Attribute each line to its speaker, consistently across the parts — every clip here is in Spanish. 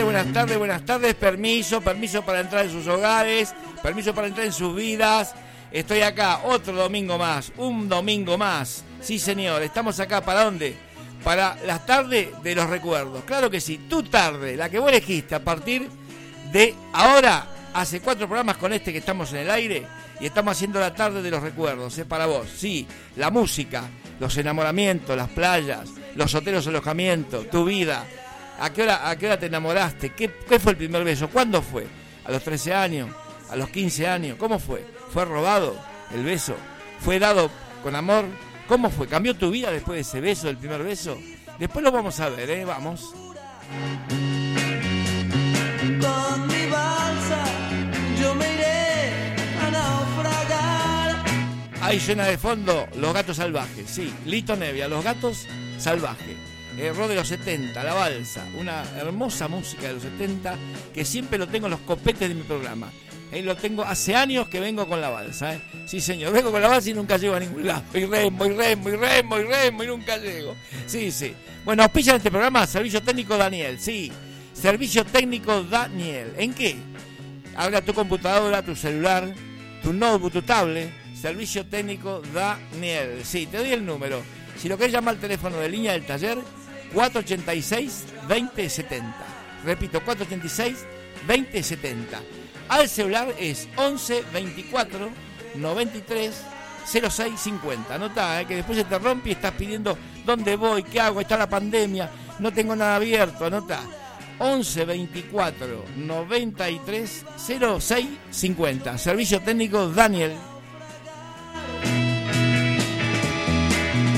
Speaker 1: buenas tardes, buenas tardes. Permiso, permiso para entrar en sus hogares, permiso para entrar en sus vidas. Estoy acá otro domingo más, un domingo más. Sí, señor, estamos acá para dónde? Para las tardes de los recuerdos. Claro que sí, tu tarde, la que vos elegiste a partir de ahora, hace cuatro programas con este que estamos en el aire y estamos haciendo la tarde de los recuerdos, es para vos. Sí, la música, los enamoramientos, las playas, los hoteles alojamientos, tu vida. ¿A qué hora, a qué hora te enamoraste? ¿Qué, ¿Qué fue el primer beso? ¿Cuándo fue? ¿A los 13 años? ¿A los 15 años? ¿Cómo fue? ¿Fue robado el beso? ¿Fue dado con amor? ¿Cómo fue? ¿Cambió tu vida después de ese beso, del primer beso? Después lo vamos a ver, ¿eh? Vamos.
Speaker 2: Con mi balsa yo me iré a naufragar.
Speaker 1: Ahí llena de fondo Los Gatos Salvajes, sí, Lito Nevia, Los Gatos Salvajes. Error de los 70, La Balsa, una hermosa música de los 70 que siempre lo tengo en los copetes de mi programa. Eh, lo tengo hace años que vengo con la balsa, ¿eh? Sí, señor, vengo con la balsa y nunca llego a ningún lado. Y remo, y remo, y remo, y remo, y nunca llego. Sí, sí. Bueno, auspician este programa Servicio Técnico Daniel, sí. Servicio Técnico Daniel. ¿En qué? Habla tu computadora, tu celular, tu notebook, tu tablet. Servicio Técnico Daniel. Sí, te doy el número. Si lo querés llamar al teléfono de línea del taller, 486-2070. Repito, 486-2070. Al celular es 11 24 93 06 50. Anotá, eh, que después se te rompe y estás pidiendo dónde voy, qué hago, está la pandemia, no tengo nada abierto. Anotá. 11 24 93 06 50. Servicio técnico Daniel.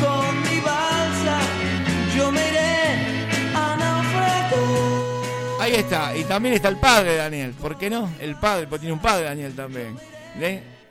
Speaker 2: Con mi balsa yo me
Speaker 1: Ahí está. Y también está el padre Daniel. ¿Por qué no? El padre, porque tiene un padre Daniel también.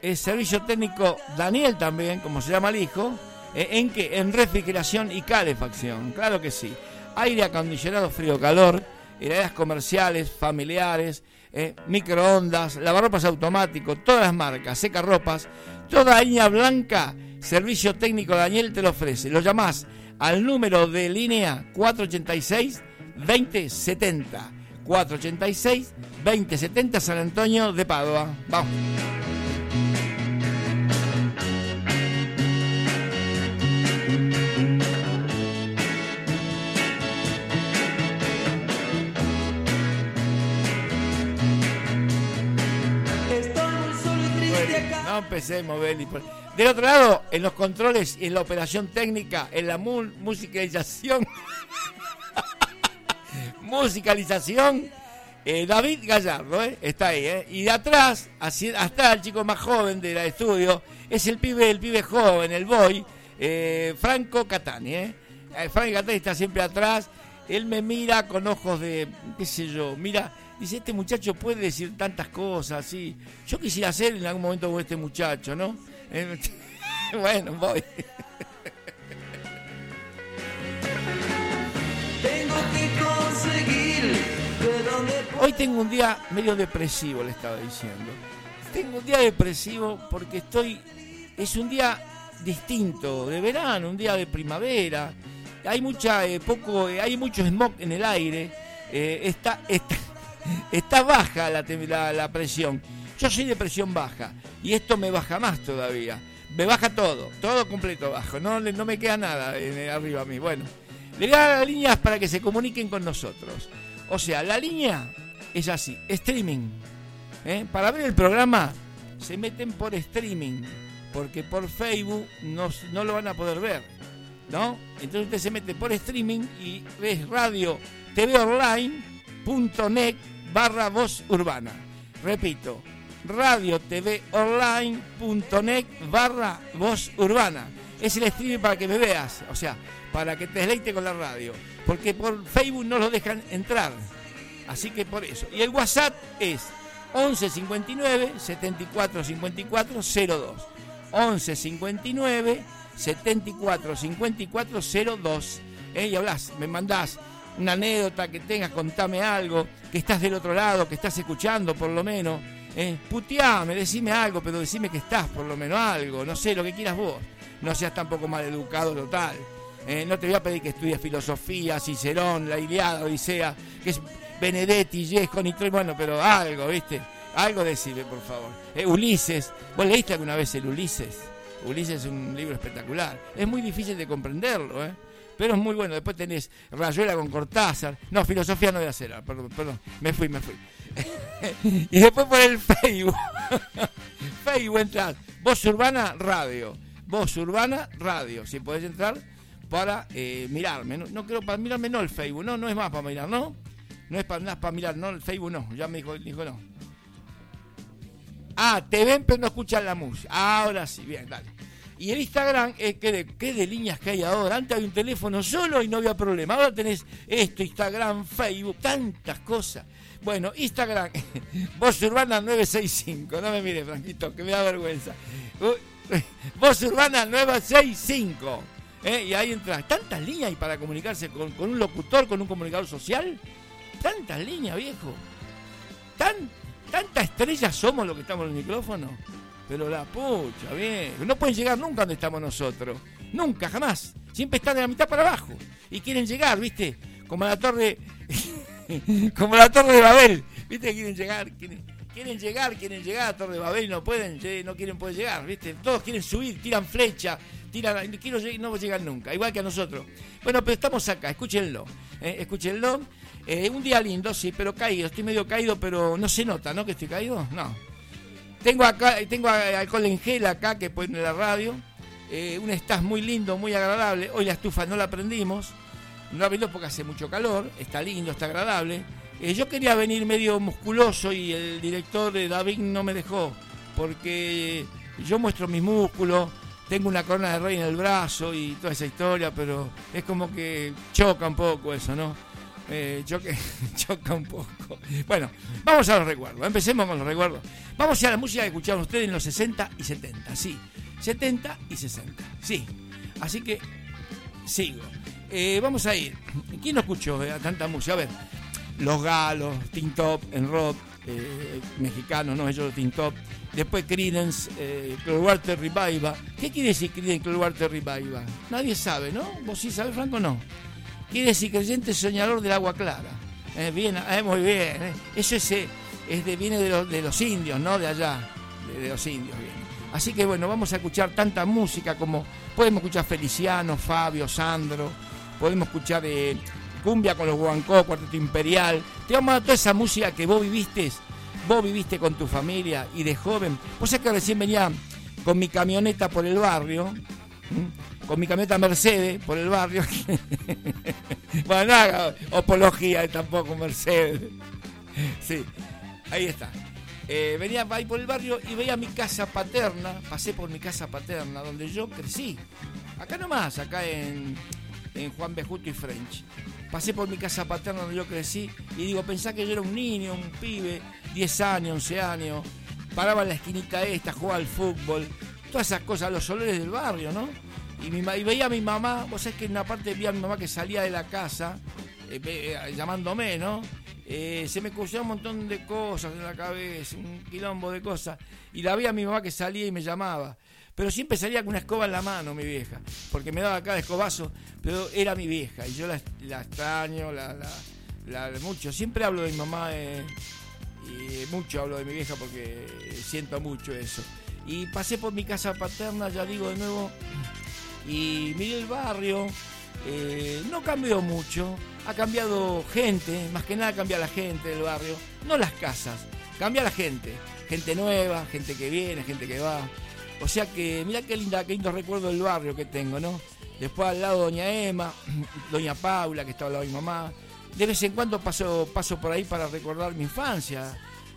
Speaker 1: El servicio técnico Daniel también, como se llama el hijo. ¿eh? ¿En qué? En refrigeración y calefacción. Claro que sí. Aire acondicionado, frío, calor. Heladeras comerciales, familiares. ¿eh? Microondas, lavarropas automático, todas las marcas, secarropas. Toda línea blanca. Servicio técnico Daniel te lo ofrece. Lo llamás al número de línea 486 2070. 486 2070 San Antonio de Padua. Vamos.
Speaker 2: Estoy muy solo y triste acá.
Speaker 1: No empecemos, Beli. Del otro lado, en los controles y en la operación técnica, en la mu- musicalización, musicalización, eh, David Gallardo, ¿eh? está ahí. ¿eh? Y de atrás, hasta el chico más joven de la estudio, es el pibe, el pibe joven, el boy, Franco Catani. ¿eh? Franco Catani está siempre atrás. Él me mira con ojos de, qué sé yo, mira, dice, este muchacho puede decir tantas cosas, sí. Yo quisiera ser en algún momento como este muchacho, ¿no? Bueno, voy. Hoy tengo un día medio depresivo, le estaba diciendo. Tengo un día depresivo porque estoy. Es un día distinto, de verano, un día de primavera. Hay mucha, eh, poco, eh, hay mucho smog en el aire. eh, está, está, está baja la, la, la presión. Yo soy de presión baja y esto me baja más todavía. Me baja todo, todo completo bajo. No, no me queda nada arriba a mí. Bueno, le voy a dar las líneas para que se comuniquen con nosotros. O sea, la línea es así, streaming. ¿eh? Para ver el programa se meten por streaming, porque por Facebook no, no lo van a poder ver. ¿No? Entonces usted se mete por streaming y ves radio tvonline.net barra voz urbana. Repito, radio tvonline.net barra voz urbana. Es el streaming para que me veas, o sea, para que te deleite con la radio. Porque por Facebook no lo dejan entrar. Así que por eso. Y el WhatsApp es 11 59 74 54 02. 11 59 74 54 02. ¿eh? Y hablas, me mandás una anécdota que tengas, contame algo, que estás del otro lado, que estás escuchando por lo menos. ¿eh? Puteame, decime algo, pero decime que estás por lo menos algo, no sé, lo que quieras vos. No seas tampoco mal educado total. Eh, no te voy a pedir que estudies filosofía, Cicerón, la Iliada, Odisea, que Benedetti, Yesco, Nitro, bueno, pero algo, ¿viste? Algo decime, por favor. Eh, Ulises, ¿vos leíste alguna vez el Ulises? Ulises es un libro espectacular. Es muy difícil de comprenderlo, ¿eh? Pero es muy bueno. Después tenés Rayuela con Cortázar. No, filosofía no voy a hacer. ah, Perdón, perdón. Me fui, me fui. y después por el Facebook. Facebook entras. Voz Urbana Radio. Voz Urbana Radio. Si podés entrar para eh, mirarme. No, no creo para mirarme, no el Facebook. No, no es más para mirar, ¿no? No es para, no para mirar, no, el Facebook no. Ya me dijo, dijo no. Ah, te ven pero no escuchan la música. Ahora sí, bien, dale. Y el Instagram, eh, ¿qué, de, qué de líneas que hay ahora? Antes había un teléfono solo y no había problema. Ahora tenés esto, Instagram, Facebook, tantas cosas. Bueno, Instagram, Voz Urbana 965. No me mire, Franquito, que me da vergüenza. Uh, Voz Urbana 965. ¿eh? Y ahí entras. ¿Tantas líneas hay para comunicarse con, con un locutor, con un comunicador social? Tantas líneas, viejo. Tan, tantas estrellas somos los que estamos en el micrófono. Pero la pucha, bien. No pueden llegar nunca donde estamos nosotros. Nunca, jamás. Siempre están de la mitad para abajo. Y quieren llegar, ¿viste? Como la torre. como la torre de Babel. ¿Viste? Quieren llegar. Quieren, quieren llegar, quieren llegar a torre de Babel no pueden, no quieren poder llegar, ¿viste? Todos quieren subir, tiran flecha, tiran. Quiero no llegan nunca, igual que a nosotros. Bueno, pero estamos acá, escúchenlo. ¿eh? Escúchenlo. Eh, un día lindo, sí, pero caído. Estoy medio caído, pero no se nota, ¿no? Que estoy caído. No. Tengo acá, tengo a- alcohol en gel acá que pone la radio. Eh, un estás muy lindo, muy agradable. Hoy la estufa no la prendimos. No la prendimos porque hace mucho calor. Está lindo, está agradable. Eh, yo quería venir medio musculoso y el director de David no me dejó. Porque yo muestro mis músculos. Tengo una corona de rey en el brazo y toda esa historia, pero es como que choca un poco eso, ¿no? Eh, choque- choca un poco. Bueno, vamos a los recuerdos. Empecemos con los recuerdos. Vamos a la música que escucharon ustedes en los 60 y 70. Sí, 70 y 60. Sí. Así que sigo. Eh, vamos a ir. ¿Quién no escuchó eh, tanta música? A ver, Los Galos, Tin Top, en rock, eh, mexicanos, ¿no? Ellos Tin Top. Después Creedence, eh, Clearwater Revival. ¿Qué quiere decir Creedence Clearwater Revival? Nadie sabe, ¿no? ¿Vos sí sabés, Franco? No. Quiere decir creyente soñador del agua clara. Eh, bien, eh, muy bien. eh. Eso es, es de, viene de los, de los indios, ¿no? De allá. De, de los indios viene. Así que bueno, vamos a escuchar tanta música como podemos escuchar Feliciano, Fabio, Sandro, podemos escuchar eh, cumbia con los Guancó, Cuarteto Imperial. Te vamos a dar toda esa música que vos viviste, vos viviste con tu familia y de joven. Vos sabés que recién venía con mi camioneta por el barrio. Con mi camioneta Mercedes por el barrio. bueno, no haga apología tampoco Mercedes. Sí, ahí está. Eh, venía ahí por el barrio y veía mi casa paterna, pasé por mi casa paterna, donde yo crecí. Acá nomás, acá en, en Juan Bejuto y French. Pasé por mi casa paterna donde yo crecí y digo, pensá que yo era un niño, un pibe, 10 años, 11 años, paraba en la esquinita esta, jugaba al fútbol, todas esas cosas, los olores del barrio, ¿no? Y, veía a mi mamá, vos sabés que en una parte veía a mi mamá que salía de la casa, eh, eh, llamándome, ¿no? Eh, se me cruzaron un montón de cosas en la cabeza, un quilombo de cosas. Y la vi a mi mamá que salía y me llamaba. Pero siempre salía con una escoba en la mano, mi vieja. Porque me daba cada escobazo, pero era mi vieja. Y yo la, extraño, la, la- la- mucho. Siempre hablo de mi mamá y mucho hablo de mi vieja porque siento mucho eso. Y pasé por mi casa paterna, ya digo de nuevo, y miré el barrio. eh, no cambió mucho, ha cambiado gente, más que nada cambia la gente del barrio, no las casas, cambia la gente, gente nueva, gente que viene, gente que va. O sea que, mira qué linda, qué lindo recuerdo del barrio que tengo, ¿no? Después al lado Doña Emma, Doña Paula, que estaba al lado de mi mamá. De vez en cuando paso, paso por ahí para recordar mi infancia.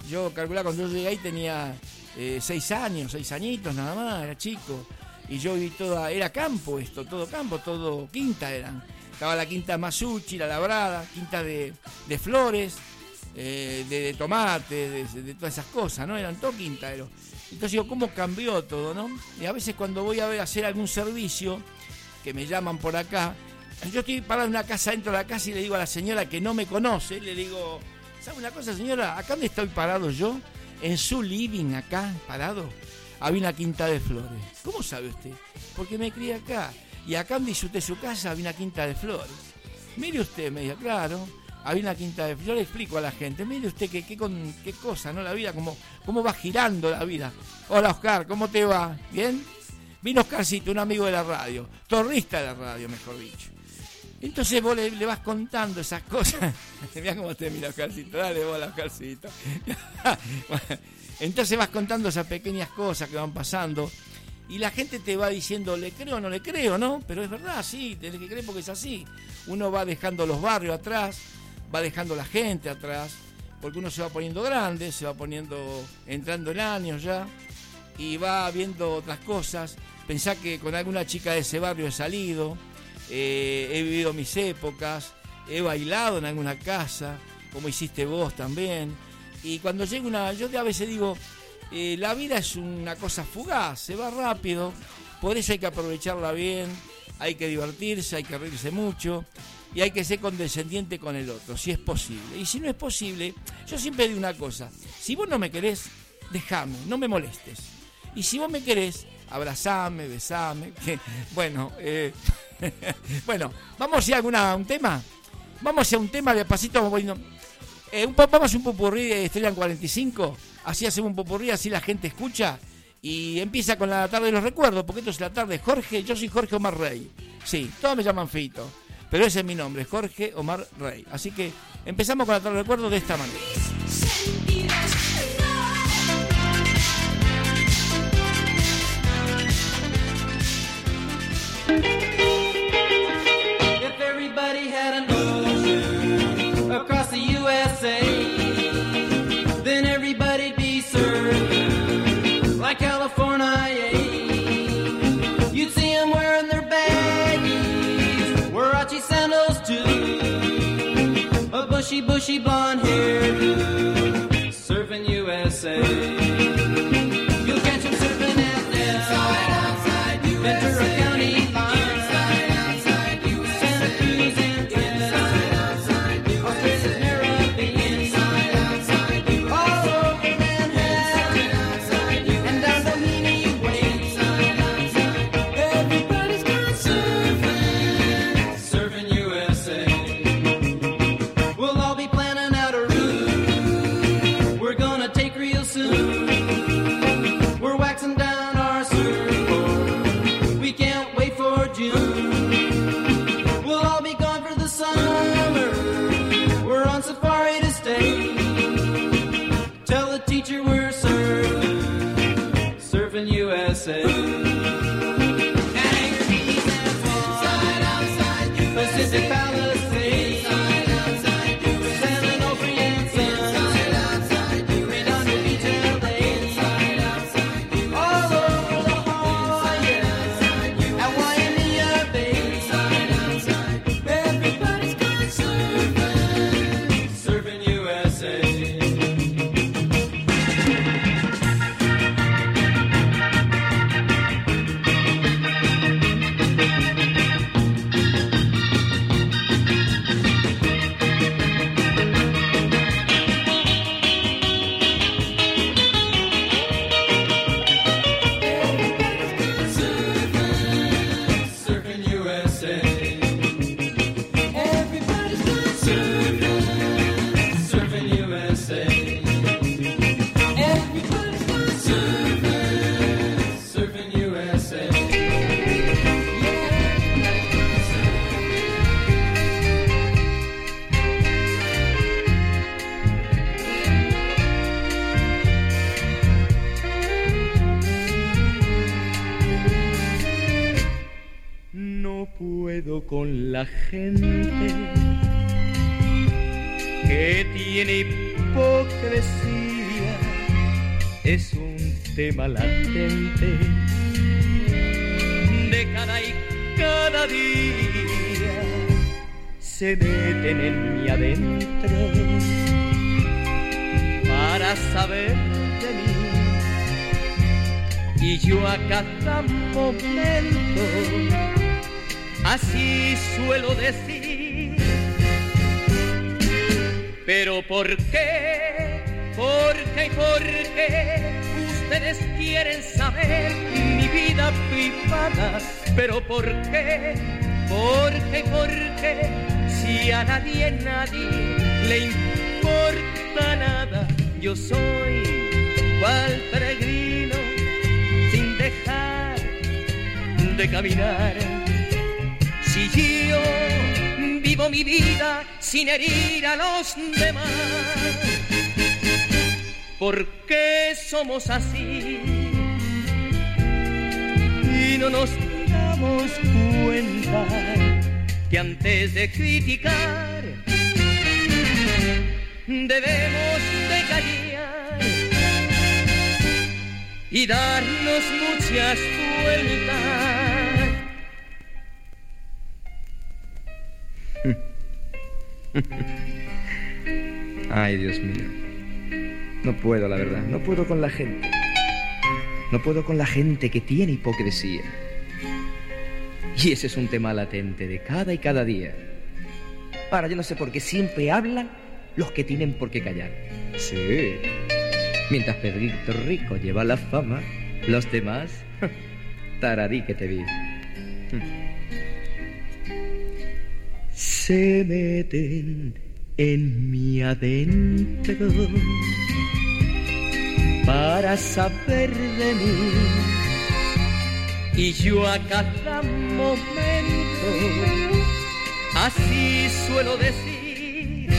Speaker 1: Yo calculaba cuando yo llegué ahí tenía eh, seis años, seis añitos nada más, era chico. Y yo viví toda, era campo esto, todo campo, todo quinta eran. Estaba la quinta Masuchi, la labrada, quinta de, de flores, eh, de, de tomate, de, todas esas cosas, ¿no? Eran todo quintaeros. Entonces digo, ¿cómo cambió todo, no? Y a veces cuando voy a hacer algún servicio, que me llaman por acá, yo estoy parado en una casa dentro de la casa y le digo a la señora que no me conoce, le digo, ¿sabe una cosa señora? Acá donde estoy parado yo, en su living acá, parado, había una quinta de flores. ¿Cómo sabe usted? Porque me crié acá. Y acá hizo usted su casa había una quinta de flores. Mire usted, me dijo, claro, Había una quinta de Yo le explico a la gente, mire usted qué, qué, con, qué cosa, ¿no? La vida, cómo, cómo va girando la vida. Hola Oscar, ¿cómo te va? ¿Bien? Vino Oscarcito, un amigo de la radio, torrista de la radio, mejor dicho. Entonces vos le, vas contando esas cosas. Mira cómo te mira Oscarcito, dale bola Oscarcito. Entonces vas contando esas pequeñas cosas que van pasando y la gente te va diciendo, le creo o no le creo, ¿no? Pero es verdad, sí, tenés que creer porque es así. Uno va dejando los barrios atrás, va dejando la gente atrás, porque uno se va poniendo grande, se va poniendo, entrando en años ya, y va viendo otras cosas. Pensá que con alguna chica de ese barrio he salido, eh, he vivido mis épocas, he bailado en alguna casa, como hiciste vos también. Y cuando llega una, yo a veces digo, eh, la vida es una cosa fugaz, se va rápido, por eso hay que aprovecharla bien, hay que divertirse, hay que reírse mucho y hay que ser condescendiente con el otro, si es posible. Y si no es posible, yo siempre digo una cosa, si vos no me querés, déjame, no me molestes. Y si vos me querés, abrazame, besame. Bueno, eh, bueno, vamos a alguna, un tema. Vamos a un tema de pasito, poniendo. Eh, un, vamos a un popurrí de Estrella 45 así hacemos un popurrí, así la gente escucha. Y empieza con la tarde de los recuerdos, porque esto es la tarde. Jorge, yo soy Jorge Omar Rey. Sí, todos me llaman Fito, pero ese es mi nombre, Jorge Omar Rey. Así que empezamos con la tarde de recuerdos de esta manera.
Speaker 3: Y por qué? Ustedes quieren saber mi vida privada. Pero ¿por qué? ¿Por qué por qué? Si a nadie, nadie le importa nada. Yo soy cual peregrino sin dejar de caminar. Si yo vivo mi vida sin herir a los demás, ¿por qué somos así? Y no nos damos cuenta que antes de criticar debemos de callar y darnos muchas vueltas.
Speaker 4: Ay, Dios mío. No puedo, la verdad. No puedo con la gente. No puedo con la gente que tiene hipocresía. Y ese es un tema latente de cada y cada día. Ahora, yo no sé por qué siempre hablan los que tienen por qué callar. Sí. Mientras Pedrito Rico lleva la fama, los demás, tararí que te vi. Se meten en mi adentro para saber de mí
Speaker 3: y yo a cada momento así suelo decir.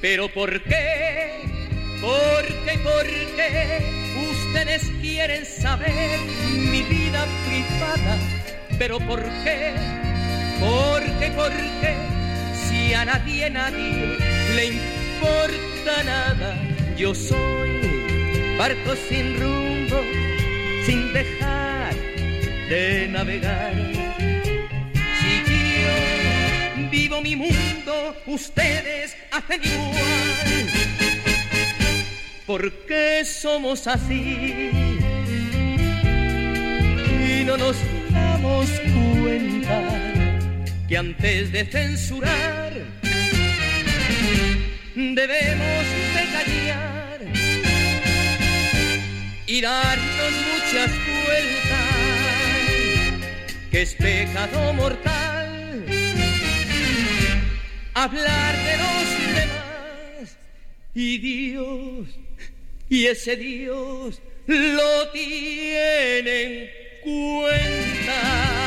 Speaker 3: Pero ¿por qué? ¿Por qué? ¿Por qué? Ustedes quieren saber mi vida privada. Pero ¿por qué? ¿Por qué? ¿Por qué? Si a nadie, nadie le importa nada, yo soy barco sin rumbo sin dejar de navegar. Si yo vivo mi mundo, ustedes hacen igual. ¿Por qué somos así? Y no nos damos cuenta que antes de censurar debemos de callar y darnos muchas vueltas, que es pecado mortal hablar de los demás y Dios, y ese Dios lo tiene en cuenta.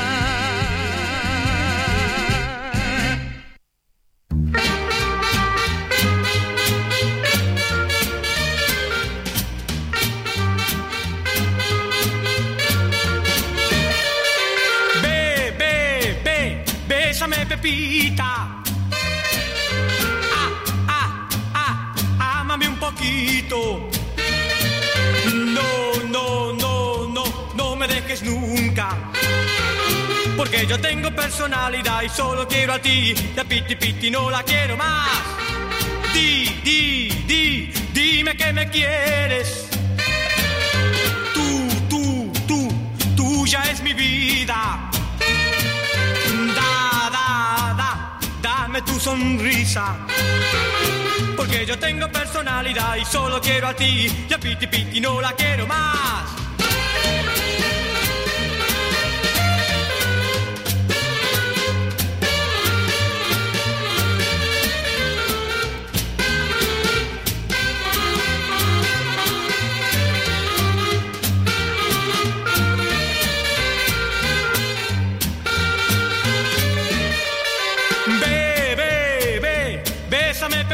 Speaker 5: Pepita. Ah, ah, ah, ámame un poquito. No, no, no, no, no me dejes nunca. Porque yo tengo personalidad y solo quiero a ti. Y a Piti Piti no la quiero más. Di, di, di, dime que me quieres. Tú, tú, tú, tuya es mi vida. Tu sonrisa. Porque yo tengo personalidad y solo quiero a ti. Y a Piti Piti no la quiero más.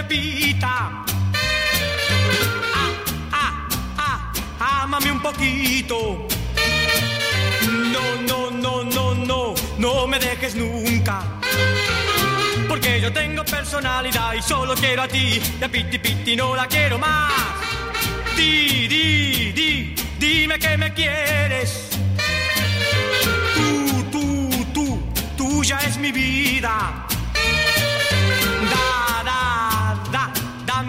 Speaker 5: Pepita. Ah, ah, ah, ámame un poquito. No, no, no, no, no, no me dejes nunca. Porque yo tengo personalidad y solo quiero a ti. Y Piti Piti no la quiero más. Di, di, di, dime que me quieres. Tú, tú, tú, tuya es mi vida.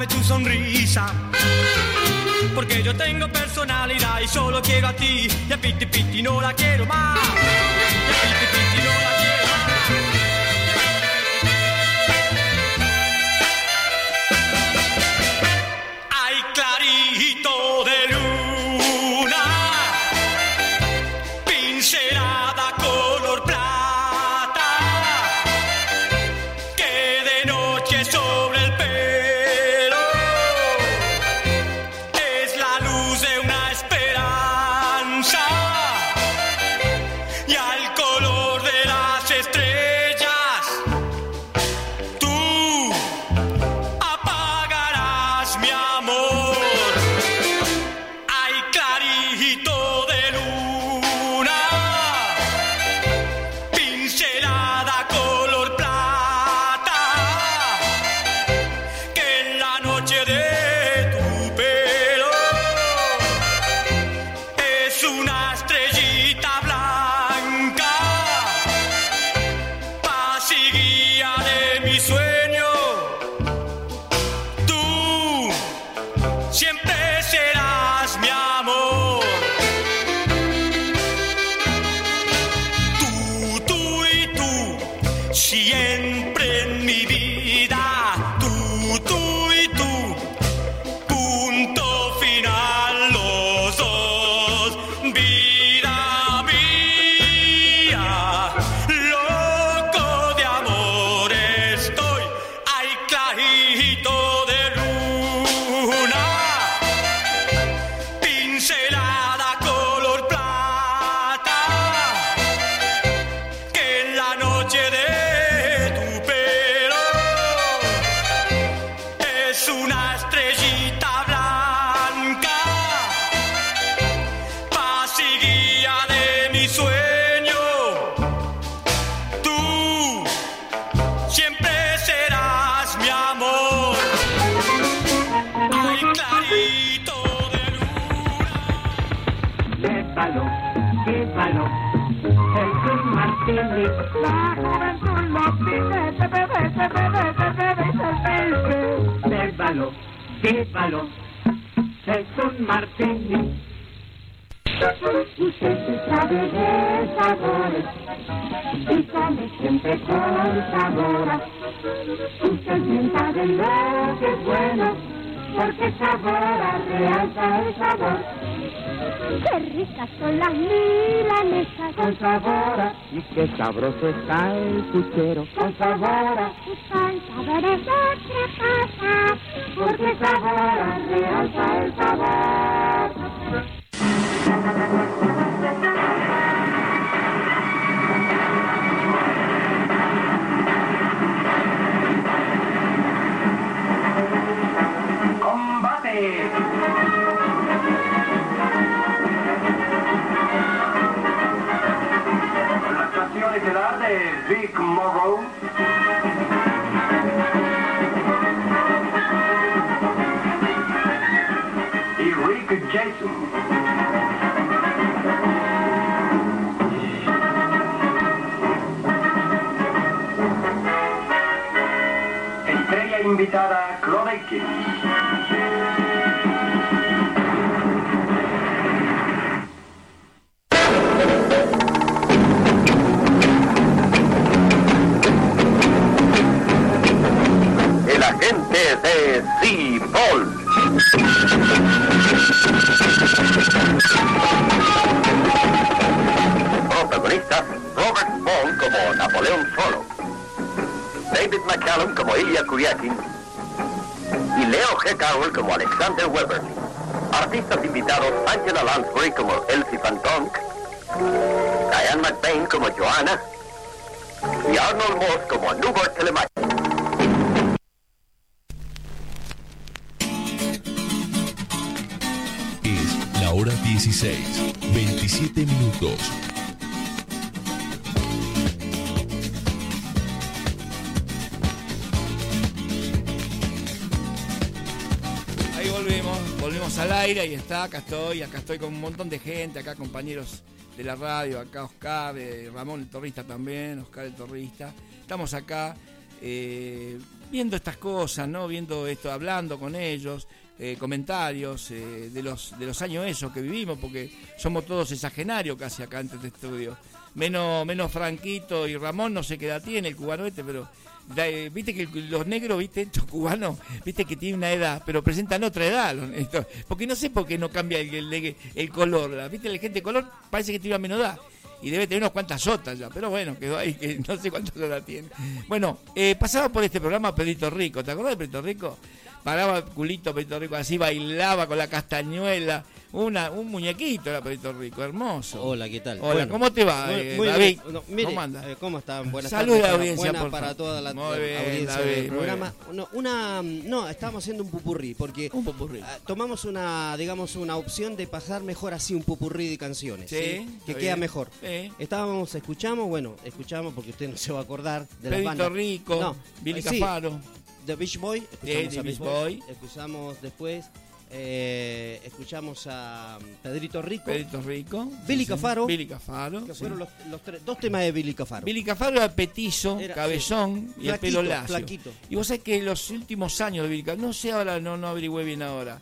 Speaker 5: Dame tu sonrisa. Porque yo tengo personalidad y solo quiero a ti. Y a Piti Piti no la quiero más. Y Piti Piti no la
Speaker 6: llévalo, es un martini. Usted sabe de sabores y come siempre con sabor. Usted bien sabe lo que es bueno, porque sabor realza el sabor.
Speaker 7: Qué ricas son las milanesas.
Speaker 6: Con sabor y qué sabroso está el puchero. Con sabor
Speaker 7: Con sabores de otra casa
Speaker 6: porque sabor realza el sabor
Speaker 8: estelar de
Speaker 9: el agente de Sea-Ball. Protagonistas Robert Bond como Napoleón Solo, David McCallum como Ilya Kuryakin y Leo G. Carroll como Alexander Weber. Artistas invitados Angela Lansbury como Elsie Van Donk, Diane McBain como Joanna y Arnold Moss como Newbert Telemach.
Speaker 10: 16, 27 minutos.
Speaker 1: Ahí volvimos, volvimos al aire, ahí está, acá estoy, acá estoy con un montón de gente, acá compañeros de la radio, acá Oscar, eh, Ramón el Torrista también, Oscar el Torrista. Estamos acá eh, viendo estas cosas, ¿no? Viendo esto, hablando con ellos, eh, comentarios eh, de los de los años esos que vivimos, porque somos todos exagenarios casi acá en este estudio. Menos, menos Franquito y Ramón, no sé qué edad tiene el cubano este, pero eh, viste que los negros, viste, estos cubanos, viste que tienen una edad, pero presentan otra edad. estos- porque no sé por qué no cambia el, el- el color. la- Viste, la gente de color parece que tiene una menos edad. Y debe tener unas cuantas sotas ya, pero bueno, quedó ahí, que no sé cuántas sotas tiene. Bueno, eh, pasaba por este programa Pedrito Rico, ¿te acordás de Pedrito Rico? Paraba el culito Pedrito Rico, así bailaba con la castañuela, una, un muñequito era Pedrito Rico, hermoso.
Speaker 11: Hola, ¿qué tal?
Speaker 1: Hola,
Speaker 11: Bueno,
Speaker 1: ¿cómo te va,
Speaker 11: muy-
Speaker 1: eh,
Speaker 11: muy
Speaker 1: David?
Speaker 11: bien. No, mire,
Speaker 1: ¿Cómo anda?
Speaker 11: eh, ¿Cómo están? Buenas
Speaker 1: Salud la
Speaker 11: tardes.
Speaker 1: audiencia,
Speaker 11: Buena
Speaker 1: por
Speaker 11: para
Speaker 1: favor.
Speaker 11: toda la
Speaker 1: Muy bien,
Speaker 11: audiencia
Speaker 1: David,
Speaker 11: del programa. No, una, no, estábamos haciendo un pupurrí porque
Speaker 1: Un popurrí.
Speaker 11: ah, tomamos una, digamos, una opción de pasar mejor así un pupurrí de canciones,
Speaker 1: Sí,
Speaker 11: ¿sí?
Speaker 1: está
Speaker 11: que queda
Speaker 1: bien.
Speaker 11: mejor.
Speaker 1: Sí.
Speaker 11: Estábamos, escuchamos, bueno, escuchamos porque usted no se va a acordar de
Speaker 1: Pedrito
Speaker 11: bandas.
Speaker 1: Rico,
Speaker 11: No,
Speaker 1: Billy
Speaker 11: eh, sí,
Speaker 1: Cafaro.
Speaker 11: The Beach Boy, escuchamos
Speaker 1: The
Speaker 11: a
Speaker 1: Beach Boy.
Speaker 11: Boy, escuchamos después, eh, escuchamos a Pedrito Rico,
Speaker 1: Pedrito Rico.
Speaker 11: Billy
Speaker 1: sí.
Speaker 11: Cafaro.
Speaker 1: Billy Cafaro.
Speaker 11: que
Speaker 1: sí.
Speaker 11: fueron los, los tres- dos temas de Billy Cafaro.
Speaker 1: Billy Cafaro era petizo,
Speaker 11: Era-
Speaker 1: cabezón y el pelo lacio.
Speaker 11: flaquito.
Speaker 1: Y vos sabés que los últimos años de Billy Cafaro, no sé ahora, no, no averigüé bien ahora.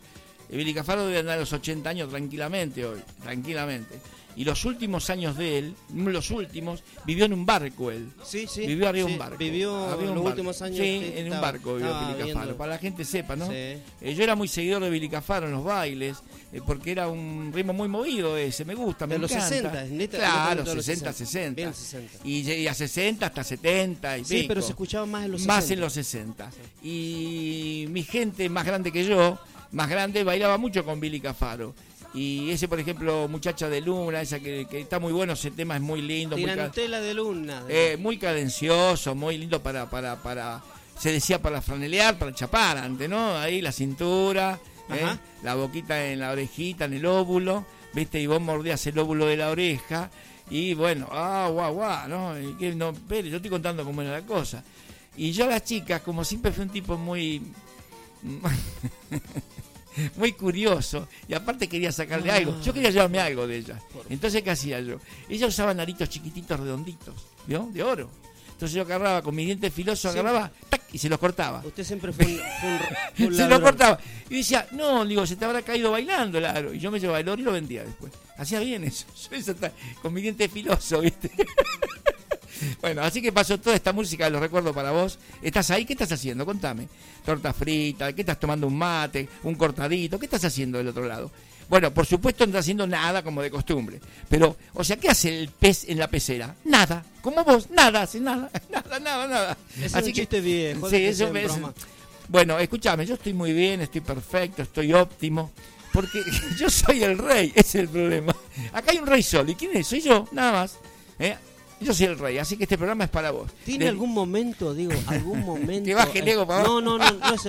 Speaker 1: Eh, Billy Cafaro debe andar a los 80 años tranquilamente hoy, tranquilamente. Y los últimos años de él, los últimos, vivió en un barco él.
Speaker 11: Sí, sí.
Speaker 1: Vivió arriba de
Speaker 11: sí,
Speaker 1: un barco.
Speaker 11: Vivió
Speaker 1: un
Speaker 11: los
Speaker 1: barco.
Speaker 11: últimos años.
Speaker 1: Sí,
Speaker 11: sí,
Speaker 1: en un
Speaker 11: estaba-
Speaker 1: barco vivió Pili Cafaro. Para la gente sepa, ¿no?
Speaker 11: Sí.
Speaker 1: Eh, yo era muy seguidor de Billy Cafaro en los bailes, eh, porque era un ritmo muy movido ese, me gusta, me
Speaker 11: De los
Speaker 1: encanta.
Speaker 11: 60, neta-
Speaker 1: claro,
Speaker 11: los
Speaker 1: 60,
Speaker 11: 60.
Speaker 1: 60.
Speaker 11: Bien 60.
Speaker 1: Y, y a 60 hasta 70 y
Speaker 11: Sí,
Speaker 1: pico.
Speaker 11: pero se escuchaba más en los
Speaker 1: Más
Speaker 11: 60.
Speaker 1: en los 60. Y mi gente más grande que yo, más grande, bailaba mucho con Billy Cafaro. Y ese, por ejemplo, Muchacha de Luna, esa que, que está muy bueno, ese tema es muy lindo. Muy,
Speaker 11: Tirantela de luna.
Speaker 1: eh, muy cadencioso, muy lindo para, para, para, se decía para franelear, para chapar antes, ¿no? Ahí la cintura, ¿eh? La boquita en la orejita, en el óvulo, ¿viste? Y vos mordías el óvulo de la oreja. Y bueno, ah, guau, guau, ¿no? Y que no, espere, yo estoy contando cómo era la cosa. Y yo a las chicas, como siempre fui un tipo muy... muy curioso y aparte quería sacarle algo. Yo quería llevarme algo de ellas. Entonces, ¿qué hacía yo? Ella usaba naritos chiquititos redonditos, ¿vio? De oro. Entonces yo agarraba con mis dientes filosos,
Speaker 11: Sí.
Speaker 1: agarraba ¡tac! y se los cortaba.
Speaker 11: Usted siempre fue un, fue un-
Speaker 1: se lo
Speaker 11: ladrón.
Speaker 1: cortaba. Y decía, no, digo, se te habrá caído bailando el aro. Y yo me llevaba el oro y lo vendía después. Hacía bien eso. Yo eso con mis dientes filosos, ¿viste? bueno, así que pasó toda esta música, los recuerdo para vos. ¿Estás ahí? ¿Qué estás haciendo? Contame. Torta frita, ¿qué estás tomando? Un mate, un cortadito. ¿Qué estás haciendo del otro lado? Bueno, por supuesto no está haciendo nada como de costumbre. Pero, o sea, ¿qué hace el pez en la pecera? Nada. Como vos, nada, hace nada. Nada, nada, nada.
Speaker 11: Es un chiste viejo,
Speaker 1: Sí,
Speaker 11: que
Speaker 1: eso me-. Bueno, escúchame, yo estoy muy bien, estoy perfecto, estoy óptimo. Porque yo soy el rey, ese es el problema. Acá hay un rey solo. ¿Y quién es? Soy yo, nada más. ¿Eh? Yo soy el rey, así que este programa es para vos.
Speaker 11: ¿Tiene algún momento, digo, algún momento?
Speaker 1: Que baje el ego para
Speaker 11: No, no, no, no se,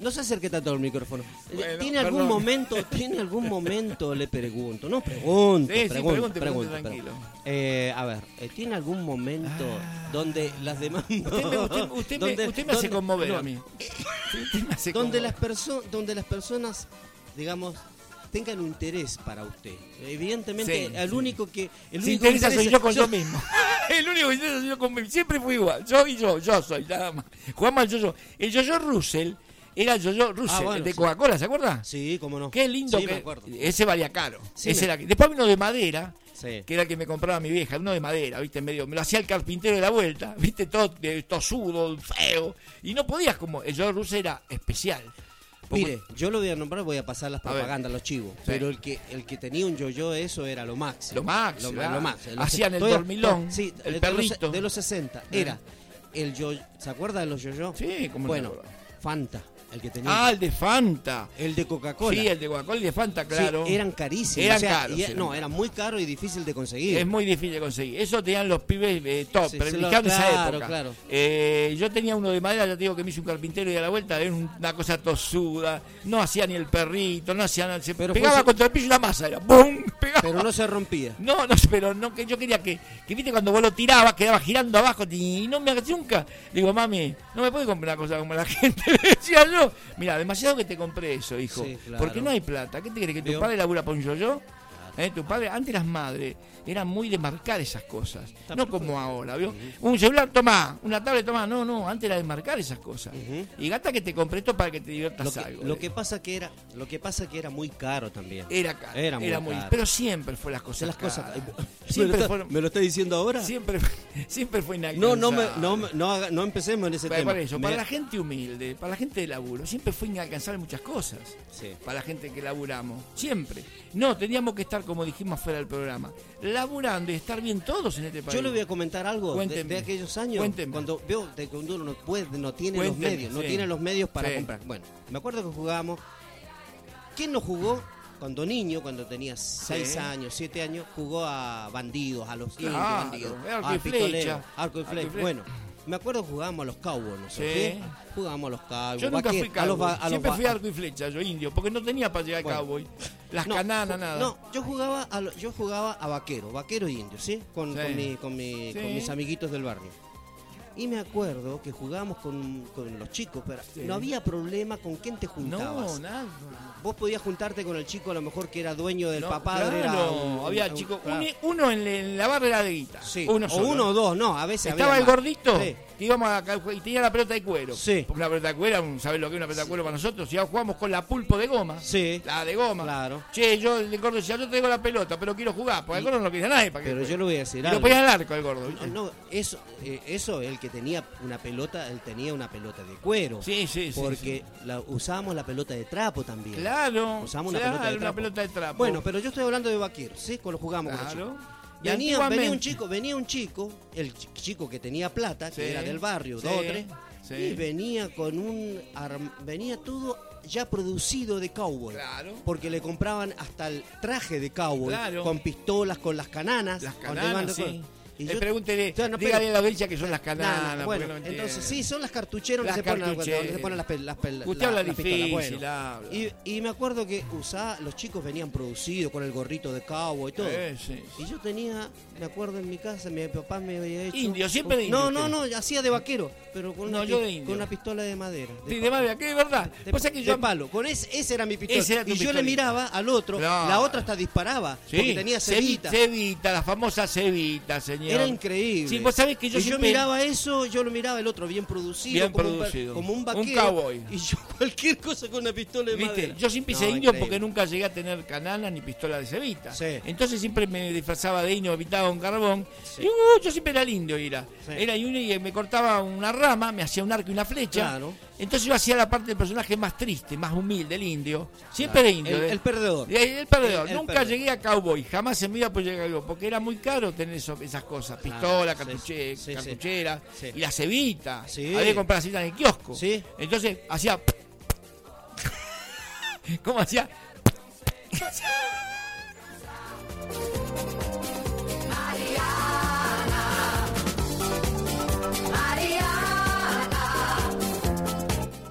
Speaker 11: no se acerque tanto al micrófono.
Speaker 1: Bueno,
Speaker 11: ¿Tiene algún
Speaker 1: perdón.
Speaker 11: momento, tiene algún momento, le pregunto, no pregunto,
Speaker 1: Sí, sí,
Speaker 11: pregunto,
Speaker 1: pregunte,
Speaker 11: pregunto,
Speaker 1: pregunte,
Speaker 11: pregunto.
Speaker 1: tranquilo.
Speaker 11: Eh, a ver, eh, ¿tiene algún momento donde las demás...
Speaker 1: Usted me, usted- usted me-
Speaker 11: donde-
Speaker 1: usted me hace
Speaker 11: donde-
Speaker 1: conmover
Speaker 11: no,
Speaker 1: a mí. Usted me hace
Speaker 11: donde
Speaker 1: conmover.
Speaker 11: las personas donde las personas digamos tengan interés para usted evidentemente
Speaker 1: Sí,
Speaker 11: el
Speaker 1: sí.
Speaker 11: único que el único que
Speaker 1: interesa soy
Speaker 11: interesa-
Speaker 1: yo con yo mismo. el único que interesa soy yo con mí. Siempre fui igual. Yo y yo, yo soy, nada más. Jugamos al yo-yo. El yo-yo Russell era el yo-yo Russell,
Speaker 11: Ah, bueno,
Speaker 1: el de. Coca-Cola, ¿se acuerda?
Speaker 11: sí cómo no
Speaker 1: Qué lindo
Speaker 11: Sí, me
Speaker 1: que.
Speaker 11: acuerdo.
Speaker 1: Ese valía caro.
Speaker 11: Sí,
Speaker 1: Ese
Speaker 11: me-
Speaker 1: era- Después vino de madera.
Speaker 11: Sí.
Speaker 1: Que era el que me compraba mi vieja, uno de madera, viste, medio, me lo hacía el carpintero de la vuelta, viste, todo eh, tosudo, feo, y no podías como, el yo Russell era especial.
Speaker 11: Mire, yo lo voy a nombrar, voy a pasar las
Speaker 1: A
Speaker 11: propagandas, los chivos. Pero el que el que tenía un yo-yo, eso era lo máximo.
Speaker 1: Lo máximo,
Speaker 11: Lo, lo máximo.
Speaker 1: Hacían el dormilón,
Speaker 11: sí,
Speaker 1: el
Speaker 11: de
Speaker 1: perrito.
Speaker 11: Los, de los 60. Era el yo ¿Se acuerda de los yo-yo?
Speaker 1: Sí, como
Speaker 11: Bueno, Fanta, el que tenía.
Speaker 1: Ah, el de Fanta.
Speaker 11: el de Coca-Cola.
Speaker 1: Sí, el de Coca-Cola y de Fanta,
Speaker 11: Sí,
Speaker 1: claro.
Speaker 11: eran carísimos.
Speaker 1: Eran
Speaker 11: o sea,
Speaker 1: caros,
Speaker 11: y-
Speaker 1: eran
Speaker 11: no,
Speaker 1: caros.
Speaker 11: era muy caro y difícil de conseguir.
Speaker 1: Es muy difícil de conseguir. Eso tenían los pibes eh, top,
Speaker 11: Sí,
Speaker 1: pero en de esa
Speaker 11: claro,
Speaker 1: época.
Speaker 11: claro.
Speaker 1: Eh, yo tenía uno de madera, ya te digo que me hizo un carpintero y a la vuelta era una cosa tosuda. No hacía ni el perrito, no hacía nada. Se
Speaker 11: Pero
Speaker 1: pegaba
Speaker 11: fue-
Speaker 1: contra el piso y la masa era ¡bum! Pegaba.
Speaker 11: Pero no se rompía.
Speaker 1: No, no, pero no, que yo quería que, que viste cuando vos lo tirabas, quedaba girando abajo y no me hagas nunca. Digo, mami, no me puede comprar una cosa como la gente, decía yo. Mira, demasiado que te compré eso, hijo.
Speaker 11: Sí, claro.
Speaker 1: Porque no hay plata. ¿Qué te crees? ¿Que tu padre labura para un yo-yo? ¿Eh? Tu padre, antes las madres eran muy de marcar esas cosas. No como ahora, ¿vio? Un celular, toma, una tablet, toma. No, no, antes era de marcar esas cosas. Y gata que te compré esto para que te diviertas
Speaker 11: Lo que,
Speaker 1: algo.
Speaker 11: lo
Speaker 1: ¿eh?
Speaker 11: que pasa que era, lo que pasa que era muy caro también.
Speaker 1: Era caro.
Speaker 11: Era muy caro.
Speaker 1: Pero siempre fue las cosas.
Speaker 11: las cosas.
Speaker 1: caras.
Speaker 11: ¿Me lo,
Speaker 1: Siempre
Speaker 11: está, me lo está diciendo ahora?
Speaker 1: Siempre, siempre fue
Speaker 11: No,
Speaker 1: inalcanzable.
Speaker 11: no, no, me- no, haga- no empecemos en ese
Speaker 1: Para,
Speaker 11: tema.
Speaker 1: para eso,
Speaker 11: Me-
Speaker 1: para la gente humilde, para la gente de laburo, siempre fue inalcanzable muchas cosas.
Speaker 11: Sí.
Speaker 1: Para la gente que laburamos, siempre. No, teníamos que estar, como dijimos fuera del programa, laburando y estar bien todos en este país.
Speaker 11: Yo le voy a comentar algo de, aquellos años
Speaker 1: Cuénteme.
Speaker 11: cuando veo de que uno no puede, no tiene
Speaker 1: Cuénteme,
Speaker 11: los medios, no
Speaker 1: sí.
Speaker 11: tiene los medios para
Speaker 1: Sí.
Speaker 11: comprar. Bueno, me acuerdo que jugábamos. ¿Quién no jugó cuando niño, cuando tenía 6
Speaker 1: Sí.
Speaker 11: años, 7 años, jugó a bandidos, a los indios
Speaker 1: Claro,
Speaker 11: bandidos,
Speaker 1: arco
Speaker 11: a
Speaker 1: y flecha,
Speaker 11: arco y
Speaker 1: arco y
Speaker 11: flecha.
Speaker 1: flecha.
Speaker 11: Bueno, me acuerdo jugábamos a los cowboys, ¿no
Speaker 1: Sí.
Speaker 11: Jugábamos a los cowboys.
Speaker 1: Yo nunca fui
Speaker 11: a los
Speaker 1: cowboy,
Speaker 11: a los
Speaker 1: siempre fui arco y flecha, yo indio, porque no tenía para llegar
Speaker 11: Bueno.
Speaker 1: cowboy. Las
Speaker 11: No,
Speaker 1: cananas, nada.
Speaker 11: No, yo jugaba a, yo jugaba a vaquero, vaquero y indio, ¿sí? Con,
Speaker 1: Sí.
Speaker 11: con, mi- con, mi-
Speaker 1: Sí.
Speaker 11: con mis amiguitos del barrio. Y me acuerdo que jugábamos con, con los chicos, pero
Speaker 1: Sí.
Speaker 11: no había problema con quién te juntabas.
Speaker 1: No, nada.
Speaker 11: Vos podías juntarte con el chico a lo mejor que era dueño del
Speaker 1: No,
Speaker 11: papá.
Speaker 1: claro,
Speaker 11: era un-
Speaker 1: había
Speaker 11: un-
Speaker 1: chicos,
Speaker 11: claro.
Speaker 1: un- uno en, la barra de guita.
Speaker 11: Sí,
Speaker 1: uno
Speaker 11: o
Speaker 1: solo.
Speaker 11: uno o dos, no, a veces
Speaker 1: Estaba
Speaker 11: había
Speaker 1: el gordito,
Speaker 11: Sí.
Speaker 1: Que íbamos a y tenía la pelota de cuero.
Speaker 11: Sí.
Speaker 1: Porque una pelota de cuero, ¿sabés lo que es una pelota de cuero para nosotros? Ya jugamos con la pulpo de goma.
Speaker 11: Sí.
Speaker 1: La de goma.
Speaker 11: Claro.
Speaker 1: Che, yo el gordo decía, yo tengo la pelota, pero quiero jugar. Porque el gordo no lo quería nadie. Para que
Speaker 11: Pero yo le voy a decir
Speaker 1: Y lo
Speaker 11: algo.
Speaker 1: ponía al arco el gordo.
Speaker 11: No, no, eso, eh, eso, el que tenía una pelota, él tenía una pelota de cuero.
Speaker 1: Sí, sí, sí,
Speaker 11: Porque la, usábamos la pelota de trapo también.
Speaker 1: Claro.
Speaker 11: Usamos una
Speaker 1: claro,
Speaker 11: pelota de
Speaker 1: una
Speaker 11: trapo.
Speaker 1: pelota de trapo.
Speaker 11: Bueno, pero yo estoy hablando de Bakir, ¿sí? Cuando jugamos con
Speaker 1: Claro.
Speaker 11: chicos.
Speaker 1: Y
Speaker 11: Venía, venía un chico, venía un chico, el ch- chico que tenía plata, que era del barrio,
Speaker 1: sí,
Speaker 11: dos o tres,
Speaker 1: sí.
Speaker 11: y venía con un venía todo ya producido de cowboy.
Speaker 1: Claro.
Speaker 11: Porque le compraban hasta el traje de cowboy,
Speaker 1: Claro.
Speaker 11: con pistolas, con las cananas.
Speaker 1: Las cananas.
Speaker 11: Y
Speaker 1: Eh,
Speaker 11: yo-
Speaker 1: pregúntele,
Speaker 11: Ya, no,
Speaker 1: dígale a la audiencia que son las cananas.
Speaker 11: Bueno,
Speaker 1: no
Speaker 11: entonces sí, son las cartucheras
Speaker 1: Las
Speaker 11: donde se ponen,
Speaker 1: cartucheras.
Speaker 11: donde se ponen las, pel- las, pel-
Speaker 1: Usted
Speaker 11: la-
Speaker 1: habla difícil,
Speaker 11: bueno.
Speaker 1: habla.
Speaker 11: Y, y me acuerdo que usaba, los chicos venían producidos con el gorrito de cowboy y todo.
Speaker 1: Eh, sí,
Speaker 11: Y yo tenía, me acuerdo en mi casa, mi papá me había hecho.
Speaker 1: Indio, siempre de indio
Speaker 11: No, no, no, hacía de vaquero, pero con,
Speaker 1: No,
Speaker 11: una,
Speaker 1: yo de
Speaker 11: con pistola de madera. de
Speaker 1: Sí, de madera, que es verdad.
Speaker 11: de,
Speaker 1: Pasa que
Speaker 11: de
Speaker 1: yo.
Speaker 11: palo. Con ese, ese era mi pistola.
Speaker 1: Era
Speaker 11: y yo le miraba al otro, la otra hasta disparaba, porque tenía cebita.
Speaker 1: Cevita, la famosa cevita, señor.
Speaker 11: Era increíble.
Speaker 1: Sí, vos sabés que yo
Speaker 11: y
Speaker 1: siempre-
Speaker 11: yo miraba eso, yo lo miraba el otro bien producido,
Speaker 1: Bien
Speaker 11: como, Un,
Speaker 1: producido.
Speaker 11: va- como un
Speaker 1: Un
Speaker 11: vaquero.
Speaker 1: cowboy.
Speaker 11: Y yo cualquier cosa con una pistola de
Speaker 1: ¿Viste?
Speaker 11: madera.
Speaker 1: Yo siempre hice
Speaker 11: No,
Speaker 1: indio
Speaker 11: increíble.
Speaker 1: porque nunca llegué a tener canana ni pistola de cevita.
Speaker 11: Sí.
Speaker 1: Entonces siempre me disfrazaba de indio, evitaba un carbón. Y uh, yo siempre era el indio, era.
Speaker 11: Sí.
Speaker 1: Era indio y me cortaba una rama, me hacía un arco y una flecha.
Speaker 11: Claro.
Speaker 1: Entonces yo hacía la parte del personaje más triste, más humilde, el indio. Siempre de indio.
Speaker 11: El,
Speaker 1: de-
Speaker 11: el perdedor.
Speaker 1: El, el perdedor.
Speaker 11: El- el
Speaker 1: Nunca
Speaker 11: perdedor.
Speaker 1: llegué a cowboy, jamás en mi vida pues llegué a cowboy, porque era muy caro tener eso- esas cosas. Pistola,
Speaker 11: Claro,
Speaker 1: cartuche-
Speaker 11: sí,
Speaker 1: cartuchera
Speaker 11: Sí.
Speaker 1: y la cevita.
Speaker 11: Sí.
Speaker 1: Había que comprar la cevita en el kiosco.
Speaker 11: Sí.
Speaker 1: Entonces hacía... ¿Cómo hacía?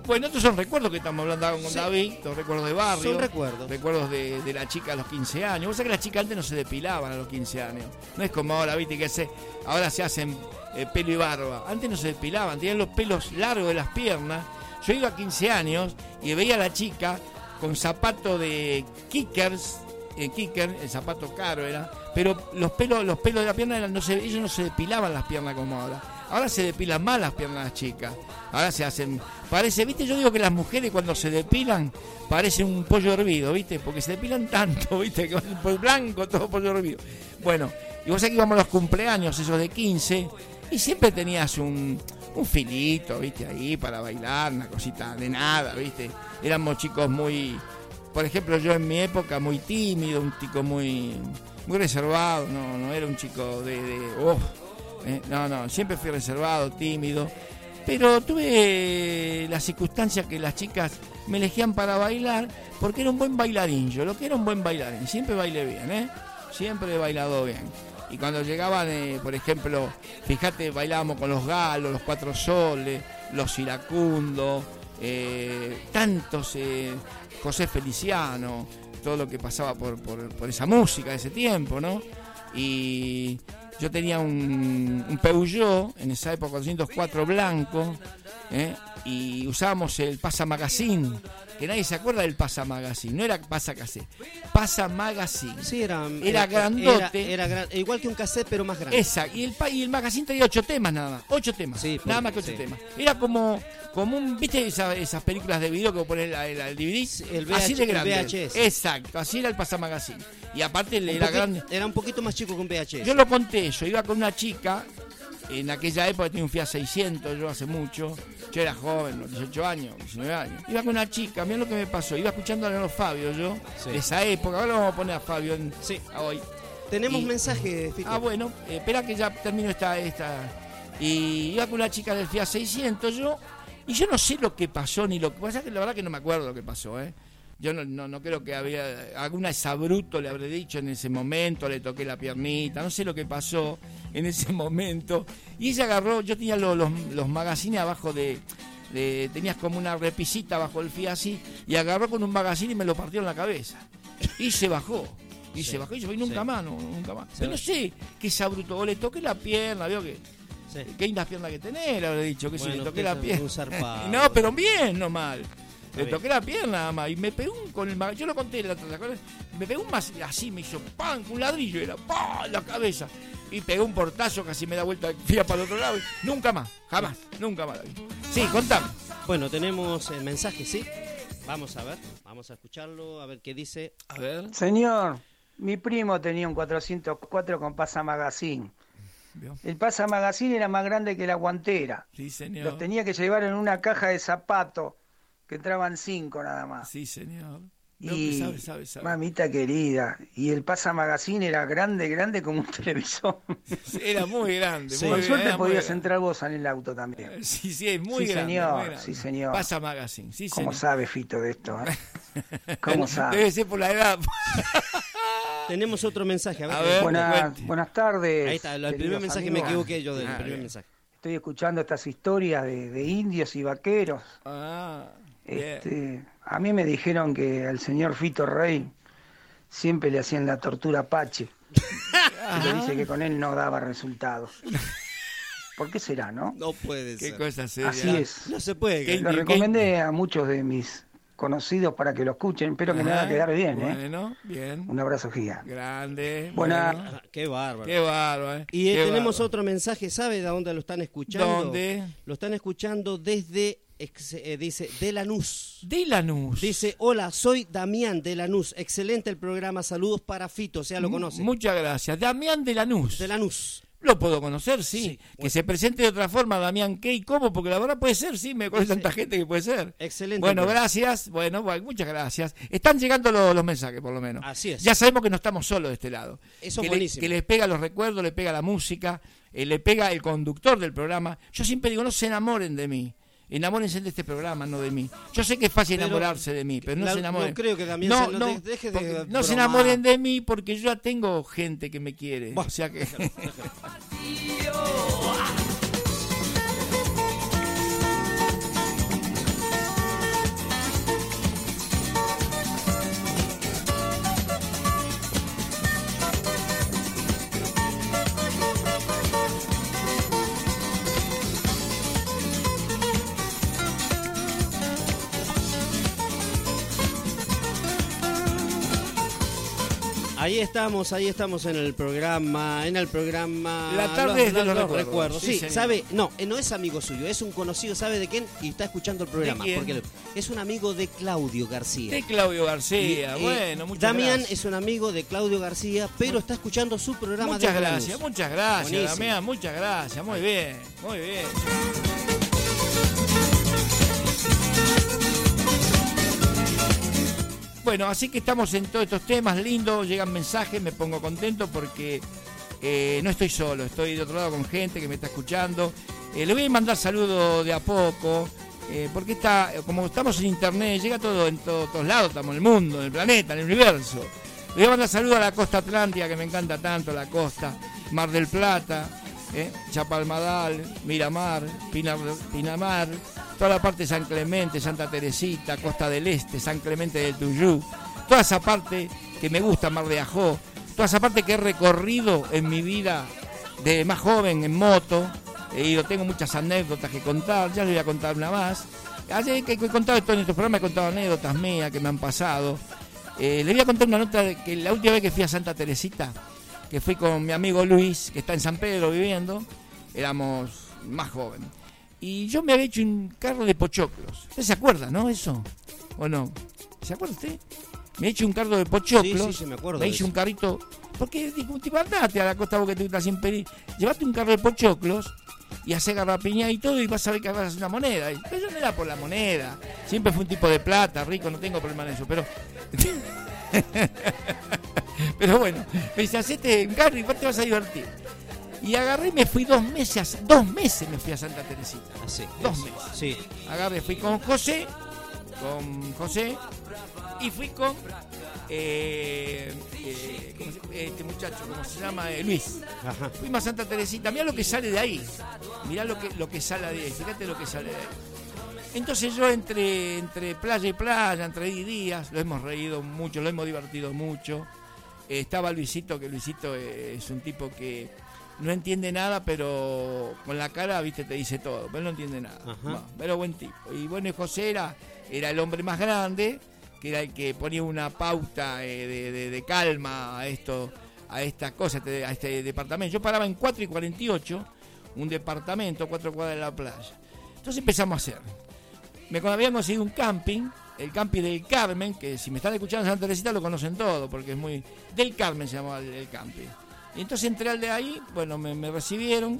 Speaker 1: Bueno, estos son recuerdos que estamos hablando con
Speaker 11: Sí.
Speaker 1: David, los recuerdos de barrio.
Speaker 11: Son recuerdos.
Speaker 1: Recuerdos de, de la chica a los 15 años. Vos sabés que las chicas antes no se depilaban a los 15 años. No es como ahora, viste, que se, ahora se hacen eh, pelo y barba. Antes no se depilaban, tenían los pelos largos de las piernas. Yo iba a 15 años y veía a la chica con zapato de kickers, eh, kicker, el zapato caro era, pero los pelos, los pelos de la pierna eran, no se, ellos no se depilaban las piernas como ahora. Ahora se depilan más las piernas chicas. Ahora se hacen, parece, viste, yo digo que las mujeres cuando se depilan parecen un pollo hervido, viste, porque se depilan tanto, viste, que por blanco todo pollo hervido. Bueno, y vos que íbamos a los cumpleaños, esos de 15, y siempre tenías un, un filito, viste, ahí para bailar, una cosita de nada, viste. Éramos chicos muy, por ejemplo, yo en mi época muy tímido, un chico muy, muy reservado, no, no era un chico de, de oh, eh, no, no, siempre fui reservado, tímido, pero tuve la circunstancia que las chicas me elegían para bailar porque era un buen bailarín, yo lo que era un buen bailarín, siempre bailé bien, ¿eh? Siempre he bailado bien. Y cuando llegaban, por ejemplo, fíjate, bailábamos con los galos, los cuatro soles, los iracundos, eh, tantos, eh, José Feliciano, todo lo que pasaba por, por, por esa música de ese tiempo, ¿no? Y yo tenía un, un Peugeot, en esa época 404 blanco, ¿eh? y usábamos el Pasa Magazine, que nadie se acuerda del Pasa Magazine, no era Pasa Cassette, Pasa Magazine.
Speaker 11: Sí, era,
Speaker 1: Era grandote.
Speaker 11: Era, igual que un cassette, pero más grande.
Speaker 1: Esa, y el, y el magazine traía ocho temas nada más, ocho temas,
Speaker 11: Sí,
Speaker 1: nada
Speaker 11: por-
Speaker 1: más que ocho
Speaker 11: sí.
Speaker 1: temas. Era como, como un, ¿viste esa- esas películas de video que vos pones la- el DVD?
Speaker 11: el
Speaker 1: así de
Speaker 11: el
Speaker 1: grande.
Speaker 11: VHS.
Speaker 1: Exacto, así era el pasamagazine. Y aparte
Speaker 11: Un
Speaker 1: era grande.
Speaker 11: Era un poquito más chico que un VHS.
Speaker 1: Yo lo conté, yo iba con una chica, en aquella época tenía un Fiat 600, yo hace mucho, yo era joven, los 18 años, 19 años. Iba con una chica, mira lo que me pasó, iba escuchando a los Fabio yo,
Speaker 11: Sí.
Speaker 1: de esa época, ahora vamos a poner a Fabio en,
Speaker 11: Sí.
Speaker 1: a hoy.
Speaker 11: Tenemos
Speaker 1: Y-
Speaker 11: mensaje, Fito.
Speaker 1: Ah, bueno, eh, espera que ya termino esta, esta. Y iba con una chica del Fiat 600 yo, y yo no sé lo que pasó, ni lo que pasa, que la verdad que no me acuerdo lo que pasó, ¿eh? Yo no, no, no creo que había, alguna exabruto le habré dicho en ese momento, le toqué la piernita, no sé lo que pasó en ese momento. Y ella agarró, yo tenía lo- los, los magazines abajo de, de- tenías como una repisita bajo el Fiat así, y agarró con un magazine y me lo partió en la cabeza. Y se bajó. Y
Speaker 11: Sí.
Speaker 1: se bajó y se fue nunca
Speaker 11: Sí.
Speaker 1: más, no, nunca más. Pero no sé qué sabruto, o le toqué la pierna, veo que
Speaker 11: Sí.
Speaker 1: qué lindas piernas que tenés, le habré dicho, que si
Speaker 11: Bueno,
Speaker 1: le toqué la pierna. no, pero bien, no mal. Le toqué la pierna nada más y me pegó un con el mag- yo lo conté la otra. Me pegó un más así, me hizo ¡pam! un ladrillo, era ¡pam! en la cabeza. y pegué un portazo, casi me da vuelta, fui para el otro lado. y nunca más, jamás, nunca más la vi. Sí, contame.
Speaker 11: Bueno, tenemos el mensaje, ¿sí? Vamos a ver, vamos a escucharlo, a ver qué dice.
Speaker 1: A ver.
Speaker 12: Señor, mi primo tenía un 404 con Pasa Magazine. El Pasa Magazine era más grande que la guantera.
Speaker 1: Sí, señor.
Speaker 12: Los tenía que llevar en una caja de zapatos, que entraban cinco nada más.
Speaker 1: Sí, señor.
Speaker 12: Y,
Speaker 1: sabe, sabe, sabe.
Speaker 12: mamita querida, y el Pasa Magazine era grande, grande como un televisor.
Speaker 1: Era muy grande. muy
Speaker 12: Por
Speaker 1: bien,
Speaker 12: suerte
Speaker 1: era muy
Speaker 12: podías
Speaker 1: grande.
Speaker 12: entrar vos en el auto también.
Speaker 1: Sí, sí, es muy
Speaker 12: Sí,
Speaker 1: grande.
Speaker 12: señor,
Speaker 1: muy grande.
Speaker 12: sí, señor.
Speaker 1: Pasa Magazine, sí,
Speaker 12: ¿Cómo
Speaker 1: señor.
Speaker 12: sabe Fito de esto? eh? ¿Cómo sabe?
Speaker 1: Debe ser por la edad.
Speaker 11: Tenemos otro mensaje, a ver.
Speaker 1: A ver.
Speaker 12: Buenas, buenas tardes.
Speaker 11: Ahí está, el primer mensaje me
Speaker 12: amigos.
Speaker 11: equivoqué yo del
Speaker 1: Ah,
Speaker 11: primer
Speaker 1: bien.
Speaker 11: mensaje.
Speaker 12: Estoy escuchando estas historias de, de indios y vaqueros.
Speaker 1: Ah.
Speaker 12: Este, a mí me dijeron que al señor Fito Rey siempre le hacían la tortura Apache. Y le dice que con él no daba resultados. ¿Por qué será, no?
Speaker 11: No puede
Speaker 1: Qué
Speaker 11: ser.
Speaker 1: cosa seria.
Speaker 12: Así es.
Speaker 11: No se puede.
Speaker 1: ¿Qué-
Speaker 12: Lo
Speaker 1: qué-
Speaker 12: recomendé a muchos de mis conocidos para que lo escuchen. Espero que me
Speaker 1: Ajá,
Speaker 12: haga quedar bien, ¿eh?
Speaker 1: Bueno, bien.
Speaker 12: Un abrazo gigante.
Speaker 1: Grande.
Speaker 12: Buena-
Speaker 1: bueno.
Speaker 11: Ah, Qué bárbaro.
Speaker 1: Qué bárbaro, eh.
Speaker 11: Y eh,
Speaker 1: Qué
Speaker 11: tenemos
Speaker 1: bárbaro.
Speaker 11: otro mensaje, ¿sabe de dónde lo están escuchando?
Speaker 1: ¿Dónde?
Speaker 11: Lo están escuchando desde, ex- eh, dice, de Lanús.
Speaker 1: De Lanús.
Speaker 11: Dice, hola, soy Damián de Lanús. Excelente el programa, saludos para Fito, o sea, lo conoce.
Speaker 1: Muchas gracias. Damián de Lanús.
Speaker 11: De Lanús.
Speaker 1: Lo puedo conocer, sí.
Speaker 11: Sí,
Speaker 1: Que se presente de otra forma, Damián, ¿qué y cómo? Porque la verdad puede ser, sí, me conoce tanta gente que puede ser.
Speaker 11: Excelente.
Speaker 1: Bueno, gracias. Bueno, bueno, muchas gracias. Están llegando los, los mensajes, por lo menos.
Speaker 11: Así es.
Speaker 1: Ya sabemos que no estamos solos de este lado.
Speaker 11: Eso
Speaker 1: que,
Speaker 11: es
Speaker 1: le-
Speaker 11: buenísimo.
Speaker 1: que les pega los recuerdos, le pega la música, eh, le pega el conductor del programa. Yo siempre digo, no se enamoren de mí. Enamórense de este programa, no de mí. Yo sé que es fácil
Speaker 11: Pero
Speaker 1: enamorarse de mí, pero no
Speaker 11: la-
Speaker 1: se enamoren.
Speaker 11: no creo que Damián
Speaker 1: no,
Speaker 11: se- no
Speaker 1: no,
Speaker 11: de- deje de
Speaker 1: porque no
Speaker 11: bromar.
Speaker 1: se enamoren de mí porque yo ya tengo gente que me quiere.
Speaker 11: Buah.
Speaker 1: O sea que.
Speaker 11: Ahí estamos, ahí estamos en el programa, en el programa.
Speaker 1: La tarde de los recuerdos. Sí,
Speaker 11: sabe, no, no es amigo suyo, es un conocido, ¿sabe de quién? Y está escuchando el programa.
Speaker 1: quién?
Speaker 11: Porque es un amigo de Claudio García.
Speaker 1: De Claudio García.
Speaker 11: Y, eh,
Speaker 1: bueno, muchas
Speaker 11: Damián
Speaker 1: gracias.
Speaker 11: es un amigo de Claudio García, pero está escuchando su programa
Speaker 1: Muchas gracias, muchas gracias. Damián, muchas gracias. Muy bien, muy bien. Bueno, así que estamos en todos estos temas lindos, llegan mensajes, me pongo contento porque eh, no estoy solo, estoy de otro lado con gente que me está escuchando. Eh, le voy a mandar saludos de a poco, eh, porque está, como estamos en internet, llega todo en todo- todos lados, estamos en el mundo, en el planeta, en el universo. Le voy a mandar saludos a la costa atlántica, que me encanta tanto, la costa, Mar del Plata, Chapalmadal, Miramar, Pinamar, toda la parte de San Clemente, Santa Teresita, Costa del Este, San Clemente del Tuyú, toda esa parte que me gusta, Mar de Ajó, toda esa parte que he recorrido en mi vida de más joven en moto, he ido, tengo muchas anécdotas que contar, ya les voy a contar una más. Ayer que he contado esto en estos programas, he contado anécdotas mías que me han pasado. Eh, les voy a contar una nota de que la última vez que fui a Santa Teresita, que fui con mi amigo Luis, que está en San Pedro viviendo, éramos más jóvenes. Y yo me había hecho un carro de pochoclos. ¿Usted se acuerda, no? Eso. ¿O no? ¿Se acuerda usted? Me he hecho un carro de pochoclos.
Speaker 11: Sí, sí, sí, me acuerdo
Speaker 1: Me hice un carrito. Porque digo, tipo, andate a la costa vos que te gusta siempre. Llevate un carro de pochoclos y hace garrapiña y todo y vas a ver que vas a hacer una moneda. Pero yo no era por la moneda. Siempre fue un tipo de plata, rico, no tengo problema en eso. Pero. pero bueno, me dice, hacete un carro y te vas a divertir. Y agarré y me fui dos meses, dos meses me fui a Santa Teresita.
Speaker 11: Así,
Speaker 1: Dos
Speaker 11: es.
Speaker 1: meses.
Speaker 11: Sí.
Speaker 1: Agarré, fui con José, con José, y fui con eh, eh, ¿cómo se- este muchacho, ¿cómo se llama? Eh, Luis.
Speaker 11: Ajá.
Speaker 1: Fuimos a Santa Teresita, mirá lo que sale de ahí. Mirá lo que, lo que sale de ahí, fíjate lo que sale de ahí. Entonces yo entre, entre playa y playa, entre días, lo hemos reído mucho, lo hemos divertido mucho. Estaba Luisito, que Luisito es un tipo que no entiende nada, pero con la cara, viste, te dice todo, pero no entiende nada. Bueno, pero buen tipo. Y bueno, José era, era el hombre más grande, que era el que ponía una pauta eh, de, de- de calma a esto, a esta cosa, a este departamento. Yo paraba en 4 y 48, un departamento, cuatro cuadras de la playa. Entonces empezamos a hacer. Me habían conseguido un camping, el camping del Carmen, que si me están escuchando en Santa Teresita lo conocen todo, porque es muy... Del Carmen se llamaba el, el camping. Y entonces entré al de ahí, bueno, me, me recibieron.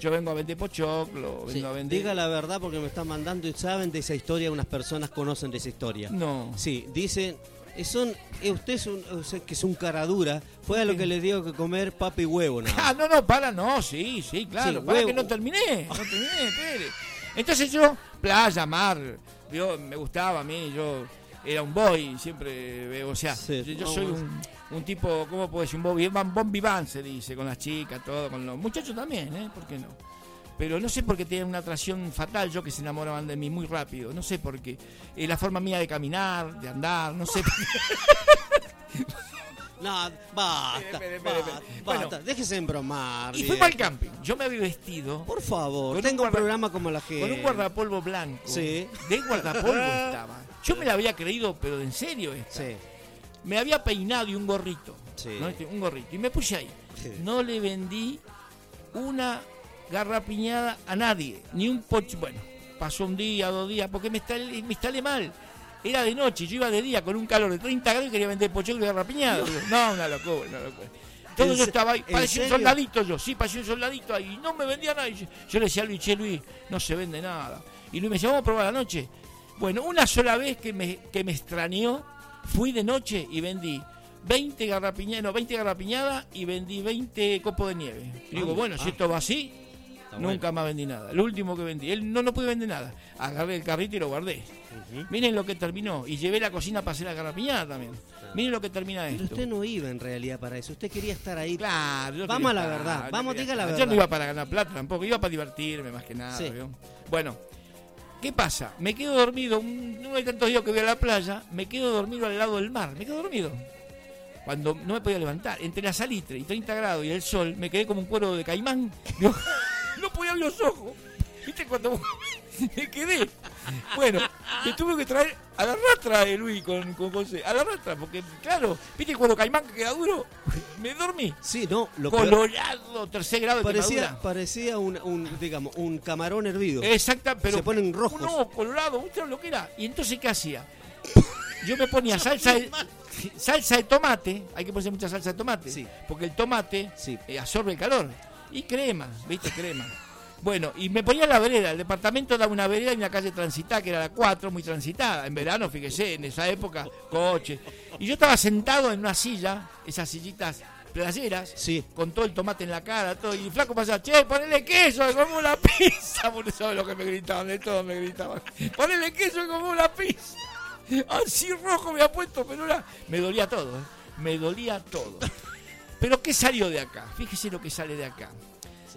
Speaker 1: Yo vengo a vender pochoclo, vengo
Speaker 11: Sí,
Speaker 1: a vender...
Speaker 11: Diga la verdad porque me están mandando y saben de esa historia, unas personas conocen de esa historia.
Speaker 1: No.
Speaker 11: Sí, dicen, eh, son, eh, usted es un, o sea, que es un cara dura, fue a lo que le dio que comer papa y huevo, más.
Speaker 1: Ah, no, no, para, no, sí, sí, claro.
Speaker 11: Sí,
Speaker 1: para
Speaker 11: huevo.
Speaker 1: que no terminé, no terminé, espere. Entonces yo, playa, mar, yo, me gustaba a mí, yo era un boy, siempre, o sea,
Speaker 11: Sí,
Speaker 1: yo, soy un, un tipo, ¿cómo puedo decir? Un boy, bon, bon vivant se dice, con las chicas, todo, con los muchachos también, ¿eh? ¿Por qué no? Pero no sé por qué tienen una atracción fatal, yo que se enamoraban de mí muy rápido, no sé por qué. Eh, la forma mía de caminar, de andar, no sé.
Speaker 11: No, basta,
Speaker 1: Espere, espere,
Speaker 11: basta,
Speaker 1: espere.
Speaker 11: basta,
Speaker 1: Bueno.
Speaker 11: déjese embromar.
Speaker 1: y
Speaker 11: viejo.
Speaker 1: fuimos al camping, yo me había vestido.
Speaker 11: Por favor,
Speaker 1: Con
Speaker 11: tenga
Speaker 1: un
Speaker 11: programa como la gente.
Speaker 1: Con un guardapolvo blanco.
Speaker 11: Sí.
Speaker 1: De guardapolvo estaba. Yo me la había creído, pero en serio esta.
Speaker 11: Sí.
Speaker 1: Me había peinado y un gorrito.
Speaker 11: Sí.
Speaker 1: ¿no? Este, Un gorrito. Y me puse ahí.
Speaker 11: Sí.
Speaker 1: No le vendí una garrapiñada a nadie. Ni un pocho. Bueno, pasó un día, dos días, porque me instalé, me instalé mal. Era de noche, yo iba de día con un calor de 30 grados y quería vender pochoclo y garrapiñada. No, una locura, una locura. Todo
Speaker 11: ¿En
Speaker 1: yo estaba ahí, parecía un soldadito yo, sí, parecía un soldadito ahí, y no me vendía nada. Yo le decía a Luis, che Luis, no se vende nada. Y Luis me decía, vamos a probar la noche. Bueno, una sola vez que me, que me extrañó, fui de noche y vendí 20 garrapiñadas, no, 20 garrapiñadas y vendí 20 copos de nieve. Y digo,
Speaker 11: Ah,
Speaker 1: bueno,
Speaker 11: ah.
Speaker 1: si esto va así,
Speaker 11: Está
Speaker 1: nunca más vendí nada. Lo último que vendí, él no, no pude vender nada. Agarré el carrito y lo guardé. Miren lo que terminó. Y llevé la cocina para hacer la garrapiñada también. Miren lo que termina
Speaker 11: Pero
Speaker 1: esto.
Speaker 11: usted no iba en realidad para eso, usted quería estar ahí.
Speaker 1: Claro, yo
Speaker 11: Vamos a la
Speaker 1: estar,
Speaker 11: verdad,
Speaker 1: yo
Speaker 11: vamos, diga la verdad.
Speaker 1: Yo no iba para ganar plata tampoco, iba para divertirme más que nada.
Speaker 11: Sí.
Speaker 1: Bueno, ¿qué pasa? Me quedo dormido, no hay tantos días que voy a la playa, me quedo dormido al lado del mar, me quedo dormido. Cuando no me podía levantar, entre la salitre y 30 grados y el sol, me quedé como un cuero de caimán. No podía abrir los ojos. ¿Viste cuando me quedé? Bueno, me tuve que traer a la rastra de Luis con, con José, a la rastra, porque claro, ¿viste cuando caimán que queda duro? Me dormí.
Speaker 11: Sí, no, lo peor-
Speaker 1: Colorado, tercer grado de
Speaker 11: parecía,
Speaker 1: quemadura.
Speaker 11: parecía un, un, digamos, un camarón hervido.
Speaker 1: Exacta, pero
Speaker 11: Se ponen rojos.
Speaker 1: No, colorado, ¿usted lo que era? Y entonces, ¿qué hacía? Yo me ponía salsa de, salsa de tomate, hay que ponerse mucha salsa de tomate,
Speaker 11: Sí.
Speaker 1: porque el tomate
Speaker 11: Sí.
Speaker 1: eh, absorbe el calor. Y crema, ¿viste? Crema. Bueno, y me ponía en la vereda. El departamento daba una vereda y una calle transitada, que era la 4, muy transitada. En verano, fíjese, en esa época, coche. Y yo estaba sentado en una silla, esas sillitas playeras,
Speaker 11: Sí.
Speaker 1: con todo el tomate en la cara, todo. Y el flaco pasaba, che, ponele queso, que comemos la pizza. Por eso lo que me gritaban, de todo me gritaban. Ponele queso, que comemos la pizza. Así rojo me ha puesto, pero era... Me dolía todo, ¿eh? Me dolía todo. Pero ¿qué salió de acá? Fíjese lo que sale de acá.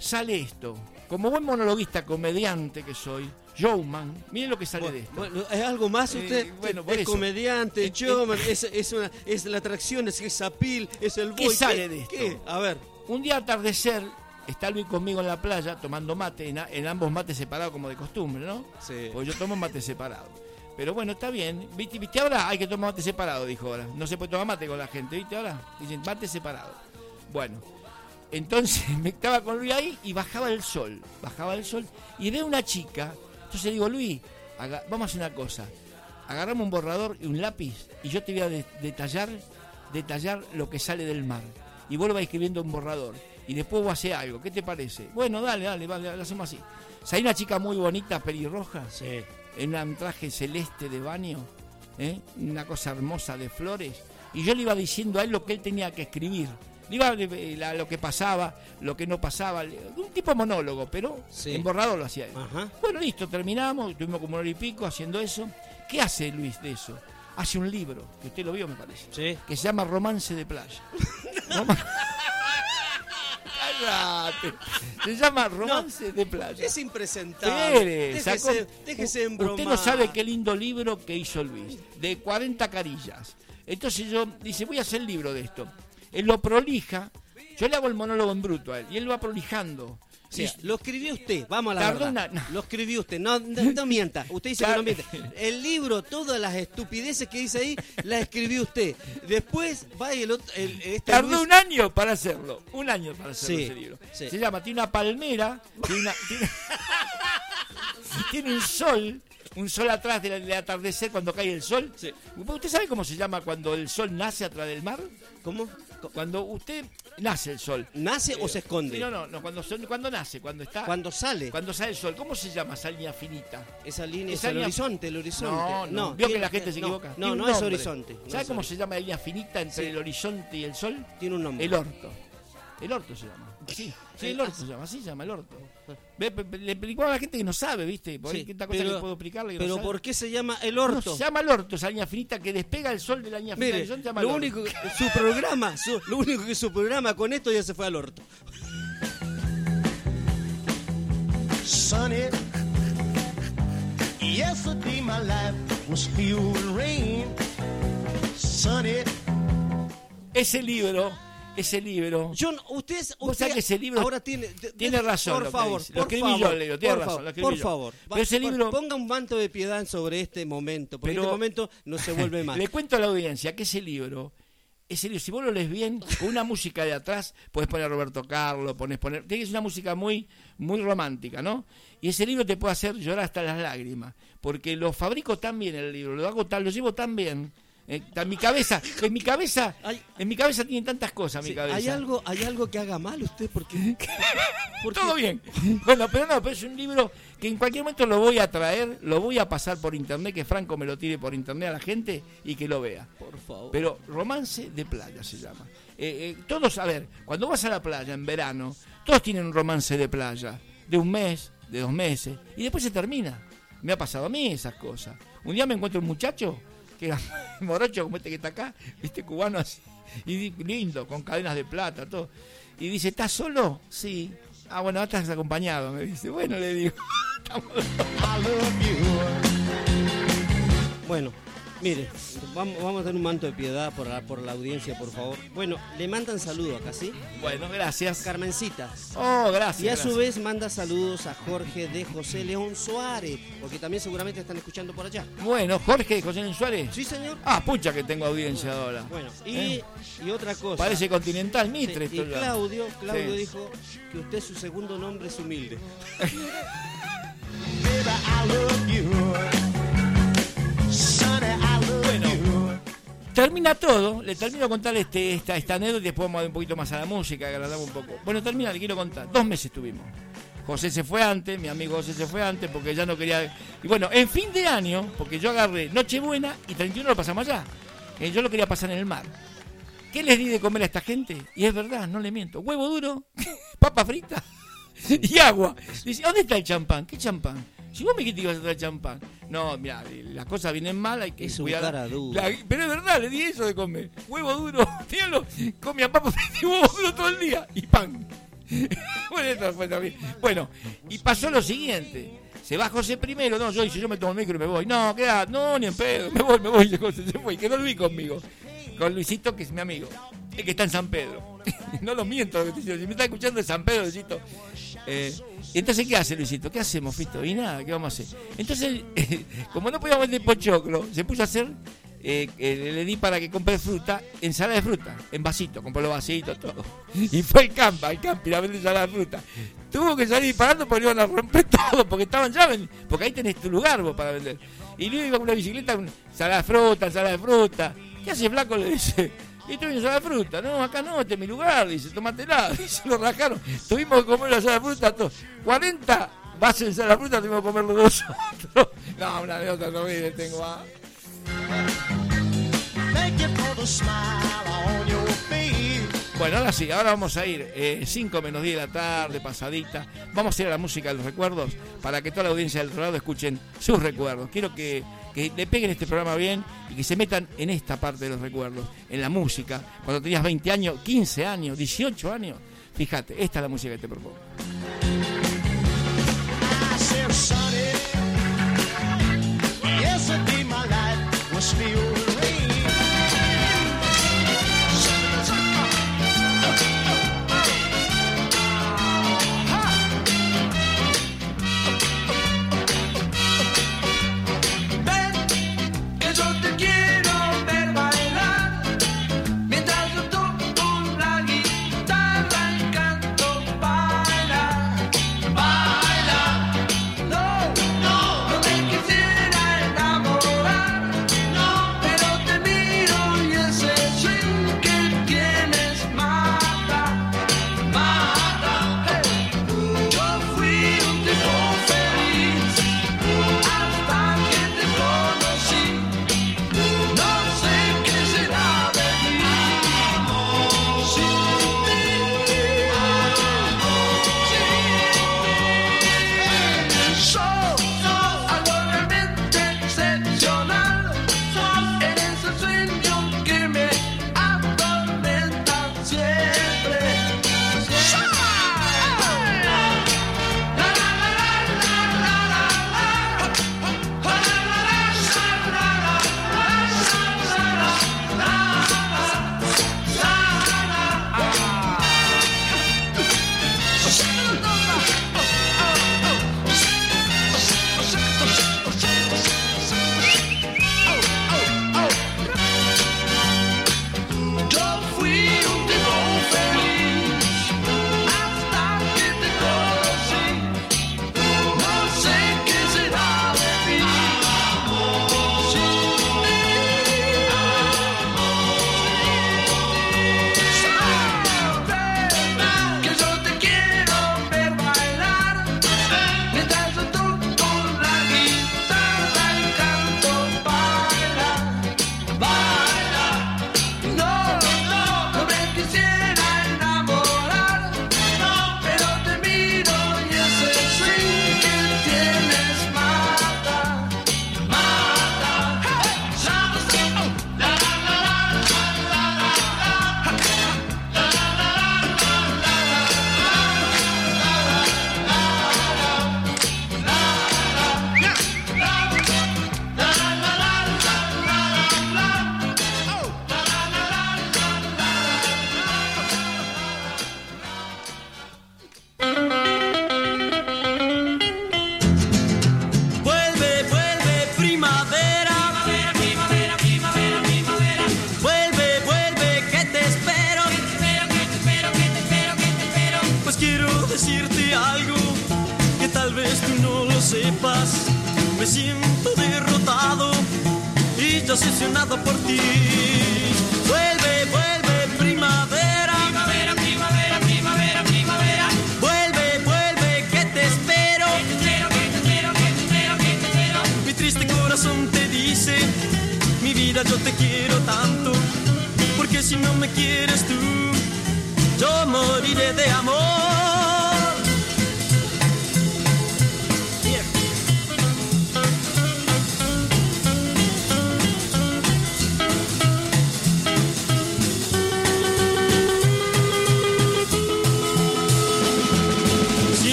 Speaker 1: Sale esto. Como buen monologuista, comediante que soy, showman, miren lo que sale de esto.
Speaker 11: Bueno, ¿es algo más
Speaker 1: Eh,
Speaker 11: usted?
Speaker 1: bueno,
Speaker 11: es
Speaker 1: eso.
Speaker 11: comediante,
Speaker 1: Eh,
Speaker 11: showman, es, es, una, es la atracción, es esa pil, es el
Speaker 1: ¿Qué
Speaker 11: boy.
Speaker 1: sale de esto?
Speaker 11: ¿Qué? A ver.
Speaker 1: Un día atardecer, está Luis conmigo en la playa tomando mate, en, a- en ambos mates separados como de costumbre, ¿no?
Speaker 11: Sí.
Speaker 1: Porque yo tomo mate separado. Pero bueno, está bien. ¿Viste, ¿Viste ahora? Hay que tomar mate separado, dijo ahora. No se puede tomar mate con la gente, ¿viste ahora? Dicen mate separado. Bueno, entonces me estaba con Luis ahí y bajaba el sol. Bajaba el sol y veo una chica. Entonces digo, Luis, vamos a hacer una cosa. Agarramos un borrador y un lápiz y yo te voy a de- detallar, detallar lo que sale del mar. Y lo vas escribiendo en borrador. Y después vos haces algo. ¿Qué te parece? Bueno, dale, dale, vale, lo hacemos así. Hay una chica muy bonita, pelirroja,
Speaker 11: Sí.
Speaker 1: en un traje celeste de baño, ¿eh? una cosa hermosa de flores. Y yo le iba diciendo a él lo que él tenía que escribir. Le iba eh, la- lo que pasaba, lo que no pasaba. Un tipo monólogo, pero
Speaker 11: Sí.
Speaker 1: en borrador lo hacía él.
Speaker 11: Ajá.
Speaker 1: Bueno, listo, terminamos, estuvimos como hora y pico haciendo eso. ¿Qué hace Luis de eso? Hace un libro, que usted lo vio, me parece,
Speaker 11: Sí.
Speaker 1: que se llama Romance de Playa. Roma- Cállate. Se llama Romance de Playa.
Speaker 11: Es impresentable. Déjese,
Speaker 1: sacó-
Speaker 11: déjese.
Speaker 1: Usted no sabe qué lindo libro que hizo Luis, de 40 carillas. Entonces yo dice, voy a hacer el libro de esto. Él lo prolija, yo le hago el monólogo en bruto a él, y él va prolijando.
Speaker 11: sea, lo escribió usted, vamos a la verdad.
Speaker 1: una-
Speaker 11: Lo escribió usted, no, no, no mienta. Usted dice que no miente. El libro, todas las estupideces que dice ahí, las escribió usted. Después va el otro. el- este
Speaker 1: Tardó
Speaker 11: Luis-
Speaker 1: un año para hacerlo. Un año para hacerlo
Speaker 11: Sí,
Speaker 1: ese libro.
Speaker 11: sí.
Speaker 1: Se llama, tiene una palmera, tiene, una- tiene- tiene un sol, un sol atrás del, del atardecer cuando cae el sol. ¿Usted sabe cómo se llama cuando el sol nace atrás del mar?
Speaker 11: ¿Cómo?
Speaker 1: Cuando usted nace el sol.
Speaker 11: ¿Nace o se esconde?
Speaker 1: No, no, no, cuando, son- cuando nace, cuando está.
Speaker 11: Cuando sale.
Speaker 1: Cuando sale el sol. ¿Cómo se llama esa línea finita?
Speaker 11: Esa línea es
Speaker 1: Esa
Speaker 11: el
Speaker 1: línea-
Speaker 11: horizonte, el horizonte.
Speaker 1: No, no, vio que la gente se
Speaker 11: no,
Speaker 1: equivoca.
Speaker 11: No, no es horizonte. no
Speaker 1: ¿Sabe
Speaker 11: es
Speaker 1: cómo se llama la línea finita entre
Speaker 11: Sí.
Speaker 1: el horizonte y el sol?
Speaker 11: Tiene un nombre.
Speaker 1: El orto. El orto se llama. Sí, sí, el orto se llama, así se llama el orto. Pe- Le explicaba a la gente que no sabe, ¿viste? Por
Speaker 11: Sí,
Speaker 1: cosa
Speaker 11: pero-
Speaker 1: que puedo explicarle. que no
Speaker 11: Pero
Speaker 1: sabe.
Speaker 11: ¿por qué se llama el
Speaker 1: No,
Speaker 11: orto?
Speaker 1: se llama el orto, esa línea finita que despega el sol de la línea finita
Speaker 11: Mire,
Speaker 1: del horizonte, se llama
Speaker 11: lo
Speaker 1: el
Speaker 11: único que su programa, su- lo único que su programa con esto ya se fue al orto.
Speaker 13: Sunny. Yesterday my life was filled with rain. Sunny.
Speaker 1: Ese libro, ese libro.
Speaker 11: Yo, no- usted, es-
Speaker 1: Vos
Speaker 11: usted
Speaker 1: sabés que ese libro
Speaker 11: ahora tiene,
Speaker 1: tiene razón
Speaker 11: Por favor.
Speaker 1: Lo
Speaker 11: por favor,
Speaker 1: yo, Leo, tiene
Speaker 11: por
Speaker 1: razón,
Speaker 11: favor, por favor.
Speaker 1: Pero ese libro-
Speaker 11: ponga un manto de piedad sobre este momento, porque
Speaker 1: Pero-
Speaker 11: este momento no se vuelve más.
Speaker 1: Le cuento a la audiencia que ese libro, ese libro, si vos lo lees bien, con una música de atrás, podés poner Roberto Carlos, ponés poner. Tiene que ser una música muy, muy romántica, ¿no? Y ese libro te puede hacer llorar hasta las lágrimas. Porque lo fabrico tan bien el libro, lo hago tan, lo llevo tan bien. Eh, en mi cabeza, en mi cabeza, en mi cabeza tiene tantas cosas, mi cabeza.
Speaker 11: ¿Hay algo, ¿Hay algo que haga mal usted? Porque, porque
Speaker 1: Todo bien. Bueno, pero no, pero es un libro que en cualquier momento lo voy a traer, lo voy a pasar por internet, que Franco me lo tire por internet a la gente y que lo vea.
Speaker 11: Por favor.
Speaker 1: Pero romance de playa se llama. Eh, eh, todos, a ver, cuando vas a la playa en verano, todos tienen un romance de playa, de un mes, de dos meses, y después se termina. Me ha pasado a mí esas cosas. Un día me encuentro un muchacho que era morocho como este que está acá, viste, cubano así, y lindo, con cadenas de plata, todo. Y dice, ¿estás solo? Sí. Ah, bueno, estás acompañado, me dice. Bueno, le digo.
Speaker 11: Bueno, mire, vamos, vamos a tener un manto de piedad por la, por la audiencia, por favor. Bueno, le mandan saludos acá, ¿sí?
Speaker 1: Bueno, gracias.
Speaker 11: Carmencita.
Speaker 1: Oh, gracias.
Speaker 11: Y a su vez manda saludos a Jorge de José León Suárez, porque también seguramente están escuchando por allá.
Speaker 1: Bueno, Jorge José Luis Suárez.
Speaker 11: Sí, señor.
Speaker 1: Ah, pucha que tengo audiencia ahora.
Speaker 11: Bueno, y,
Speaker 1: ¿Eh?
Speaker 11: y otra cosa.
Speaker 1: Parece Continental Mitre.
Speaker 11: Sí, y. Claudio, Claudio
Speaker 1: Sí.
Speaker 11: dijo que usted su segundo nombre es humilde.
Speaker 1: Termina todo, le termino de contar este, esta, esta anécdota y después vamos a ir un poquito más a la música, agradamos un poco. Bueno, termina, le quiero contar. Dos meses tuvimos. José se fue antes, mi amigo José se fue antes porque ya no quería. Y bueno, en fin de año, porque yo agarré Nochebuena y 31 lo pasamos allá. Eh, yo lo quería pasar en el mar. ¿Qué les di de comer a esta gente? Y es verdad, no le miento. Huevo duro, papa frita y agua. Dice, ¿dónde está el champán? ¿Qué champán? Si vos me dijiste que ibas a traer champán. No, mira, las cosas vienen mal, hay que
Speaker 11: Es un
Speaker 1: cuidar.
Speaker 11: dura.
Speaker 1: La- pero es verdad, le di eso de comer. Huevo duro, díganlo. Comía frita y huevo duro todo el día. Y pan. bueno, esto fue también. Bueno, y pasó lo siguiente. Se va José primero, no, yo dice, yo me tomo el micro y me voy. No, queda, no, ni en pedo, me voy, me voy, José, se fue, y quedó Luis conmigo. Con Luisito, que es mi amigo, el que está en San Pedro. no lo miento, si me está escuchando de San Pedro, Luisito. Eh, entonces, ¿qué hace Luisito? ¿Qué hacemos, Fito? Y nada, ¿qué vamos a hacer? Entonces, como no podíamos vender pochoclo, se puso a hacer, eh, le di para que compre fruta, ensalada de fruta, en vasito, compró los vasitos, todo. Y fue al campo, al campo, y a vender ensalada de fruta. Tuvo que salir disparando porque iban a romper todo, porque estaban ya, porque ahí tenés tu lugar vos para vender. Y Luis iba con una bicicleta, ensalada de fruta, ensalada de fruta. ¿Qué hace flaco? Le dice. Y esto es ensalada de fruta. No, acá no, este es mi lugar. Dice, tomátela. Dice, lo rajaron. Tuvimos que comer la de fruta. todos. 40 bases de fruta tuvimos que comerlo nosotros. No, una de otra no vive, tengo. ah. Bueno, ahora sí, ahora vamos a ir 5 menos 10 de la tarde, pasadita. Vamos a ir a la música de los recuerdos para que toda la audiencia del otro lado escuchen sus recuerdos. Quiero que, que le peguen este programa bien y que se metan en esta parte de los recuerdos, en la música. Cuando tenías 20 años, 15 años, 18 años. Fíjate, esta es la música que te propongo.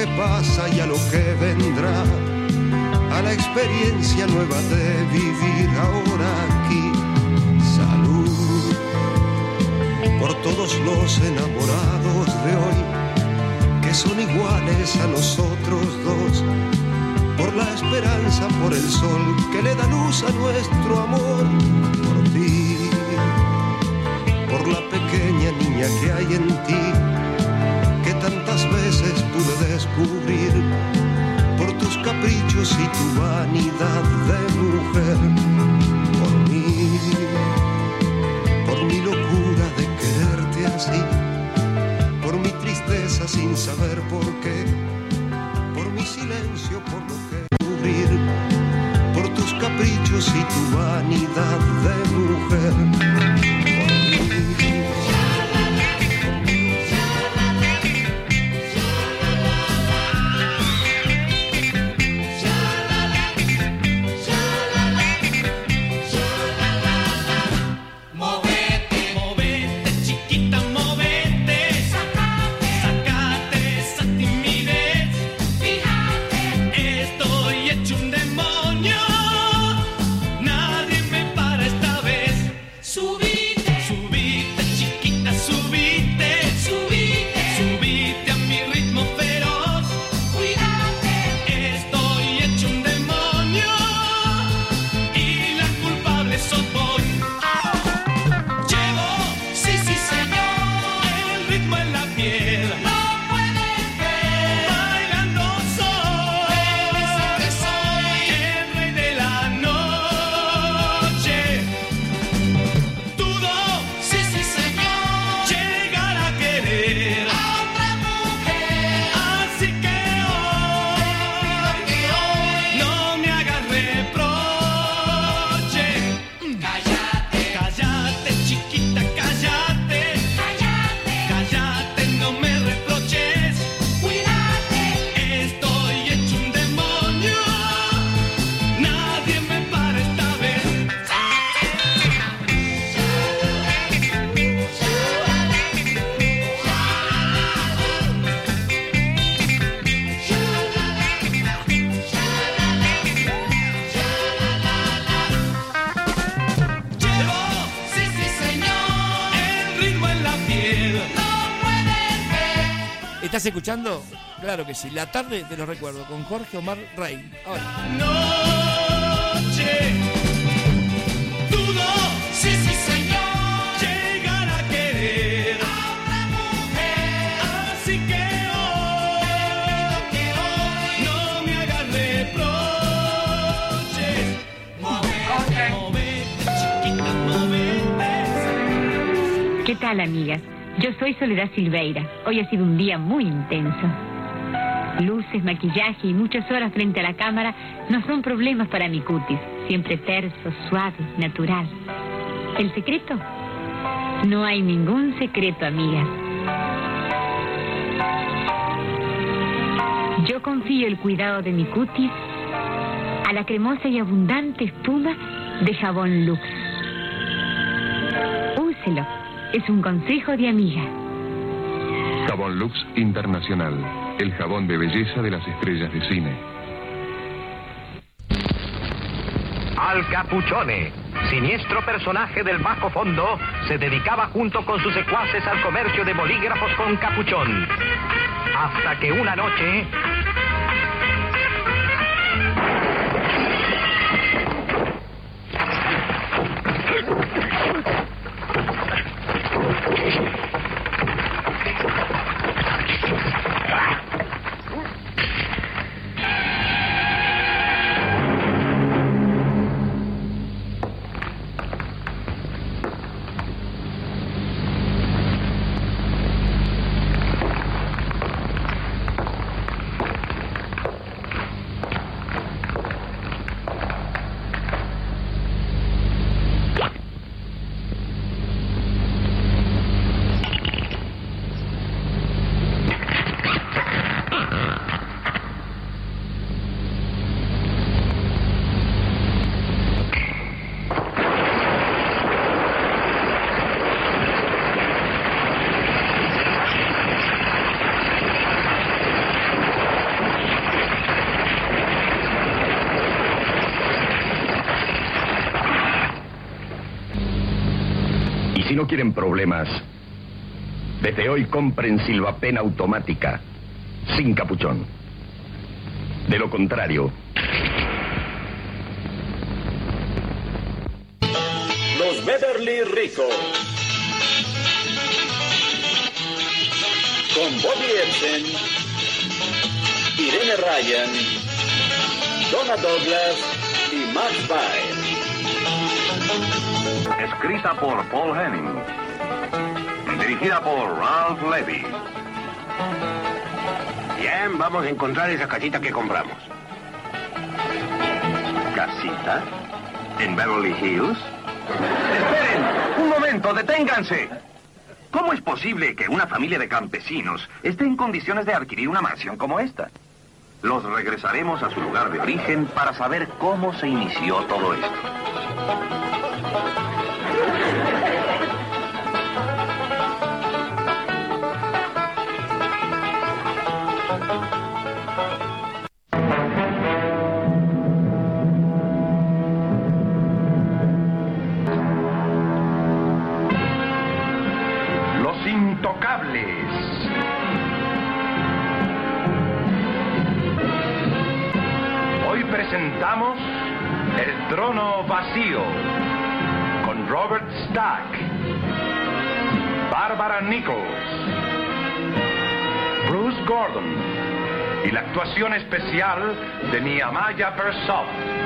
Speaker 13: que
Speaker 14: pasa y a lo que vendrá, a la experiencia nueva de vivir ahora aquí. Salud por todos los enamorados de hoy, que son iguales a nosotros dos, por la esperanza, por el sol que le da luz a nuestro amor, por ti, por la pequeña niña que hay en ti cuántas veces pude descubrir por tus caprichos y tu vanidad de mujer, por mí, por mi locura de quererte así, por mi tristeza sin saber por qué, por mi silencio, por lo que cubrir, por tus caprichos y tu vanidad de mujer.
Speaker 1: Escuchando? Claro que sí. La tarde de los recuerdos con Jorge Omar Rey. Ahora.
Speaker 15: noche. Dudo, sí, sí, señor, llegar a querer a otra mujer. Así que hoy, no me hagas reproches. Movete, movete, chiquita, movete.
Speaker 16: ¿Qué tal, amigas? Yo soy Soledad Silveira. Hoy ha sido un día muy intenso. Luces, maquillaje y muchas horas frente a la cámara no son problemas para mi cutis. Siempre terso, suave, natural. ¿El secreto? No hay ningún secreto, amigas. Yo confío el cuidado de mi cutis a la cremosa y abundante espuma de jabón Lux. Úselo. Es un consejo de amiga.
Speaker 17: Jabón Lux Internacional, el jabón de belleza de las estrellas de cine.
Speaker 18: Al Capuchone, siniestro personaje del bajo fondo, se dedicaba junto con sus secuaces al comercio de bolígrafos con capuchón. Hasta que una noche...
Speaker 9: quieren problemas, desde hoy compren Silvapen automática, sin capuchón. De lo contrario,
Speaker 19: Los Beverly Rico. Con Bobby Epson, Irene Ryan, Donna Douglas y Max Baer.
Speaker 20: Escrita por Paul Henning. Dirigida por Ralph Levy.
Speaker 21: Bien, vamos a encontrar esa casita que compramos.
Speaker 20: ¿Casita? ¿En Beverly Hills? ¡Esperen! ¡Un momento! ¡Deténganse! ¿Cómo es posible que una familia de campesinos esté en condiciones de adquirir una mansión como esta? Los regresaremos a su lugar de origen para saber cómo se inició todo esto.
Speaker 9: Con Robert Stack, Barbara Nichols, Bruce Gordon y la actuación especial de Nehemiah Persop.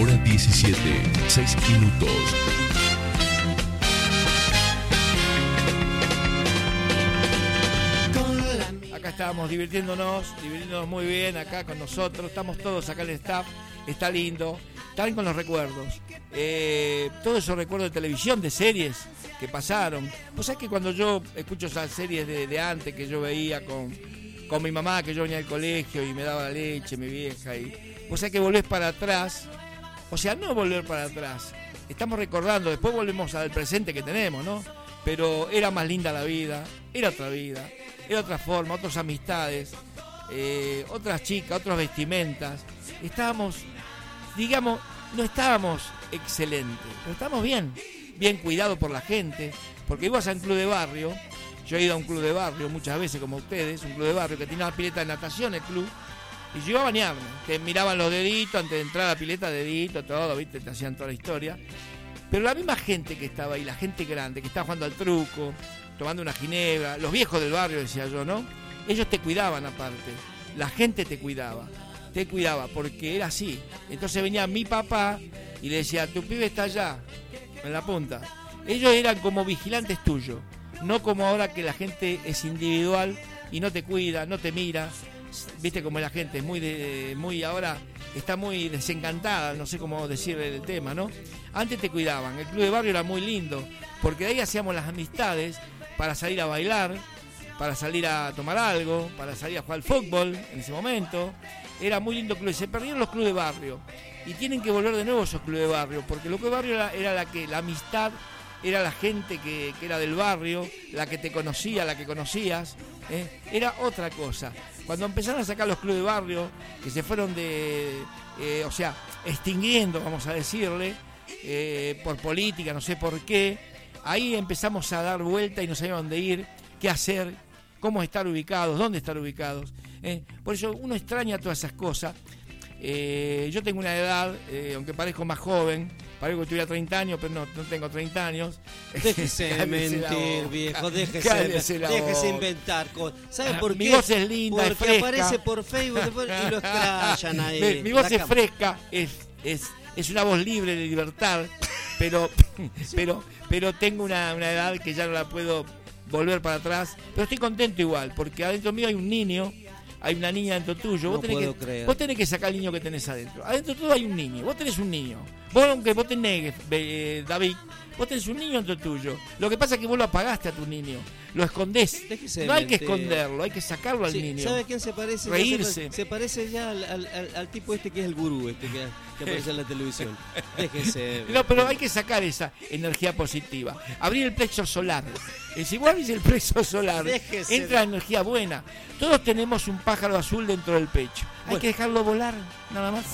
Speaker 10: Hora 17, 6 minutos.
Speaker 1: Acá estábamos divirtiéndonos, divirtiéndonos muy bien acá con nosotros. Estamos todos acá el staff. Está lindo. Están con los recuerdos. Eh, todos esos recuerdos de televisión, de series que pasaron. Pues sabés que cuando yo escucho esas series de, antes que yo veía con, con mi mamá, que yo venía al colegio y me daba la leche, mi vieja, y vos sabés que volvés para atrás. O sea, no volver para atrás. Estamos recordando, después volvemos al presente que tenemos, ¿no? Pero era más linda la vida, era otra vida. era otra forma, otras amistades, eh, otras chicas, otras vestimentas. Estábamos, digamos, no estábamos excelentes, pero estábamos bien, bien cuidados por la gente, porque ibas a un club de barrio, yo he ido a un club de barrio muchas veces como ustedes, un club de barrio que tiene una pileta de natación el club, y yo iba a bañarme, te miraban los deditos antes de entrar a la pileta, deditos, todo, viste, te hacían toda la historia. Pero la misma gente que estaba ahí, la gente grande, que estaba jugando al truco, tomando una ginebra, los viejos del barrio, decía yo, ¿no? Ellos te cuidaban aparte, la gente te cuidaba, te cuidaba, porque era así. Entonces venía mi papá y le decía, tu pibe está allá, en la punta. Ellos eran como vigilantes tuyos, no como ahora que la gente es individual y no te cuida, no te mira. Viste como la gente es muy, de, muy ahora está muy desencantada, no sé cómo decirle el tema, ¿no? Antes te cuidaban, el club de barrio era muy lindo, porque de ahí hacíamos las amistades para salir a bailar, para salir a tomar algo, para salir a jugar al fútbol en ese momento. Era muy lindo club. Se perdieron los clubes de barrio y tienen que volver de nuevo esos clubes de barrio, porque clubes de barrio era, era la que la amistad era la gente que, que, era del barrio, la que te conocía, la que conocías, ¿eh? era otra cosa. Cuando empezaron a sacar los clubes de barrio, que se fueron de, eh, o sea, extinguiendo, vamos a decirle, eh, por política, no sé por qué, ahí empezamos a dar vuelta y no sabíamos dónde ir, qué hacer, cómo estar ubicados, dónde estar ubicados. ¿eh? Por eso uno extraña todas esas cosas. Yo tengo una edad, aunque parezco más joven, parezco que tuviera 30 años, pero no, no tengo 30 años.
Speaker 11: Déjese mentir, viejo, déjese, déjese inventar cosas. ¿Sabe
Speaker 1: Ah,
Speaker 11: por
Speaker 1: mi
Speaker 11: qué?
Speaker 1: voz es linda, es
Speaker 11: Porque
Speaker 1: fresca.
Speaker 11: aparece por Facebook y lo extrayan ahí.
Speaker 1: Mi, mi voz es
Speaker 11: cama.
Speaker 1: fresca, es, es, es una voz libre de libertad, pero, pero, pero tengo una, una edad que ya no la puedo volver para atrás. Pero estoy contento igual, porque adentro mío hay un niño, hay una niña dentro tuyo.
Speaker 11: No
Speaker 1: vos, tenés
Speaker 11: puedo
Speaker 1: que,
Speaker 11: creer.
Speaker 1: vos tenés que sacar al niño que tenés adentro. Adentro tuyo hay un niño, vos tenés un niño. Vos, aunque vos te negues, eh, David, vos tenés un niño dentro tuyo. Lo que pasa es que vos lo apagaste a tu niño, lo escondés.
Speaker 11: Déjese
Speaker 1: No hay que esconderlo, hay que sacarlo al
Speaker 11: Sí,
Speaker 1: niño.
Speaker 11: ¿Sabe a quién se parece?
Speaker 1: Reírse.
Speaker 11: Se, se parece ya al, al- al- al tipo este que es el gurú, este que, que aparece en la televisión. Déjese.
Speaker 1: No, pero hay que sacar esa energía positiva. Abrir el plexo solar. Y si vos abrís el plexo solar,
Speaker 11: Déjese
Speaker 1: entra energía buena. Todos tenemos un pájaro azul dentro del pecho. Hay que dejarlo volar, nada más.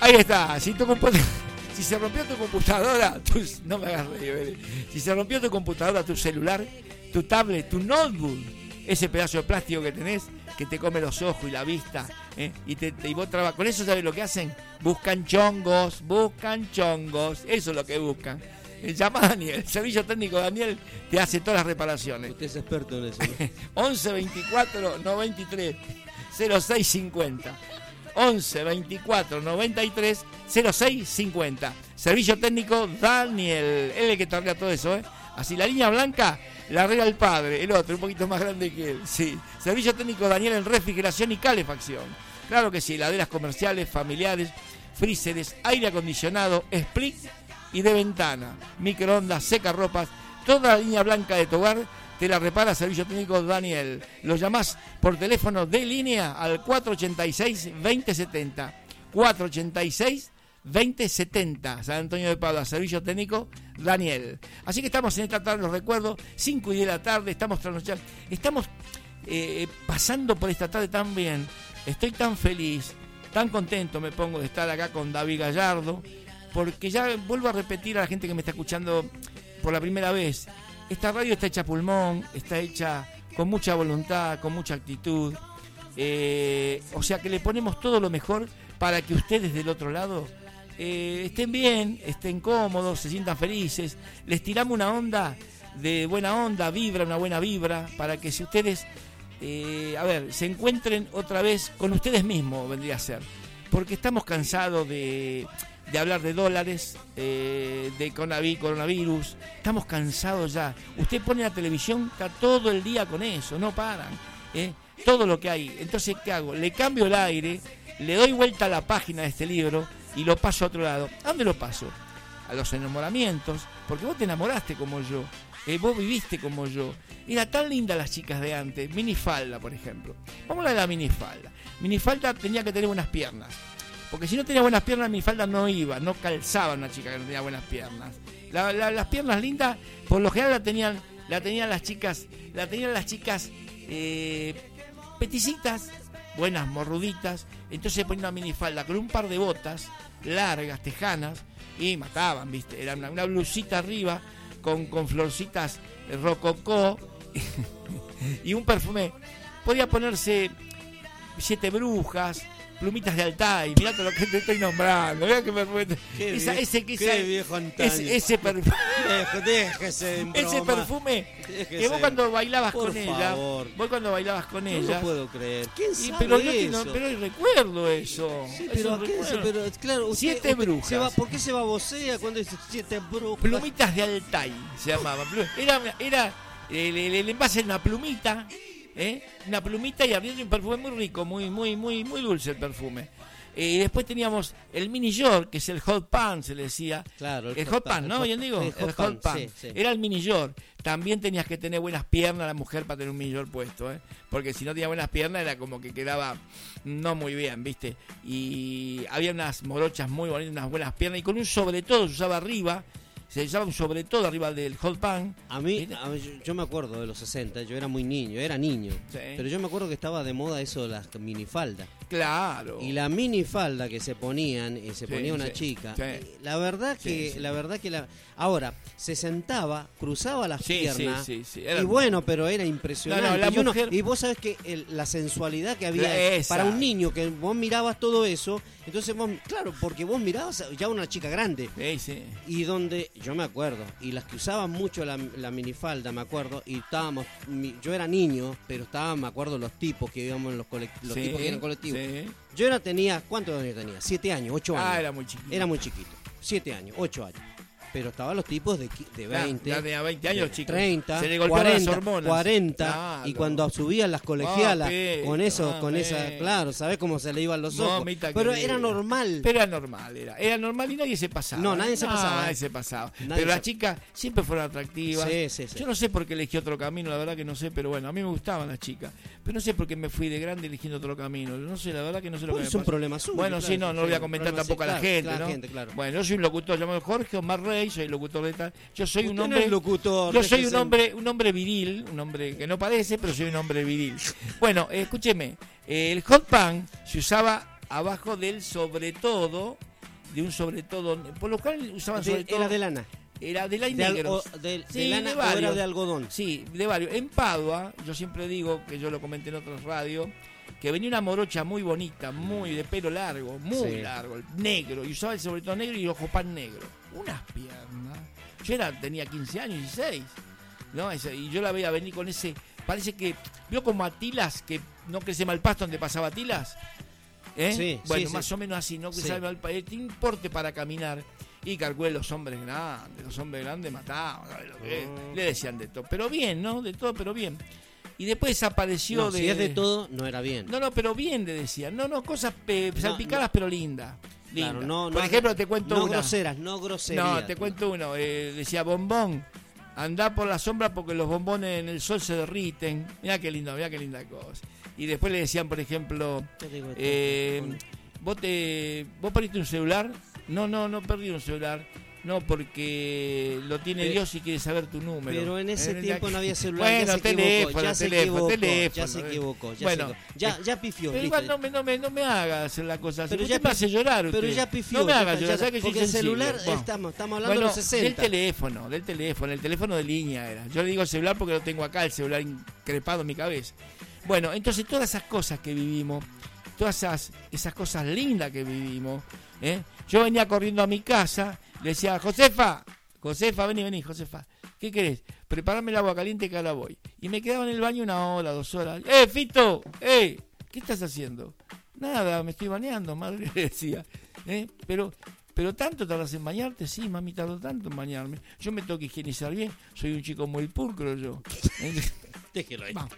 Speaker 1: Ahí está. Si, tu compu- si se rompió tu computadora, tu- no me hagas reír. Si se rompió tu computadora, tu celular, tu tablet, tu notebook, ese pedazo de plástico que tenés que te come los ojos y la vista, ¿eh? y, te, te- y vos trabas. Con eso, ¿sabes lo que hacen? Buscan chongos, buscan chongos. Eso es lo que buscan. Eh, Llama a Daniel, el servicio técnico Daniel te hace todas las reparaciones.
Speaker 11: Usted es experto en eso. ¿no?
Speaker 1: 11 24 93 06 50. 11 24 93 06 50. Servicio técnico Daniel. Él es el que arregla todo eso, ¿eh? Así la línea blanca la arregla el padre, el otro, un poquito más grande que él. Sí. Servicio técnico Daniel en refrigeración y calefacción. Claro que sí, heladeras comerciales, familiares, freezeres, aire acondicionado, split y de ventana, microondas, secarropas, toda la línea blanca de tu hogar te la repara Servicio Técnico Daniel. Lo llamás por teléfono de línea al 486-2070. 486-2070. San Antonio de Padua, Servicio Técnico Daniel. Así que estamos en esta tarde, los recuerdo, 5 y 10 de la tarde, estamos. Estamos eh, pasando por esta tarde tan bien. Estoy tan feliz, tan contento me pongo de estar acá con David Gallardo, porque ya vuelvo a repetir a la gente que me está escuchando por la primera vez. Esta radio está hecha pulmón, está hecha con mucha voluntad, con mucha actitud. eh, o sea que le ponemos todo lo mejor para que ustedes del otro lado eh, estén bien, estén cómodos, se sientan felices. Les tiramos una onda de buena onda, vibra, una buena vibra, para que si ustedes, eh, a ver, se encuentren otra vez con ustedes mismos, vendría a ser. Porque estamos cansados de, de hablar de dólares, eh, de coronavirus, estamos cansados ya. Usted pone la televisión, está todo el día con eso, no paran. ¿eh? Todo lo que hay. Entonces, ¿qué hago? Le cambio el aire, le doy vuelta a la página de este libro y lo paso a otro lado. ¿A dónde lo paso? A los enamoramientos, porque vos te enamoraste como yo, eh, vos viviste como yo. Era tan linda las chicas de antes, minifalda, por ejemplo. Vamos a la minifalda. Minifalda tenía que tener unas piernas. Porque si no tenía buenas piernas, mi falda no iba, no calzaba una chica que no tenía buenas piernas. La- la- las piernas lindas, por lo general la tenían, la tenían las chicas, la tenían las chicas eh, peticitas, buenas, morruditas. Entonces ponía una minifalda con un par de botas largas, tejanas, y mataban, ¿viste? Era una, una blusita arriba con, con florcitas rococó y un perfume. Podía ponerse siete brujas, plumitas de Altai, mirá todo lo que te estoy nombrando, mirá que perfume.
Speaker 11: Qué
Speaker 1: Esa- ese, que esa-
Speaker 11: viejo
Speaker 1: ese, ese perfume.
Speaker 11: Déjese
Speaker 1: Ese
Speaker 11: broma.
Speaker 1: perfume
Speaker 11: Déjese.
Speaker 1: que vos cuando bailabas
Speaker 11: Por
Speaker 1: con ella,
Speaker 11: favor.
Speaker 1: vos cuando bailabas con
Speaker 11: No
Speaker 1: ella,
Speaker 11: lo puedo creer. ¿Quién
Speaker 1: y-
Speaker 11: sabe
Speaker 1: pero yo que no-
Speaker 11: eso?
Speaker 1: pero recuerdo eso.
Speaker 11: Sí,
Speaker 1: Eso
Speaker 11: pero, ¿a qué
Speaker 1: recuerdo.
Speaker 11: se- pero claro, usted-
Speaker 1: siete brujas.
Speaker 11: se va- ¿Por qué se babosea cuando dice siete brujas?
Speaker 1: Plumitas de Altai se llamaban. Era, era el, el- el envase era una plumita, ¿eh? una plumita y había un perfume muy rico, muy, muy, muy, muy dulce el perfume. Eh, y después teníamos el mini York, que es el hot pan, se le decía.
Speaker 11: Claro,
Speaker 1: el, hot pan, ¿no? Bien digo,
Speaker 11: el
Speaker 1: el
Speaker 11: hot
Speaker 1: hot,
Speaker 11: pan,
Speaker 1: pan.
Speaker 11: sí, sí.
Speaker 1: Era el mini York. También tenías que tener buenas piernas la mujer para tener un mini York puesto, ¿eh? Porque si no tenía buenas piernas era como que quedaba no muy bien, ¿viste? Y había unas morochas muy bonitas, unas buenas piernas y con un sobre todo se usaba arriba, se un sobre todo arriba del hot pan.
Speaker 11: A mí, a mí, yo, yo me acuerdo de los 60, yo era muy niño, era niño.
Speaker 1: Sí.
Speaker 11: Pero yo me acuerdo que estaba de moda eso de las minifaldas.
Speaker 1: Claro.
Speaker 11: Y la minifalda que se ponían y se
Speaker 1: Sí,
Speaker 11: ponía una
Speaker 1: sí,
Speaker 11: chica.
Speaker 1: sí.
Speaker 11: eh, La verdad que la verdad que la ahora se sentaba, cruzaba las piernas.
Speaker 1: sí, sí, sí,
Speaker 11: y bueno, pero era impresionante.
Speaker 1: No, no, la
Speaker 11: y, uno-
Speaker 1: mujer-
Speaker 11: y vos sabés que el- la sensualidad que había
Speaker 1: esa.
Speaker 11: para un niño que vos mirabas todo eso, entonces vos, claro, porque vos mirabas ya una chica grande.
Speaker 1: Sí, sí.
Speaker 11: Y donde, yo me acuerdo, y las que usaban mucho la, la minifalda, me acuerdo, y estábamos, mi- yo era niño, pero estaban, me acuerdo, los tipos que íbamos en los, colect- los tipos que eran colectivos.
Speaker 1: Sí.
Speaker 11: Yo era, tenía, ¿cuántos años tenía? Siete años, ocho años.
Speaker 1: Ah, era muy chiquito.
Speaker 11: Era muy chiquito. Siete años, ocho años. Pero estaban los tipos de, de
Speaker 1: Claro,
Speaker 11: 20,
Speaker 1: ya tenía 20 años, chicos.
Speaker 11: 30,
Speaker 1: Se le golpearon las
Speaker 11: 40,
Speaker 1: hormonas.
Speaker 11: 40
Speaker 1: Claro.
Speaker 11: y cuando subían las colegialas
Speaker 1: Papito,
Speaker 11: con eso, con esa, claro, ¿sabés cómo se le iban los ojos?
Speaker 1: Mamita
Speaker 11: Pero era normal.
Speaker 1: Pero era normal, era, era normal y nadie se pasaba.
Speaker 11: No, nadie se
Speaker 1: No,
Speaker 11: pasaba,
Speaker 1: Nadie se pasaba.
Speaker 11: Nadie
Speaker 1: pero
Speaker 11: se-
Speaker 1: las chicas siempre fueron atractivas.
Speaker 11: Sí, sí, sí.
Speaker 1: Yo no sé por qué elegí otro camino, la verdad que no sé, pero bueno, a mí me gustaban las chicas. Pero no sé por qué me fui de grande eligiendo otro camino. No sé, la verdad que no sé lo
Speaker 11: Pues
Speaker 1: que me
Speaker 11: es un problema suyo,
Speaker 1: Bueno,
Speaker 11: claro,
Speaker 1: sí, no, no lo voy a comentar tampoco a la gente, ¿no? Bueno, yo soy un locutor llamado Jorge Omar Rey, soy locutor de tal. Yo soy un
Speaker 11: no
Speaker 1: hombre.
Speaker 11: es locutor,
Speaker 1: yo soy un hombre, un hombre viril, un hombre que no parece, pero soy un hombre viril. Bueno, escúcheme, el hot pan se usaba abajo del sobre todo, de un sobre todo, por lo cual usaban
Speaker 11: De-
Speaker 1: sobre todo.
Speaker 11: era de lana.
Speaker 1: Era de lana y
Speaker 11: De al-
Speaker 1: negros.
Speaker 11: o- de- de
Speaker 1: Sí,
Speaker 11: lana o era
Speaker 1: varios.
Speaker 11: de algodón.
Speaker 1: Sí, de varios. En Padua, yo siempre digo, que yo lo comenté en otras radios, que venía una morocha muy bonita, muy de pelo largo, muy
Speaker 11: Sí.
Speaker 1: largo, negro, y usaba el sobre todo negro y ojo pan negro. Unas piernas. Yo era, tenía 15 años, 16. ¿no? Y yo la veía venir con ese. Parece que. ¿Vio como a Tilas, que no crece mal pasto donde pasaba Tilas? ¿Eh?
Speaker 11: Sí,
Speaker 1: bueno,
Speaker 11: sí,
Speaker 1: más
Speaker 11: sí.
Speaker 1: o menos así, no sabe mal pa- tiene un porte para caminar. Y calculé los hombres grandes, los hombres grandes mataban.
Speaker 11: Oh.
Speaker 1: Le decían de todo, pero bien, ¿no? De todo, pero bien. Y después desapareció
Speaker 11: No,
Speaker 1: de.
Speaker 11: si es de todo, no era bien.
Speaker 1: No, no, pero bien le decían. No, no, cosas eh,
Speaker 11: No,
Speaker 1: salpicadas,
Speaker 11: no.
Speaker 1: pero lindas.
Speaker 11: Claro, no-
Speaker 1: Por
Speaker 11: no-
Speaker 1: ejemplo, te cuento
Speaker 11: no
Speaker 1: una.
Speaker 11: groseras, no groserías.
Speaker 1: No, te cuento uno. eh, decía bombón. Andá por la sombra porque los bombones en el sol se derriten. Mira qué lindo, mira qué linda cosa. Y después le decían, por ejemplo, eh, vos te, vos perdiste un celular. No, no, no perdí un celular. No, porque lo tiene
Speaker 11: Pero-
Speaker 1: Dios y quiere saber tu número.
Speaker 11: Pero en ese
Speaker 1: Eh,
Speaker 11: tiempo no había celular,
Speaker 1: Bueno,
Speaker 11: ya se
Speaker 1: teléfono,
Speaker 11: equivocó, ya se
Speaker 1: teléfono,
Speaker 11: equivocó,
Speaker 1: teléfono.
Speaker 11: ya se equivocó, ya
Speaker 1: bueno,
Speaker 11: se equivocó. Ya- ya pifió,
Speaker 1: Pero igual no me, no me, no me haga hacer la cosa así.
Speaker 11: Pero
Speaker 1: Usted
Speaker 11: ya
Speaker 1: me hace llorar
Speaker 11: pero ya pifió,
Speaker 1: No me haga llorar,
Speaker 11: ya-
Speaker 1: ¿sabe que
Speaker 11: porque el celular
Speaker 1: Bueno.
Speaker 11: estamos- estamos hablando de los 60.
Speaker 1: Del teléfono, del teléfono, el teléfono de línea era. Yo le digo celular porque lo tengo acá, el celular increpado en mi cabeza. Bueno, entonces todas esas cosas que vivimos, todas esas, esas cosas lindas que vivimos, ¿eh? yo venía corriendo a mi casa, le decía, Josefa, Josefa, vení, vení, Josefa, ¿qué querés? Preparame el agua caliente que ahora voy. Y me quedaba en el baño una hora, dos horas. ¡Eh, Fito! ¡Eh! ¿Qué estás haciendo? Nada, me estoy bañando, madre le decía. ¿Eh? Pero, pero tanto tardas en bañarte, sí, mami, tardo tanto en bañarme. Yo me tengo que higienizar bien, soy un chico muy pulcro yo. ¿Eh?
Speaker 11: Déjelo ahí.
Speaker 1: Vamos.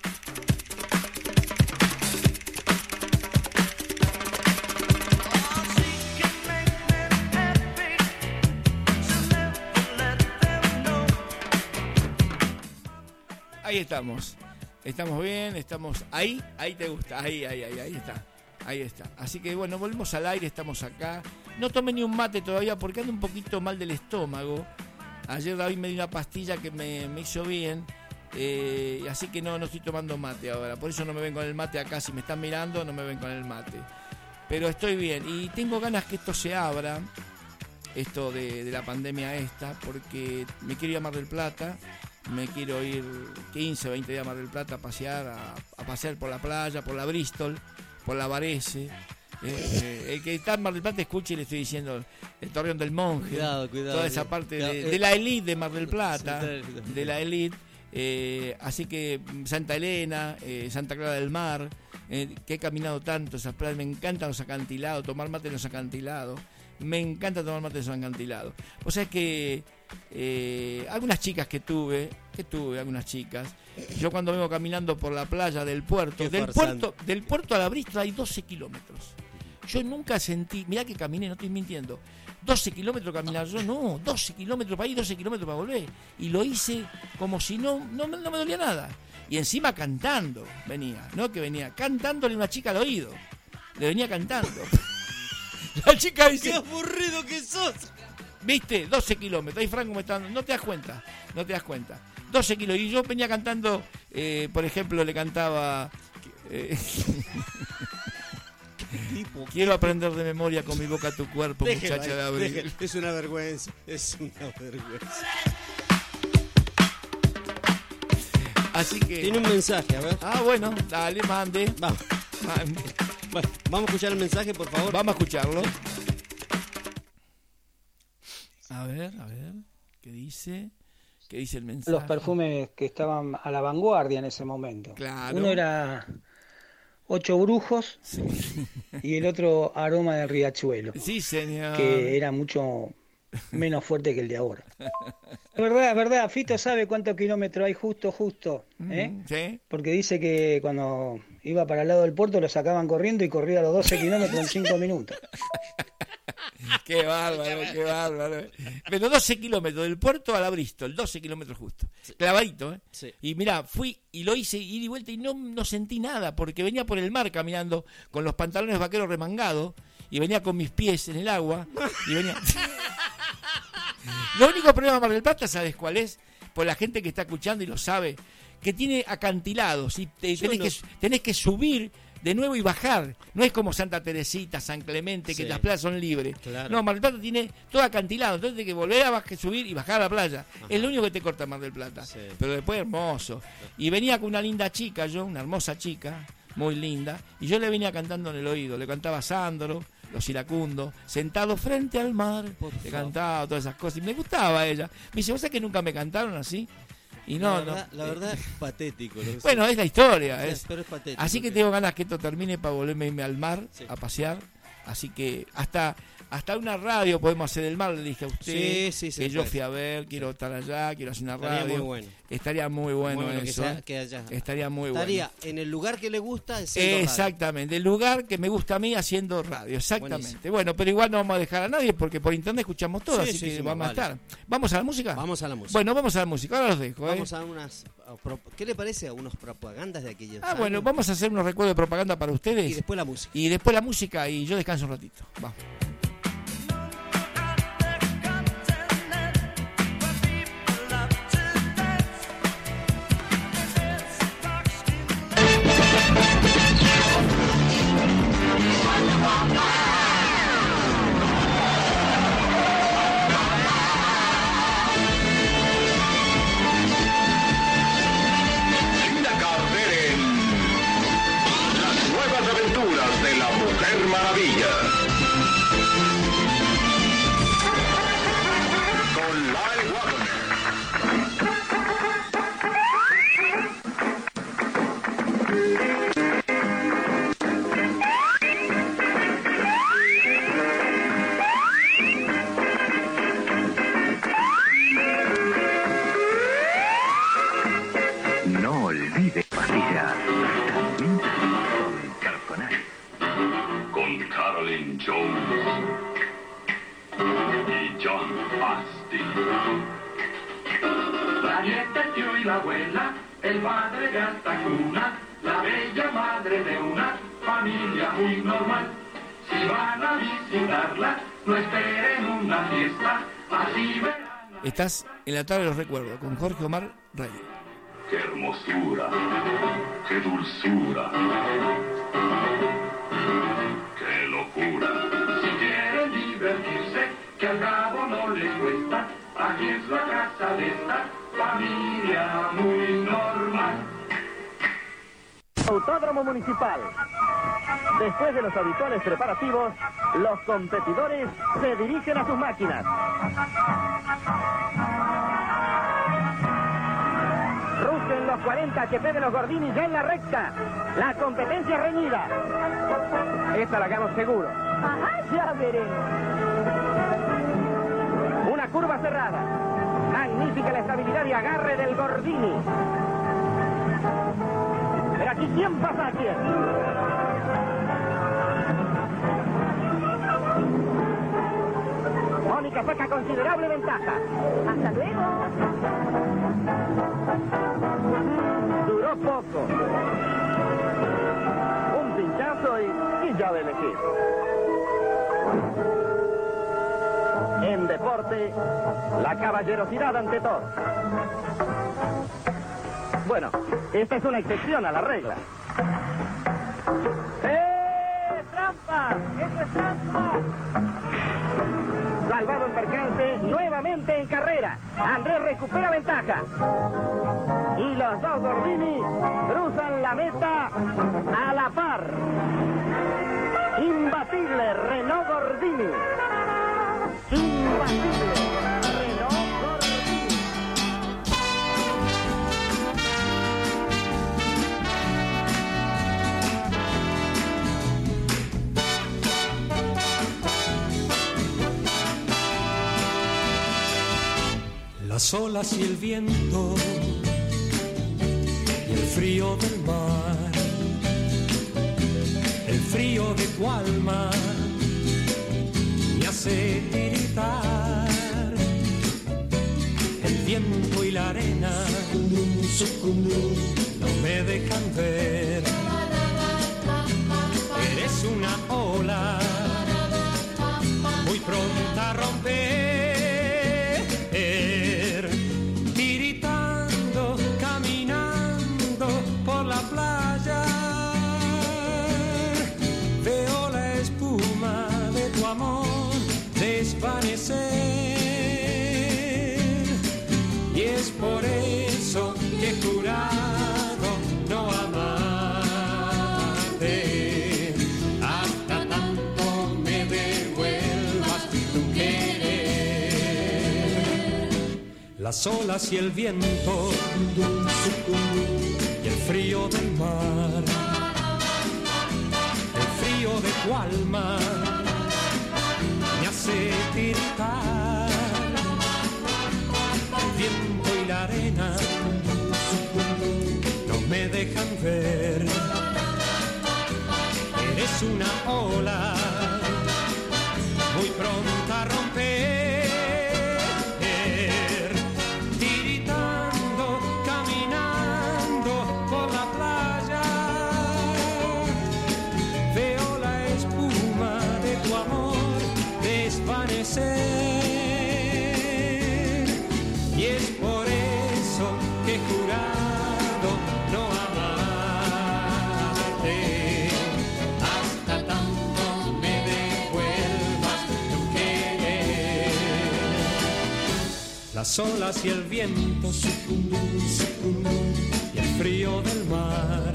Speaker 1: Ahí estamos. Estamos bien, estamos ahí, ahí te gusta, ahí, ahí, ahí, ahí está. Ahí está. Así que bueno, volvemos al aire, estamos acá. No tomé ni un mate todavía porque ando un poquito mal del estómago. Ayer David me dio una pastilla que me, hizo bien. eh, así que no, no estoy tomando mate ahora. Por eso no me ven con el mate acá. Si me están mirando, no me ven con el mate. Pero estoy bien. Y tengo ganas que esto se abra. Esto de, de la pandemia esta. Porque me quiero ir a Mar del Plata. Me quiero ir 15, 20 días a Mar del Plata a pasear. A, a pasear por la playa, por la Bristol, por la Varese. Eh, eh, el que está en Mar del Plata escuche y le estoy diciendo el Torreón del Monje,
Speaker 11: Cuidado, cuidado,
Speaker 1: toda esa
Speaker 11: cuidado.
Speaker 1: parte
Speaker 11: Cuidado,
Speaker 1: de,
Speaker 11: eh.
Speaker 1: de la elite de Mar del Plata, de la elite. eh, así que mm, Santa Elena, eh, Santa Clara del Mar, eh, que he caminado tanto esas playas, me encantan los acantilados, tomar mate en los acantilados, me encanta tomar mate en los acantilados. O sea que eh, algunas chicas que tuve, que tuve algunas chicas, yo cuando vengo caminando por la playa del puerto, del puerto, del puerto a la Bristol hay 12 kilómetros. Yo nunca sentí, mirá que caminé, no estoy mintiendo, 12 kilómetros caminar, yo no, 12 kilómetros para ir, 12 kilómetros para volver. Y lo hice como si no, no, me- no me dolía nada. Y encima cantando venía, ¿no? Que venía cantándole una chica al oído. Le venía cantando. La chica dice...
Speaker 11: ¡Qué aburrido que sos!
Speaker 1: ¿Viste? 12 kilómetros. Ahí Franco me está dando. No te das cuenta. No te das cuenta. 12 kilos. Y yo venía cantando, eh, por ejemplo, le cantaba. eh, Quiero aprender de memoria con mi boca tu cuerpo,
Speaker 11: Déjelo
Speaker 1: muchacha de abril.
Speaker 11: déjelo. Es una vergüenza, es una vergüenza.
Speaker 1: Así que.
Speaker 11: Tiene un mensaje, a ver.
Speaker 1: Ah, bueno, dale, mande.
Speaker 11: Vamos.
Speaker 1: Mande.
Speaker 11: Bueno, vamos a escuchar el mensaje, por favor.
Speaker 1: Vamos a escucharlo. A ver, a ver. ¿Qué dice? ¿Qué dice el mensaje?
Speaker 12: Los perfumes que estaban a la vanguardia en ese momento.
Speaker 1: Claro.
Speaker 12: Uno era Ocho Brujos y el otro Aroma de Riachuelo,
Speaker 1: Sí, señor.
Speaker 12: que era mucho menos fuerte que el de ahora. Es verdad, es verdad, Fito sabe cuántos kilómetros hay justo, justo. ¿eh?
Speaker 1: Mm, Sí.
Speaker 12: Porque dice que cuando iba para el lado del puerto lo sacaban corriendo y corría los 12 kilómetros en 5 minutos.
Speaker 1: Qué bárbaro, qué bárbaro. Pero 12 kilómetros del puerto a la Bristol, 12 kilómetros justo. Clavadito, ¿eh?
Speaker 11: Sí.
Speaker 1: Y mira, fui y lo hice ida y vuelta y no, no sentí nada, porque venía por el mar caminando con los pantalones vaqueros remangados y venía con mis pies en el agua y venía... Lo único problema de Mar del Plata, ¿sabes cuál es? Por la gente que está escuchando y lo sabe, que tiene acantilados y te- tenés,
Speaker 11: no-
Speaker 1: que, tenés que subir de nuevo y bajar. No es como Santa Teresita, San Clemente, que
Speaker 11: Sí.
Speaker 1: las playas son libres.
Speaker 11: Claro.
Speaker 1: No, Mar del Plata tiene todo acantilado, entonces tienes que volver a bajar, subir y bajar a la playa. Es lo único que te corta Mar del Plata. Pero después hermoso. Y venía con una linda chica, yo, una hermosa chica, muy linda, y yo le venía cantando en el oído. Le cantaba Sandro, los iracundos, sentado frente al mar, le cantaba todas esas cosas. Y me gustaba ella. Me dice, ¿vos sabés que nunca me cantaron así? Y no,
Speaker 11: la verdad,
Speaker 1: no.
Speaker 11: la verdad es patético. lo que
Speaker 1: Bueno, es la historia. Es-
Speaker 11: Pero es patético.
Speaker 1: Así que tengo ganas que esto termine para volverme a irme al mar a pasear. Así que hasta hasta una radio podemos hacer del mar, le dije a usted.
Speaker 11: Sí, sí, se
Speaker 1: que yo
Speaker 11: puede.
Speaker 1: fui a ver, quiero estar allá, quiero hacer una
Speaker 11: Estaría
Speaker 1: radio.
Speaker 11: muy bueno.
Speaker 1: Estaría muy bueno,
Speaker 11: Bueno, que
Speaker 1: eso.
Speaker 11: sea- que haya-
Speaker 1: Estaría muy
Speaker 11: Estaría
Speaker 1: bueno.
Speaker 11: en el lugar que le gusta. haciendo radio.
Speaker 1: Exactamente, el lugar que me gusta a mí haciendo radio, exactamente.
Speaker 11: Buenísimo.
Speaker 1: Bueno, pero igual no vamos a dejar a nadie porque por internet escuchamos todo,
Speaker 11: Sí,
Speaker 1: así
Speaker 11: sí,
Speaker 1: que
Speaker 11: sí,
Speaker 1: vamos
Speaker 11: vale.
Speaker 1: a estar. ¿Vamos a la música?
Speaker 11: Vamos a la música.
Speaker 1: Bueno, vamos a la música, ahora los dejo. ¿eh?
Speaker 11: Vamos a unas. ¿Qué le parece a unos propagandas de aquellos
Speaker 1: Ah, bueno, vamos a hacer unos recuerdos de propaganda para ustedes.
Speaker 11: Y después la música.
Speaker 1: Y después la música y yo descanso un ratito. Vamos.
Speaker 22: Y
Speaker 2: la abuela, el padre de alta cuna, la bella madre de una
Speaker 22: familia muy normal. Si van a visitarla, no esperen una fiesta, así verán.
Speaker 1: Estás en la tarde de los recuerdos con Jorge Omar Rey.
Speaker 22: Qué hermosura, qué dulzura, es la casa de esta familia muy normal.
Speaker 23: Autódromo Municipal. Después de los habituales preparativos, los competidores se dirigen a sus máquinas. Rugen los 40 que de los Gordini ya en la recta. La competencia reñida. Esta la ganamos seguro.
Speaker 7: Ajá, ya veremos.
Speaker 23: Curva cerrada. Magnífica la estabilidad y agarre del Gordini. Pero aquí, ¿quién pasa a quién? Mónica saca considerable ventaja.
Speaker 7: Hasta luego.
Speaker 23: Duró poco. Un pinchazo y, y ya de elegir. Deporte, la caballerosidad ante todo. Bueno, esta es una excepción a la regla. ¡Eh! ¡Trampa! ¡Eso es trampa! Salvado el percance, nuevamente en carrera. Andrés recupera ventaja. Y los dos Gordini cruzan la meta a la par. Imbatible Renault Gordini.
Speaker 15: Las olas y el viento y el frío del mar, el frío de tu alma hace tiritar. El viento y la arena no me dejan ver. Eres una ola muy pronta a romper. Las olas y el viento y el frío del mar. El frío de tu alma me hace tiritar. El viento y la arena no me dejan ver. Eres una ola muy pronta Las olas y el viento sucumben, sucumben, y el frío del mar.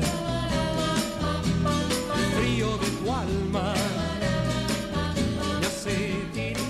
Speaker 15: El frío de tu alma me hace tiritar.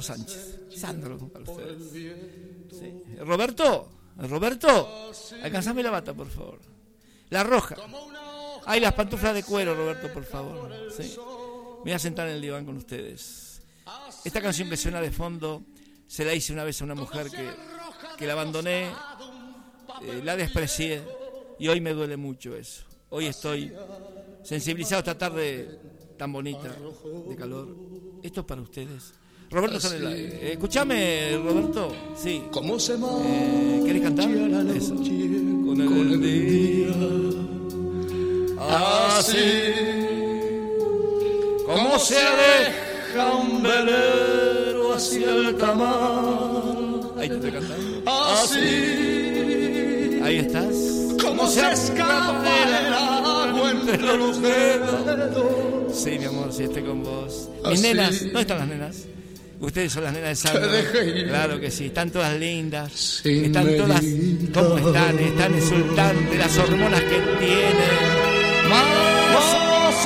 Speaker 1: Roberto Sánchez. Sandro, para ustedes. Sí. Roberto, Roberto, alcanzame la bata, por favor. La roja. Ay, las pantuflas de cuero, Roberto, por favor. Sí. Me voy a sentar en el diván con ustedes. Esta canción que suena de fondo se la hice una vez a una mujer que, que la abandoné, eh, la desprecié y hoy me duele mucho eso. Hoy estoy sensibilizado esta tarde tan bonita de calor. Esto es para ustedes. Roberto está en el aire. Eh, Roberto. Sí.
Speaker 13: ¿Cómo se
Speaker 1: eh, ¿Querés cantar? Eso. Con el, día. Así. Como se aleja un velero hacia el tamar. Ahí te estoy cantando.
Speaker 13: Así.
Speaker 1: Ahí estás.
Speaker 13: Como se escapa el agua entre los dedos.
Speaker 1: Sí, mi amor, sí, estoy con vos. Mis
Speaker 13: Así.
Speaker 1: nenas, ¿dónde están las nenas? Ustedes son las nenas de Sandro. Claro que sí, están todas lindas. Están todas. ¿cómo están? Están exultantes, las hormonas que tienen. Más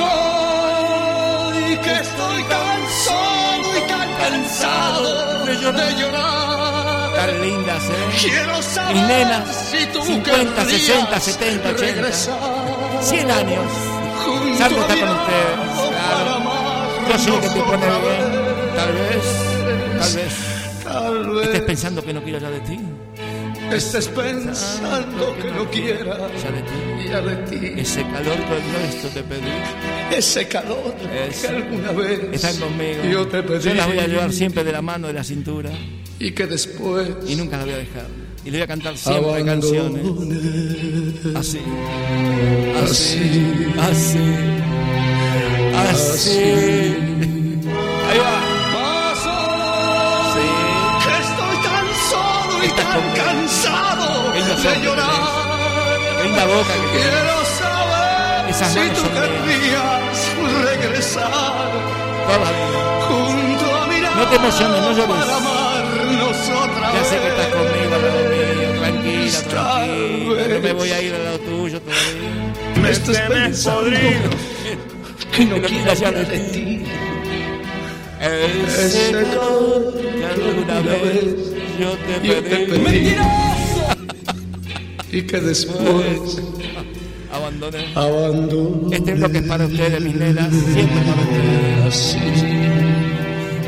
Speaker 13: hoy que estoy y tan cansado de llorar.
Speaker 1: Tan lindas, ¿eh?
Speaker 13: Quiero saber
Speaker 1: Mis nenas,
Speaker 13: si tú
Speaker 1: 50,
Speaker 13: querrías
Speaker 1: 60, 70, 80.
Speaker 13: regresar
Speaker 1: 100 años. Sandro está con ustedes. claro. Yo sé que te pone bien. Tal vez, tal vez.
Speaker 13: Tal vez
Speaker 1: Estés pensando que no quiero ya de ti.
Speaker 13: estés pensando que no quiera
Speaker 1: Ya de ti.
Speaker 13: ya de ti.
Speaker 1: Ese calor del nuestro te pedí.
Speaker 13: Ese calor
Speaker 1: Eso.
Speaker 13: que alguna vez
Speaker 1: Están conmigo.
Speaker 13: yo te pedí.
Speaker 1: Yo las voy a llevar siempre de la mano, de la cintura.
Speaker 13: Y que después
Speaker 1: Y nunca las voy a dejar. Y le voy a cantar siempre canciones. Así. Así. Así. Así.
Speaker 13: Cansado
Speaker 1: Qué
Speaker 13: de
Speaker 1: linda boca que
Speaker 13: saber
Speaker 1: Esas
Speaker 13: si
Speaker 1: manos
Speaker 13: tú
Speaker 1: son
Speaker 13: querrías regresar
Speaker 1: Toda la vida. No te emociones, no llores.
Speaker 13: para amarnos otra
Speaker 1: Ya sé que
Speaker 13: vez.
Speaker 1: estás conmigo al lado mío. Tranquila, tranquila. No me voy a ir al lado tuyo todavía.
Speaker 13: Me pensando que no
Speaker 1: Que no
Speaker 13: quiero
Speaker 1: quiero ya de
Speaker 13: de ti.
Speaker 1: Calor
Speaker 13: calor
Speaker 1: que alguna vez yo te
Speaker 13: yo te
Speaker 1: pedí.
Speaker 13: pedí. Y que después
Speaker 1: abandoné. Este es lo que es para ustedes, mis nenas. Siempre para ustedes.
Speaker 13: Así,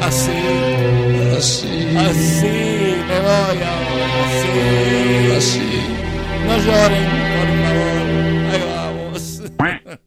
Speaker 1: Así,
Speaker 13: así,
Speaker 1: así me voy ahora. Así.
Speaker 13: así.
Speaker 1: No lloren, por favor. Ahí vamos.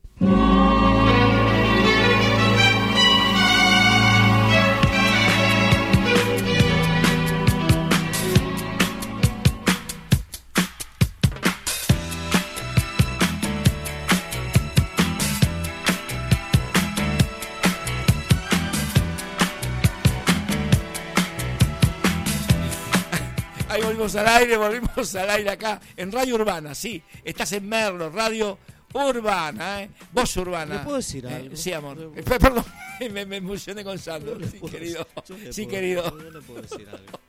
Speaker 1: volvimos al aire, volvimos al aire acá, en Radio Urbana, sí. Estás en Merlo, Radio Urbana, ¿eh? Voz Urbana.
Speaker 11: ¿Le puedo decir
Speaker 1: Eh,
Speaker 11: algo?
Speaker 1: sí, amor. Eh, per- Perdón, me, me emocioné con Sandro. Sí,
Speaker 11: puedo-
Speaker 1: querido. Sí,
Speaker 11: puedo-
Speaker 1: querido.
Speaker 11: yo le puedo decir algo.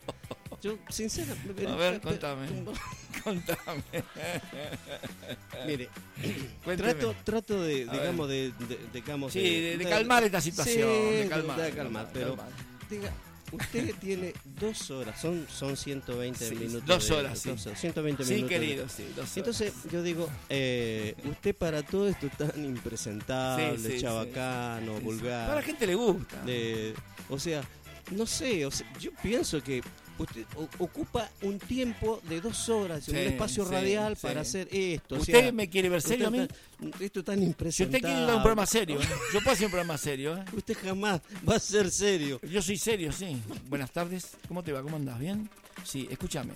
Speaker 11: Yo, sinceramente.
Speaker 1: A ver, contame. Contame.
Speaker 11: Mire,
Speaker 1: Cuénteme.
Speaker 11: trato, trato de,
Speaker 1: A
Speaker 11: digamos, de, de- digamos,
Speaker 1: Sí, de- de calmar esta situación,
Speaker 11: Sí,
Speaker 1: de calmar,
Speaker 11: de
Speaker 1: de
Speaker 11: calmar,
Speaker 1: calmar,
Speaker 11: pero
Speaker 1: calmar.
Speaker 11: diga, usted tiene dos horas, son, son 120
Speaker 1: Sí,
Speaker 11: minutos.
Speaker 1: dos
Speaker 11: de-
Speaker 1: horas, sí.
Speaker 11: dos horas, 120
Speaker 1: Sí,
Speaker 11: minutos. de-
Speaker 1: querido, sí, dos horas.
Speaker 11: Entonces, yo digo, eh, usted para todo esto tan impresentable,
Speaker 1: Sí,
Speaker 11: chabacano, vulgar.
Speaker 1: A la gente le gusta.
Speaker 11: de- o sea, no sé, o sea, yo pienso que usted o- ocupa un tiempo de dos horas en
Speaker 1: Sí,
Speaker 11: un espacio
Speaker 1: sí,
Speaker 11: radial
Speaker 1: sí.
Speaker 11: para hacer esto. o
Speaker 1: ¿Usted
Speaker 11: sea,
Speaker 1: me quiere ver serio a mí?
Speaker 11: tan- esto tan
Speaker 1: Si
Speaker 11: impresionante.
Speaker 1: usted quiere ir a un programa serio, ¿eh? yo puedo hacer un programa serio. ¿eh?
Speaker 11: Usted jamás va a ser serio.
Speaker 1: Yo soy serio, sí. Buenas tardes. ¿Cómo te va? ¿Cómo andás? ¿Bien? Sí, escúchame.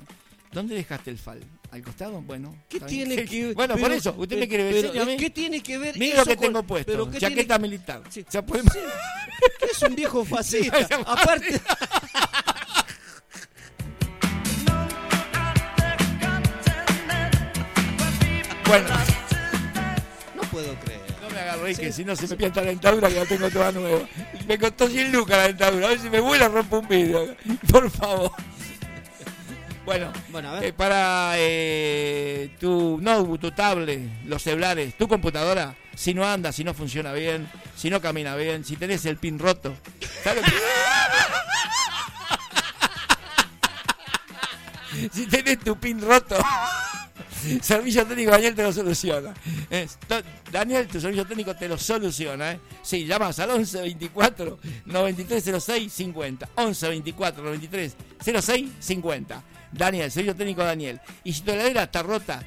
Speaker 1: ¿Dónde dejaste el fal? ¿Al costado? Bueno.
Speaker 11: ¿Qué
Speaker 1: bien.
Speaker 11: tiene que
Speaker 1: Bueno, por
Speaker 11: pero-
Speaker 1: eso, usted me
Speaker 11: pero-
Speaker 1: quiere
Speaker 11: pero,
Speaker 1: a mí.
Speaker 11: ¿Qué tiene que ver
Speaker 1: Mira lo que
Speaker 11: con-
Speaker 1: tengo puesto.
Speaker 11: pero
Speaker 1: Chaqueta
Speaker 11: tiene-
Speaker 1: militar. Ya puede-
Speaker 11: que es un viejo fascista. Aparte.
Speaker 1: Bueno.
Speaker 11: No puedo creer.
Speaker 1: No me agarré que si no se me pianta la dentadura que la tengo toda nueva. Me costó 100 lucas la dentadura. A ver si me vuela rompo un vidrio. Por favor. Bueno,
Speaker 11: Bueno, a ver.
Speaker 1: eh, para eh, tu notebook, tu tablet, los celulares, tu computadora, si no anda, si no funciona bien, si no camina bien, si tenés el pin roto. ¿sabes lo que- si tenés tu pin roto, Servicio técnico Daniel te lo soluciona. To- Daniel, tu servicio técnico te lo soluciona. ¿eh? Sí, llamas al 11 24 93 06 50. 11 24 93 06 50. Daniel, servicio técnico Daniel. Y si tu heladera está rota,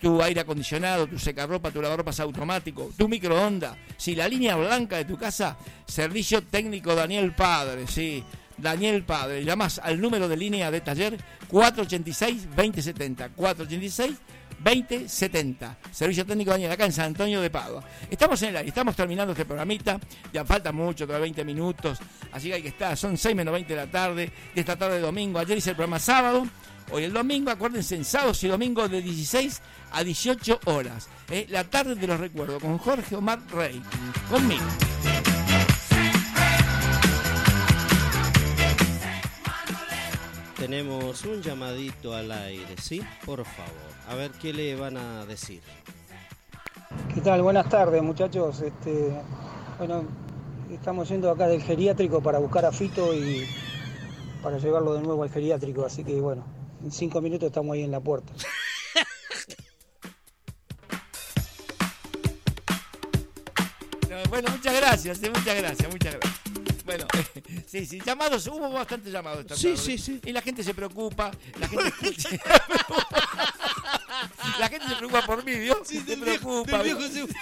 Speaker 1: tu aire acondicionado, tu secarropa, tu lavarropas automático, tu microondas, si la línea blanca de tu casa, servicio técnico Daniel Padre, sí. Daniel Padre, llamas al número de línea de taller 486-2070. 486-2070. Servicio técnico Daniel, acá en San Antonio de Padua. Estamos en el estamos terminando este programita. Ya falta mucho, todavía 20 minutos. Así que hay que estar. Son 6 menos 20 de la tarde, de esta tarde de domingo. Ayer hice el programa sábado. Hoy el domingo, acuérdense, en sábados y domingos de 16 a 18 horas. ¿eh? La tarde de los recuerdos con Jorge Omar Rey. Conmigo.
Speaker 11: Tenemos un llamadito al aire, ¿sí? Por favor. A ver qué le van a decir.
Speaker 12: ¿Qué tal? Buenas tardes, muchachos. Este, bueno, estamos yendo acá del geriátrico para buscar a Fito y para llevarlo de nuevo al geriátrico. Así que bueno, en cinco minutos estamos ahí en la puerta.
Speaker 1: No, Bueno, muchas gracias, eh, muchas gracias, muchas gracias. Bueno, sí, sí, llamados, hubo bastantes llamados esta
Speaker 11: Sí,
Speaker 1: tarde.
Speaker 11: sí, sí.
Speaker 1: Y la gente se preocupa, la gente escucha. La gente se preocupa por mí, ¿vio? se preocupa.
Speaker 11: del
Speaker 1: ¿vio?
Speaker 11: viejo se-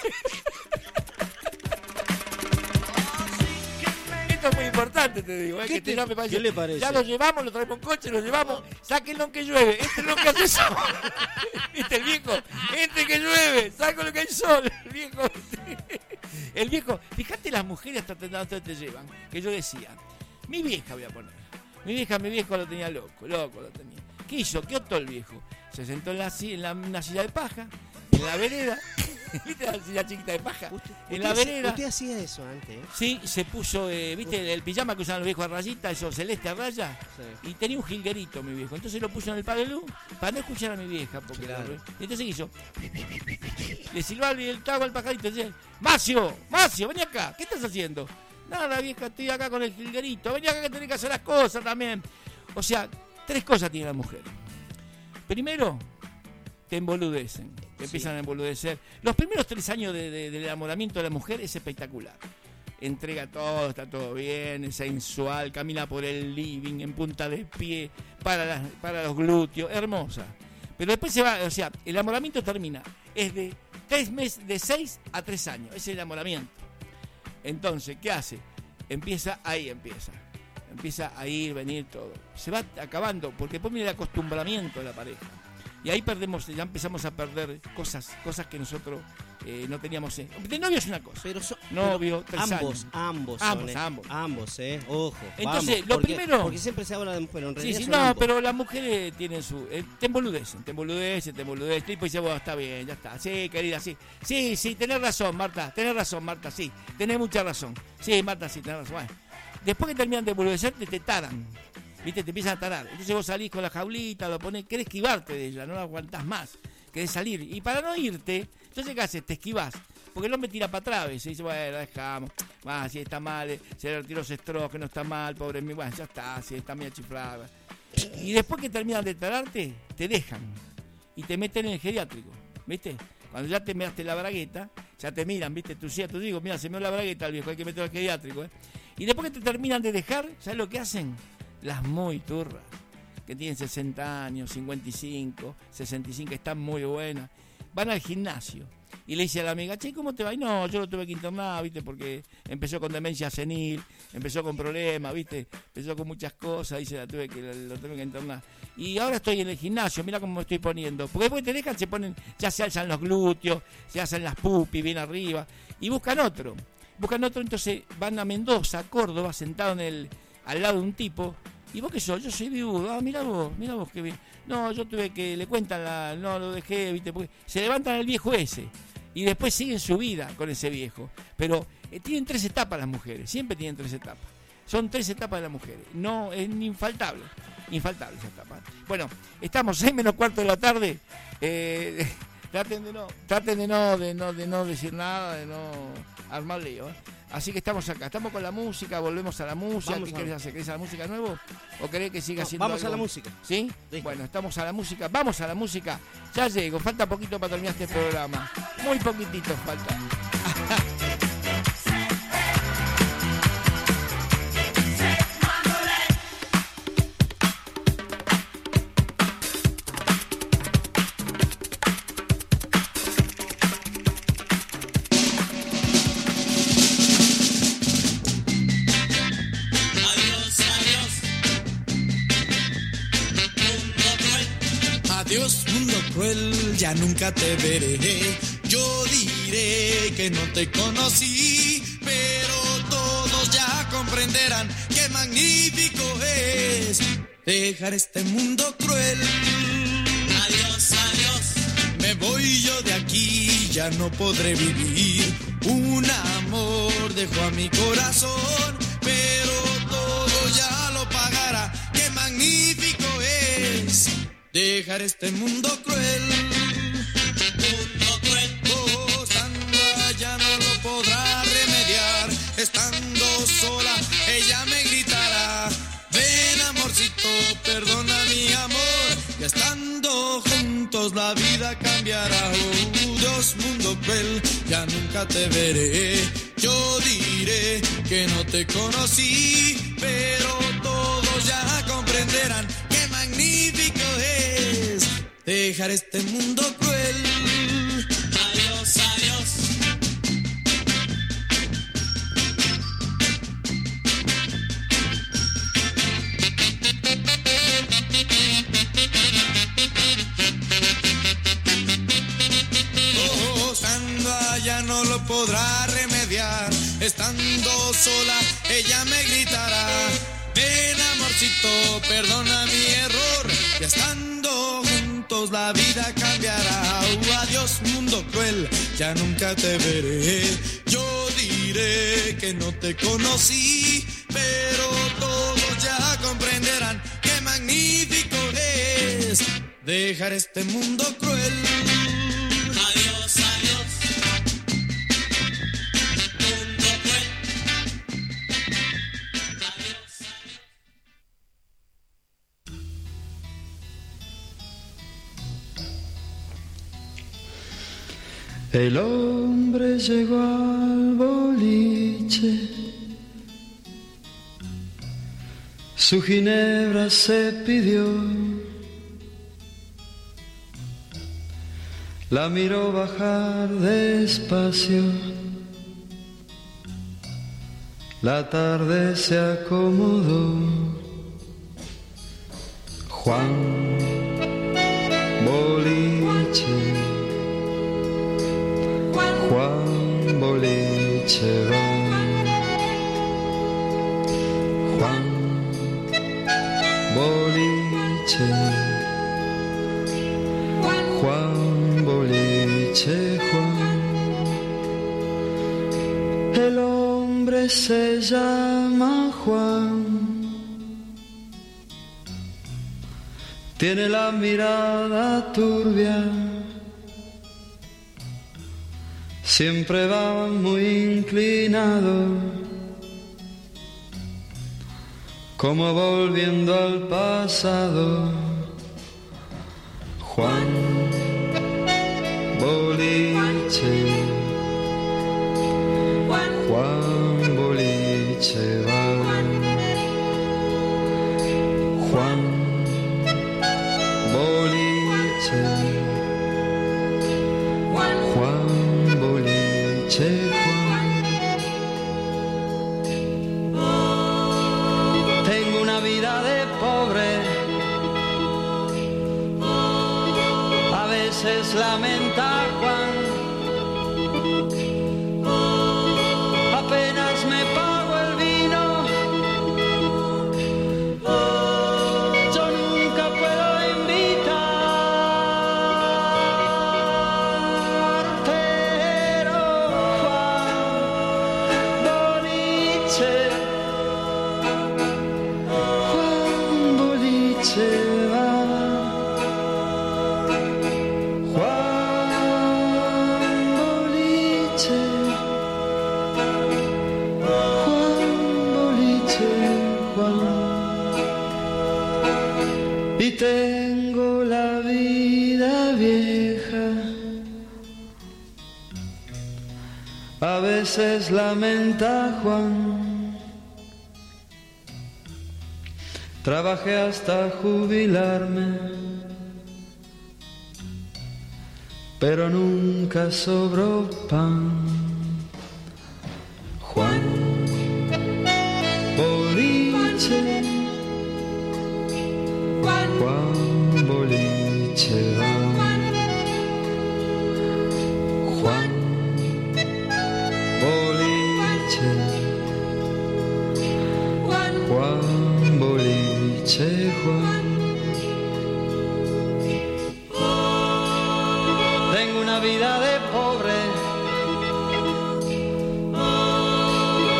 Speaker 1: Esto es muy importante, te digo. ¿eh?
Speaker 11: ¿Qué
Speaker 1: que te
Speaker 11: te-
Speaker 1: llame para
Speaker 11: qué
Speaker 1: decir,
Speaker 11: le parece?
Speaker 1: Ya lo llevamos, lo traemos en coche, lo llevamos. Sáquenlo aunque llueve. Este es lo que hace sol. ¿Viste el viejo? Entre que llueve, saco lo que hay sol. El viejo. El viejo. Fíjate las mujeres hasta donde te llevan. Que yo decía, mi vieja voy a poner. Mi vieja, mi viejo lo tenía loco, loco lo tenía. ¿Qué hizo? ¿Qué optó el viejo? Se sentó en, la, en la- una silla de paja, en la vereda. ¿Viste la chiquita de paja? En la
Speaker 11: Usted-
Speaker 1: vereda.
Speaker 11: Usted hacía eso antes, ¿eh?
Speaker 1: Sí, se puso, eh, ¿viste el, el pijama que usaban los viejos a rayita, eso celeste a raya? Y tenía un jilguerito mi viejo. Entonces lo puso en el padelú para no escuchar a mi vieja. Porque
Speaker 11: Claro.
Speaker 1: la- y entonces ¿qué hizo? Le silbaba el, trago al pajarito. Decía, Macio, Macio, vení acá. ¿Qué estás haciendo? Nada, vieja, estoy acá con el jilguerito. Vení acá que tenés que hacer las cosas también. O sea, tres cosas tiene la mujer. Primero, te emboludecen, empiezan a emboludecer. Los primeros tres años de- de- del enamoramiento de la mujer es espectacular. Entrega todo, está todo bien, es sensual, camina por el living en punta de pie, para, para los glúteos, hermosa. Pero después se va, o sea, el enamoramiento termina, es de tres meses, de seis a tres años, es el enamoramiento. Entonces, ¿qué hace? Empieza, ahí empieza. Empieza a ir, venir todo. Se va acabando, porque después viene el acostumbramiento de la pareja. Y ahí perdemos, ya empezamos a perder cosas, cosas que nosotros eh, no teníamos. eh. De novio es una cosa.
Speaker 11: Pero
Speaker 1: novio,
Speaker 11: Pero
Speaker 1: tres
Speaker 11: ambos,
Speaker 1: años.
Speaker 11: ambos,
Speaker 1: ambos,
Speaker 11: son, eh.
Speaker 1: ambos.
Speaker 11: ambos, eh, ojo.
Speaker 1: Entonces,
Speaker 11: vamos,
Speaker 1: lo
Speaker 11: porque-
Speaker 1: primero-
Speaker 11: Porque siempre se habla de mujer, en
Speaker 1: Sí,
Speaker 11: realidad
Speaker 1: sí, no,
Speaker 11: ambos.
Speaker 1: pero las mujeres tienen su. eh, te emboludecen, te emboludecen, te emboludecen. Y después dice, bueno, está bien, ya está. Sí, querida, sí. Sí, sí, tenés razón, Marta. Tenés razón, Marta, sí. Tenés mucha razón. Sí, Marta, sí, tenés razón. Bueno, después que terminan de emboludecerte, te taran. ¿Viste? Te empiezan a tarar. Entonces vos salís con la jaulita, lo ponés, querés esquivarte de ella, no la aguantás más. Querés salir. Y para no irte, entonces ¿qué haces? Te esquivás. Porque el hombre tira para atrás se dice, bueno, la dejamos. Va, si está mal, eh, se le retiró ese que no está mal, pobre mío. Bueno, ya está, si está medio chiflada. Y después que terminan de tararte, te dejan. Y te meten en el geriátrico. ¿Viste? Cuando ya te miraste la bragueta, ya te miran, ¿viste? Tú sí, tú digo, mira, se me dio la bragueta al viejo, hay que meterlo al geriátrico, ¿eh? Y después que te terminan de dejar, ¿sabes lo que hacen? Las muy turras, que tienen 60 años, 55, 65, están muy buenas. Van al gimnasio. y le dice a la amiga, che, ¿cómo te va? Y no, yo lo tuve que internar, ¿viste? Porque empezó con demencia senil, empezó con problemas, ¿viste? Empezó con muchas cosas, dice, la tuve que, lo tuve que internar. Y ahora estoy en el gimnasio, mira cómo me estoy poniendo. Porque después te dejan, se ponen, ya se alzan los glúteos, se hacen las pupis bien arriba, y buscan otro. Buscan otro, entonces van a Mendoza, Córdoba, sentado en el, al lado de un tipo, ¿Y vos qué sos? Yo soy viudo. Ah, mira vos, mira vos qué bien. No, yo tuve que, le cuentan la, no lo dejé, viste, porque se levantan al viejo ese. Y después siguen su vida con ese viejo. Pero eh, tienen tres etapas las mujeres, siempre tienen tres etapas. Son tres etapas de las mujeres. No, es infaltable. Infaltable esa etapa. Bueno, estamos seis menos cuarto de la tarde. Eh, traten de no, traten de no, de no, de no decir nada, de no armar lío. ¿eh? Así que estamos acá, estamos con la música, volvemos a la música.
Speaker 11: Vamos
Speaker 1: ¿Qué querés hacer? ¿Querés a la música nuevo? ¿O querés que siga
Speaker 11: No,
Speaker 1: siendo
Speaker 11: vamos a la música.
Speaker 1: ¿Sí? Bueno, estamos a la música, vamos a la música. Ya llego, falta poquito para terminar este programa. Muy poquitito falta.
Speaker 24: cruel, ya nunca te veré. Yo diré que no te conocí, pero todos ya comprenderán qué magnífico es dejar este mundo cruel. Adiós, adiós. Me voy yo de aquí, ya no podré vivir. Un amor dejó a mi corazón, pero todo ya lo pagará. Qué magnífico es dejar este mundo cruel. Mundo cruel. Oh, estando allá no lo podrá remediar. Estando sola, ella me gritará. Ven amorcito, perdona mi amor. Y estando juntos la vida cambiará. Oh, Dios, mundo cruel, ya nunca te veré. Yo diré que no te conocí, pero todos ya comprenderán dejar este mundo cruel. Adiós, adiós. Oh, estando allá no lo podrá remediar. Estando sola, ella me gritará. Ven amorcito, perdona mi error. Y estando juntos la vida cambiará. Uh, adiós mundo cruel, ya nunca te veré. Yo diré que no te conocí, pero todos ya comprenderán qué magnífico es dejar este mundo cruel.
Speaker 25: El hombre llegó al boliche, su ginebra se pidió, la miró bajar despacio, la tarde se acomodó. Juan Boliche. Juan Boliche. Juan Boliche, Juan. El hombre se llama Juan. Tiene la mirada turbia. Siempre va muy inclinado, como volviendo al pasado. Juan Boliche, lamentar. veces lamenta Juan. Trabajé hasta jubilarme, pero nunca sobró pan. Tengo una vida de pobre,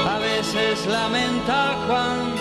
Speaker 25: a veces lamenta
Speaker 26: cuando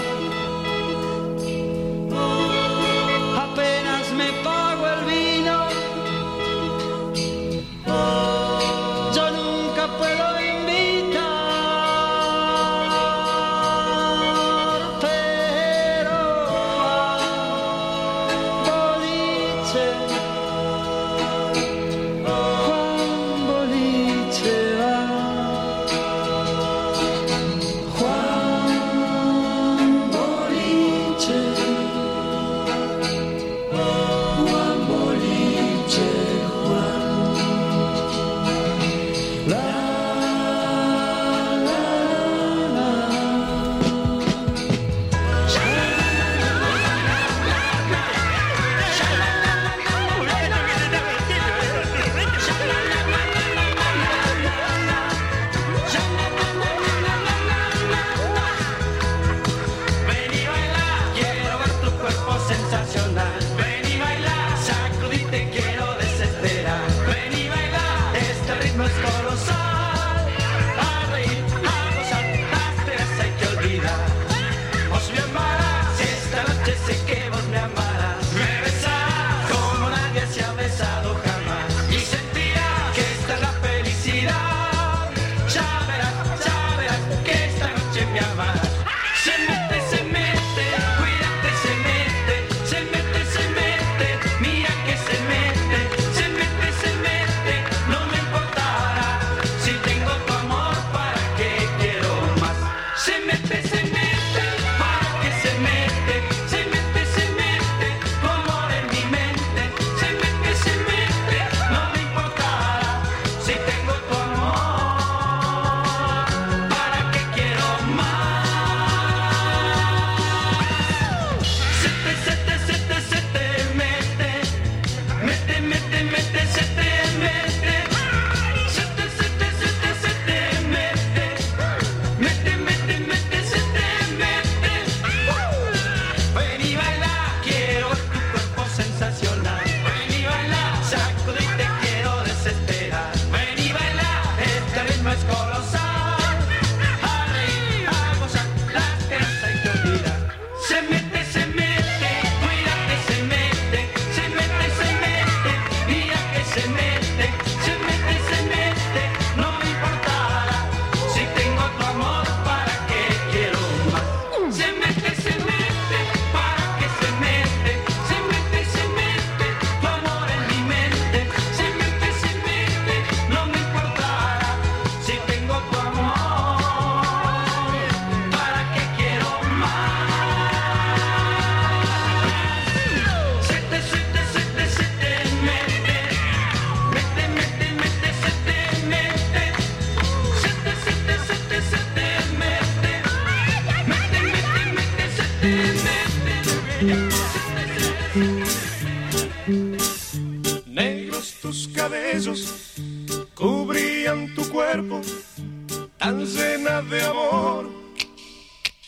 Speaker 26: tan llena de amor.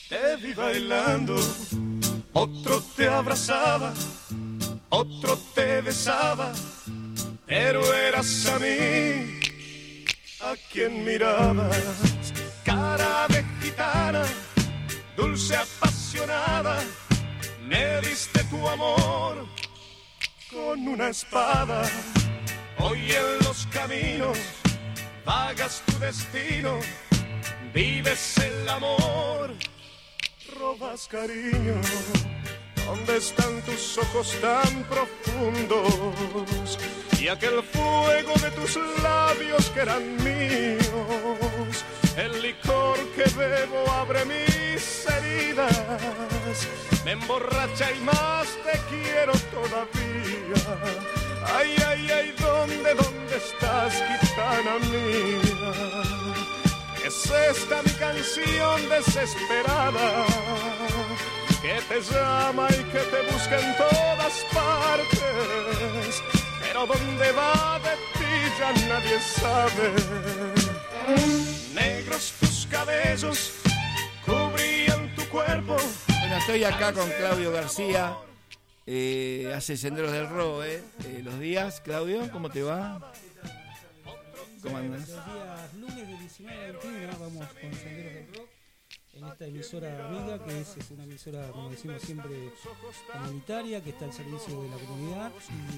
Speaker 26: Te vi bailando, otro te abrazaba, otro te besaba, pero eras a mí a quien mirabas. Cara de gitana, dulce apasionada, me diste tu amor con una espada. Hoy en los caminos vagas tu destino, vives el amor, robas cariño. ¿Dónde están tus ojos tan profundos? Y aquel fuego de tus labios que eran míos. El licor que bebo abre mis heridas. Me emborracha y más te quiero todavía. Ay, ay, ay, ¿dónde, dónde estás, gitana mía? Es esta mi canción desesperada que te llama y que te busca en todas partes. Pero dónde va de ti ya nadie sabe. Negros tus cabellos cubrían tu cuerpo.
Speaker 1: Bueno, estoy acá con Claudio García. eh, hace Senderos del Roe. eh, los días, Claudio, ¿cómo te va? ¿Cómo andas?
Speaker 12: Los días lunes de 19 a 21 vamos con Senderos del Rock en esta emisora amiga, que es, es una emisora, como decimos siempre, comunitaria, que está al servicio de la comunidad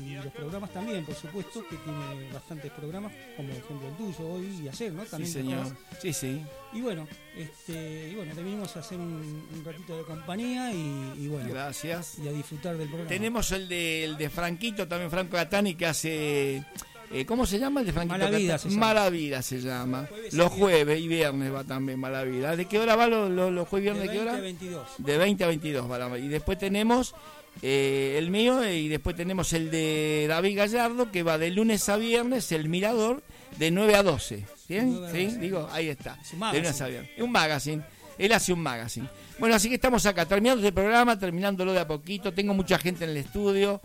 Speaker 12: y los programas también, por supuesto, que tiene bastantes programas, como por ejemplo el tuyo hoy y ayer, ¿no?
Speaker 1: Sí,
Speaker 12: También
Speaker 1: señor.
Speaker 12: estás.
Speaker 1: Sí, sí.
Speaker 12: Y bueno, este, y bueno, te vinimos a hacer un, un ratito de compañía y, y bueno,
Speaker 1: Gracias.
Speaker 12: y a disfrutar del programa.
Speaker 1: Tenemos el de, el de Franquito, también Franco Catani, que hace. Eh, ¿Cómo se llama el de Franquito?
Speaker 12: Mala Vida
Speaker 1: Catani?
Speaker 12: se llama.
Speaker 1: Mala Vida se llama. Los jueves y viernes va también Mala Vida. ¿De qué hora va los, los, los jueves y
Speaker 12: de
Speaker 1: viernes? ¿De qué
Speaker 12: 20
Speaker 1: hora?
Speaker 12: a 22.
Speaker 1: De 20 a 22 va la- Y después tenemos eh, el mío y después tenemos el de David Gallardo, que va de lunes a viernes, el Mirador, de 9 a 12. ¿Bien?
Speaker 12: 9 a
Speaker 1: ¿Sí?
Speaker 12: 12.
Speaker 1: Digo, ahí está.
Speaker 12: un
Speaker 1: de
Speaker 12: magazine.
Speaker 1: lunes a viernes. Un magazine. Él hace un magazine. Bueno, así que estamos acá, terminando este programa, terminándolo de a poquito. Tengo mucha gente en el estudio.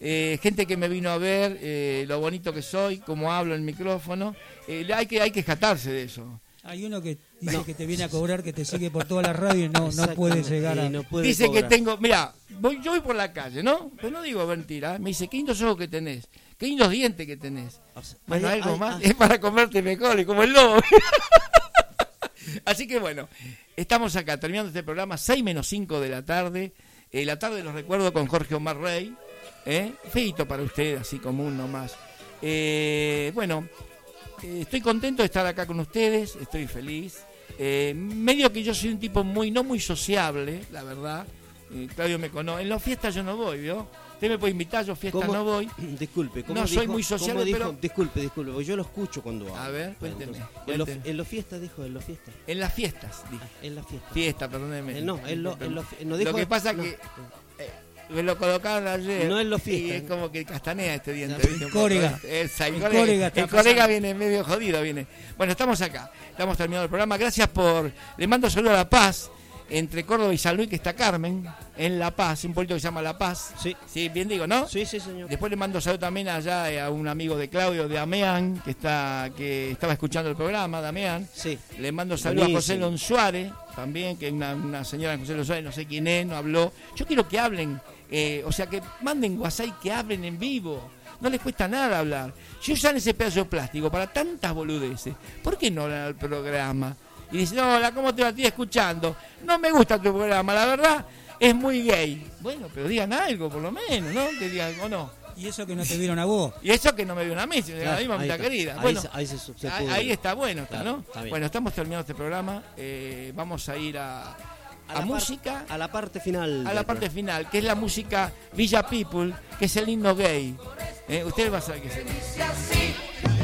Speaker 1: Eh, gente que me vino a ver eh, lo bonito que soy, cómo hablo en el micrófono. Eh, hay que hay que jatarse de eso.
Speaker 12: Hay uno que dice que te viene a cobrar, que te sigue por toda la radio y no, no puede llegar a...
Speaker 1: Dice que tengo, mira, voy, yo voy por la calle, ¿no? Pero no digo mentira. ¿eh? Me dice, qué lindos ojos que tenés, qué lindos dientes que tenés. Bueno, algo más.
Speaker 11: ay.
Speaker 1: Es para comerte mejor y como el lobo. Así que bueno, estamos acá terminando este programa, 6 menos 5 de la tarde. Eh, la tarde los recuerdo con Jorge Omar Rey. ¿Eh? Feito para usted, así común nomás. Eh, bueno, eh, estoy contento de estar acá con ustedes, estoy feliz. Eh, medio que yo soy un tipo muy, no muy sociable, la verdad. Eh, Claudio me conoce. En las fiestas yo no voy, ¿vio? Usted me puede invitar, yo fiestas
Speaker 11: ¿Cómo?
Speaker 1: no voy.
Speaker 11: Disculpe, ¿cómo
Speaker 1: No soy
Speaker 11: dijo-
Speaker 1: muy
Speaker 11: cómo
Speaker 1: sociable,
Speaker 11: dijo?
Speaker 1: pero-
Speaker 11: Disculpe, disculpe, porque yo lo escucho cuando habla.
Speaker 1: A ver, cuénteme,
Speaker 11: en, los,
Speaker 1: cuénteme.
Speaker 11: en los fiestas, dijo, en los fiestas.
Speaker 1: En las fiestas, dije.
Speaker 11: En las fiestas.
Speaker 1: Fiesta, perdóneme.
Speaker 11: Eh, no, en lo- en lo- no
Speaker 1: Lo
Speaker 11: dijo-
Speaker 1: que pasa
Speaker 11: no.
Speaker 1: que eh, lo colocaron ayer.
Speaker 11: No en los
Speaker 1: Y
Speaker 11: fiestas.
Speaker 1: es como que castanea este diente.
Speaker 11: El
Speaker 12: córega.
Speaker 1: El córega, el córega viene medio jodido, viene. Bueno, estamos acá. Estamos terminando el programa. Gracias por... Le mando saludo a La Paz. Entre Córdoba y San Luis, que está Carmen, en La Paz, un pueblito que se llama La Paz.
Speaker 11: Sí.
Speaker 1: Sí, bien digo, ¿no?
Speaker 11: Sí, sí, señor.
Speaker 1: Después le mando saludo también allá eh, a un amigo de Claudio, de Ameán, que está que estaba escuchando el programa, Damián.
Speaker 11: Sí.
Speaker 1: Le mando saludo a José. Lon Suárez, también, que una, señora José Suárez, no sé quién es, no habló. Yo quiero que hablen, eh, o sea, que manden WhatsApp y que hablen en vivo. No les cuesta nada hablar. Si usan ese pedazo de plástico para tantas boludeces, ¿por qué no hablan al programa? Y dicen, hola, ¿cómo te va? Estoy escuchando. No me gusta tu programa, la verdad, es muy gay. Bueno, pero digan algo, por lo menos, ¿no? Que digan, o no.
Speaker 12: Y eso que no te vieron a vos.
Speaker 1: Y eso que no me vio a mí, sino a
Speaker 11: ahí
Speaker 1: mitad
Speaker 11: está.
Speaker 1: querida.
Speaker 11: Ahí
Speaker 1: Bueno,
Speaker 11: ahí se- se
Speaker 1: ahí,
Speaker 11: pudre.
Speaker 1: ahí está bueno, está,
Speaker 11: Claro,
Speaker 1: ¿no?
Speaker 11: está
Speaker 1: bueno, estamos terminando este programa. eh, vamos a ir a, a,
Speaker 11: la par-
Speaker 1: música.
Speaker 11: A la parte final.
Speaker 1: A la parte final, que es la música Villa People, que es el himno gay. Eh, Ustedes van a saber qué es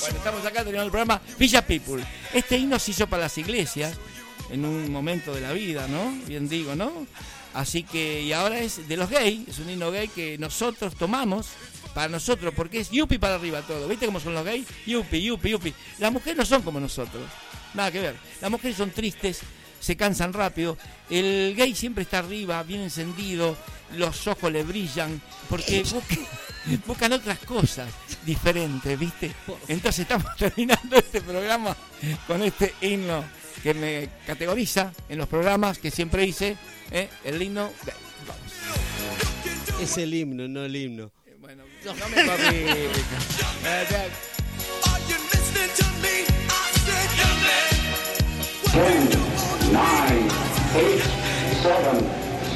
Speaker 1: Bueno, estamos acá terminando el programa Villa People. Este himno se hizo para las iglesias en un momento de la vida, ¿no? Bien digo, ¿no? Así que, y ahora es de los gays, es un himno gay que nosotros tomamos para nosotros, porque es yupi para arriba todo. ¿Viste cómo son los gays? Yupi, yupi, yupi. Las mujeres no son como nosotros, nada que ver. Las mujeres son tristes, se cansan rápido. El gay siempre está arriba, bien encendido, los ojos le brillan, porque buscan otras cosas diferentes, ¿viste? Entonces estamos terminando este programa con este himno que me categoriza en los programas que siempre hice, ¿eh? el himno gay. Vamos.
Speaker 11: Es el himno, no el himno.
Speaker 1: Bueno, no me. Eh.
Speaker 22: Ten, nine, eight, seven,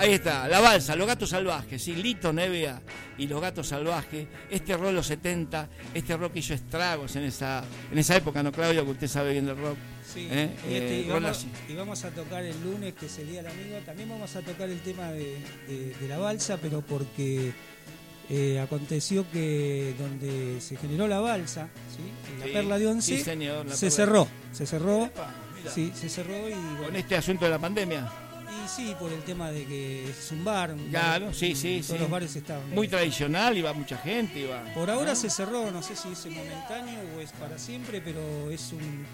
Speaker 1: Ahí está, la balsa, los gatos salvajes, sí, Lito Nevea y los gatos salvajes, este rock de los 70, este rock hizo estragos en esa, en esa época, ¿no, Claudio? Que usted sabe bien del rock.
Speaker 27: Sí,
Speaker 1: ¿eh?
Speaker 27: y, este,
Speaker 1: Eh,
Speaker 27: y vamos, y vamos a tocar el lunes, que es el Día del Amigo. También vamos a tocar el tema de, de- de la balsa, pero porque eh, aconteció que donde se generó la balsa, ¿sí? En la
Speaker 1: Sí,
Speaker 27: Perla de Once,
Speaker 1: sí, señor, la
Speaker 27: se
Speaker 1: Perla.
Speaker 27: cerró. Se cerró. Sí, se cerró y bueno,
Speaker 1: Con este asunto de la pandemia.
Speaker 27: Sí, por el tema de que es un bar. un
Speaker 1: Claro,
Speaker 27: bar-
Speaker 1: sí, sí,
Speaker 27: todos
Speaker 1: sí.
Speaker 27: los bares estaban.
Speaker 1: Muy tradicional, iba mucha gente, iba.
Speaker 27: Por ahora
Speaker 1: ¿no?
Speaker 27: se cerró, no sé si es momentáneo o es para siempre, pero es un,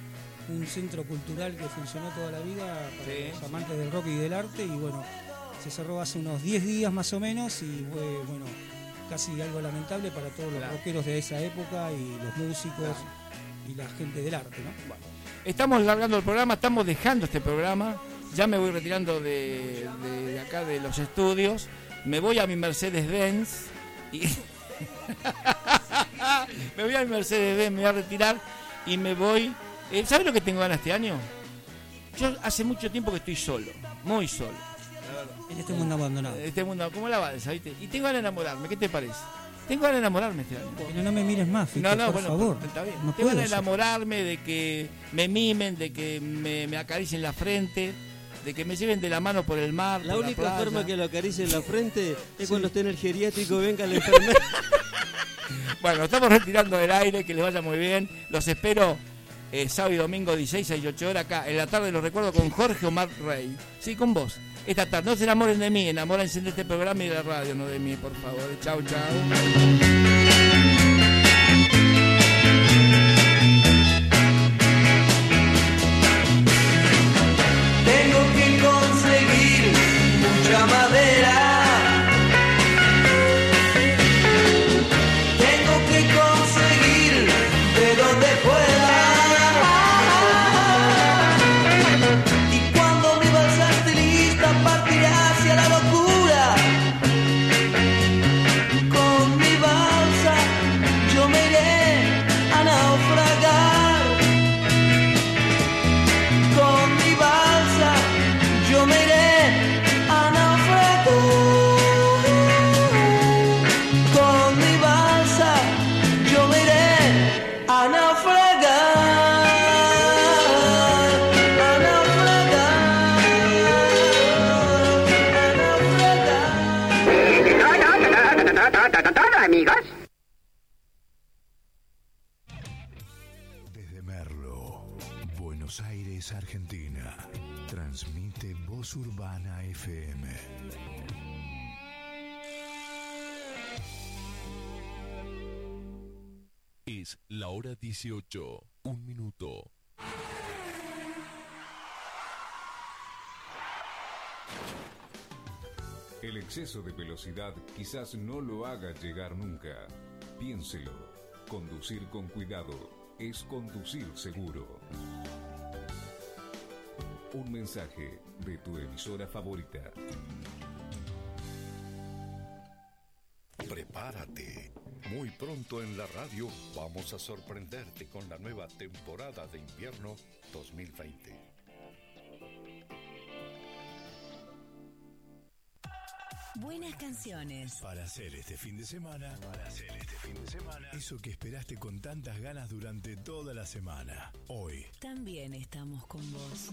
Speaker 27: un centro cultural que funcionó toda la vida para
Speaker 1: Sí,
Speaker 27: los amantes del rock y del arte y bueno, se cerró hace unos 10 días más o menos y fue, bueno, casi algo lamentable para todos los rockeros de esa época y los músicos y la gente del arte, ¿no?
Speaker 1: Estamos largando el programa, estamos dejando este programa. Ya me voy retirando de, de- de acá de los estudios. Me voy a mi Mercedes-Benz. Y me voy a mi Mercedes-Benz, me voy a retirar y me voy. Eh, ¿Sabes lo que tengo ganas este año? Yo hace mucho tiempo que estoy solo, muy solo.
Speaker 27: En este mundo abandonado.
Speaker 1: Este mundo, como la balsa, ¿viste? Y tengo ganas de enamorarme, ¿qué te parece? Tengo ganas de enamorarme este año.
Speaker 27: Pero no me mires más, Fito,
Speaker 1: No, no,
Speaker 27: por
Speaker 1: bueno,
Speaker 27: favor.
Speaker 1: está bien.
Speaker 27: No
Speaker 1: Tengo ganas de enamorarme, de que me mimen, de que me, me acaricien la frente, de que me lleven de la mano por el mar.
Speaker 11: La única forma que lo acaricie en la frente es cuando esté en el geriátrico venga el enfermero.
Speaker 1: Bueno, estamos retirando del aire, que les vaya muy bien. Los espero eh, sábado y domingo 16 a 18 horas acá. En la tarde los recuerdo con Jorge Omar Rey. Sí, con vos. Esta tarde. No se enamoren de mí, enamórense de este programa y de la radio, no de mí, por favor. Chau, chau.
Speaker 10: FM. Es la hora 18. Un minuto.
Speaker 28: El exceso de velocidad quizás no lo haga llegar nunca. Piénselo. Conducir con cuidado es conducir seguro. Un mensaje de tu emisora favorita.
Speaker 10: Prepárate. Muy pronto en la radio vamos a sorprenderte con la nueva temporada de invierno 2020.
Speaker 29: Buenas canciones.
Speaker 24: Para hacer este fin de semana, para hacer este fin de semana, eso que esperaste con tantas ganas durante toda la semana. Hoy,
Speaker 29: También estamos con vos.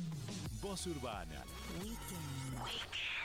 Speaker 24: Voz Urbana.
Speaker 29: Weekend.